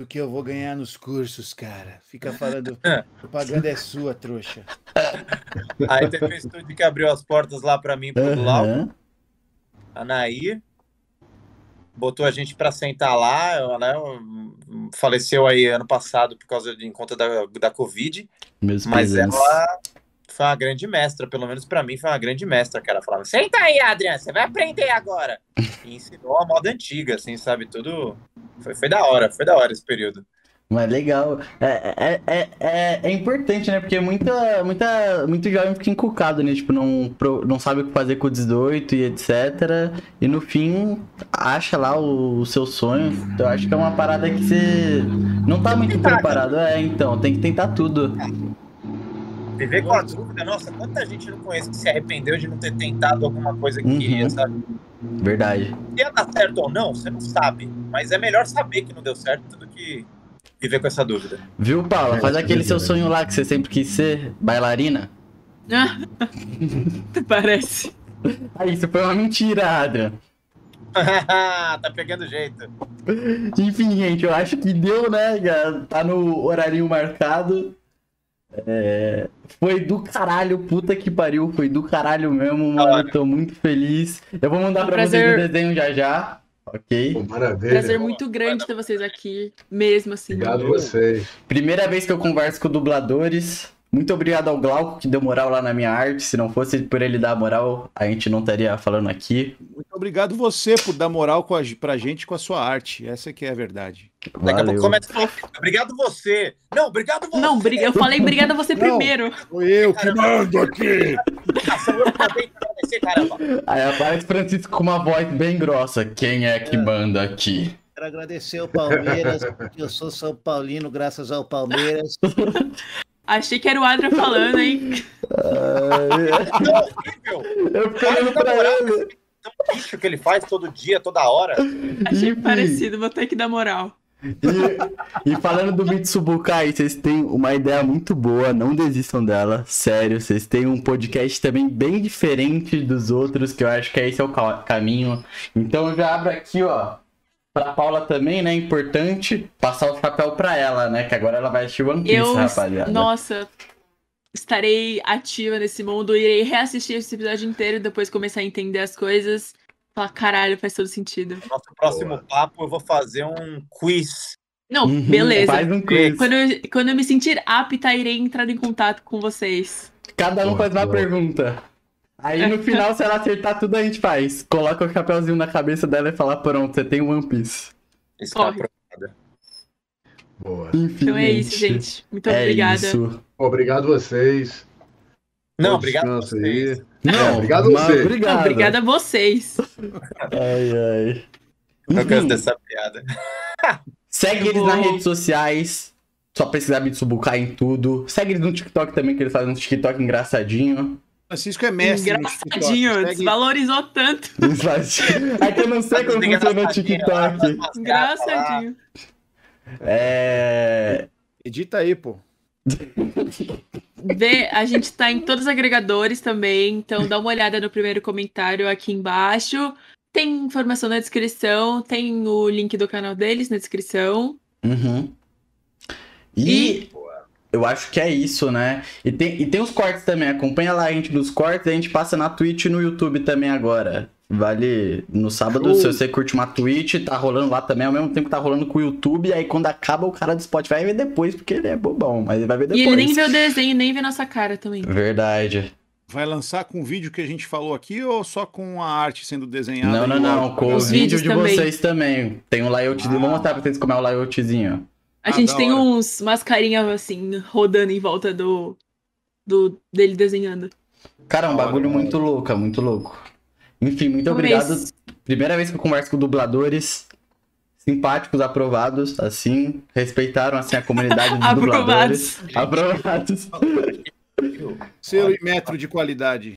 do que eu vou ganhar nos cursos, cara. Fica falando, propaganda é sua, trouxa. Aí teve um estúdio que abriu as portas lá para mim, pro uhum. Glauco. A Nair. Botou a gente para sentar lá, né? Faleceu aí ano passado por causa de conta da, da Covid. Meus mas ela foi uma grande mestra, pelo menos para mim foi uma grande mestra, cara. Falava, senta aí, Adriano, você vai aprender agora. E ensinou a moda antiga, assim, sabe? Tudo. Foi, foi da hora, foi da hora esse período. Mas legal. É, é, é, é, é importante, né? Porque muita, muita, muito jovem fica encucado, né? Tipo, não, não sabe o que fazer com o 18 e etc. E no fim, acha lá o, o seu sonho. Eu acho que é uma parada que você não tá muito preparado. É, então, tem que tentar tudo. Viver com a dúvida, nossa, quanta gente não conhece que se arrependeu de não ter tentado alguma coisa que uhum. queria, sabe? Verdade. Se ia dar certo ou não, você não sabe. Mas é melhor saber que não deu certo do que viver com essa dúvida. Viu, Paula? Faz é, aquele seu sonho lá que você sempre quis ser bailarina. Parece. Aí, isso foi uma mentira, Adrian. tá pegando jeito. Enfim, gente, eu acho que deu, né? Tá no horário marcado. É, foi do caralho, puta que pariu, foi do caralho mesmo, mano. Tô muito feliz. Eu vou mandar pra prazer... vocês o desenho já já. Ok. Pô, maravilha. Prazer muito grande ter vocês aqui, mesmo assim. Obrigado a vocês. Primeira vez que eu converso com dubladores. Muito obrigado ao Glauco que deu moral lá na minha arte. Se não fosse por ele dar moral, a gente não estaria falando aqui. Muito obrigado você por dar moral com a, pra gente com a sua arte. Essa que é a verdade. Daqui a pouco começa a falar, obrigado você. Não, obrigado você. Não, eu falei obrigado a você não, primeiro. Foi eu que mando aqui. Aí aparece Francisco com uma voz bem grossa. Quem é que manda aqui? Quero agradecer ao Palmeiras, porque eu sou São Paulino, graças ao Palmeiras. Achei que era o Adria falando, hein? eu fico olhando pra ele. Tão bicho que ele faz todo dia, toda hora. Achei Enfim. parecido, vou ter que dar moral. E, e, falando do Mitsubukai, vocês têm uma ideia muito boa, não desistam dela, sério. Vocês têm um podcast também bem diferente dos outros, que eu acho que esse é o caminho. Então eu já abro aqui, ó, pra Paula também, né? Importante passar o chapéu pra ela, né? Que agora ela vai assistir One Piece, Eu, rapaziada. nossa, estarei ativa nesse mundo, irei reassistir esse episódio inteiro, depois começar a entender as coisas. Falar, caralho, faz todo sentido. Nosso próximo papo eu vou fazer um quiz. Não, Uhum, beleza. Faz um quiz. Quando eu, quando eu me sentir apta, irei entrar em contato com vocês. Cada um Boa, faz uma boa. pergunta. Aí no final, se ela acertar tudo, a gente faz. Coloca o chapéuzinho na cabeça dela e fala, pronto, você tem One Piece. Isso Corre. Boa. Enfim, Então é isso, gente. Muito É obrigada. isso. Obrigado vocês. Não, Bom obrigado a vocês. Não, obrigado a mas você. Obrigado. Não, obrigada a vocês. Ai, ai. Eu gosto Enfim, dessa piada. segue Eu eles nas redes sociais. Só pesquisar Mitsubukai em tudo. Segue eles no TikTok também, que eles fazem um TikTok engraçadinho. Francisco é mestre. Engraçadinho, desvalorizou tanto. É que eu não sei como funciona o TikTok. Engraçadinho. É. Edita aí, pô. Vê, a gente tá em todos os agregadores também, então dá uma olhada no primeiro comentário aqui embaixo. Tem informação na descrição, tem o link do canal deles na descrição. Uhum. E, eu acho que é isso, né? E tem, e tem os cortes também. Acompanha lá a gente nos cortes. A gente passa na Twitch e no YouTube também agora. Vale no sábado, Show. se você curte uma Twitch, tá rolando lá também, ao mesmo tempo que tá rolando com o YouTube. Aí quando acaba, o cara do Spotify vai ver depois, porque ele é bobão, mas ele vai ver E depois. ele nem vê o desenho, nem vê nossa cara também. Verdade. Vai lançar com o vídeo que a gente falou aqui ou só com a arte sendo desenhada? Não, não, e não. Com Os o vídeo vídeos de também. vocês também. Tem um layoutzinho. Ah. Vou mostrar pra vocês como é o layoutzinho. A Ah, gente tem hora. uns mascarinhas assim, rodando em volta do, do dele desenhando. Cara, é um bagulho muito louco, é muito louco. Enfim, muito obrigado. isso. Primeira vez que eu converso com dubladores simpáticos, aprovados, assim, respeitaram assim a comunidade dos dubladores. Aprovados. Selo e metro de qualidade.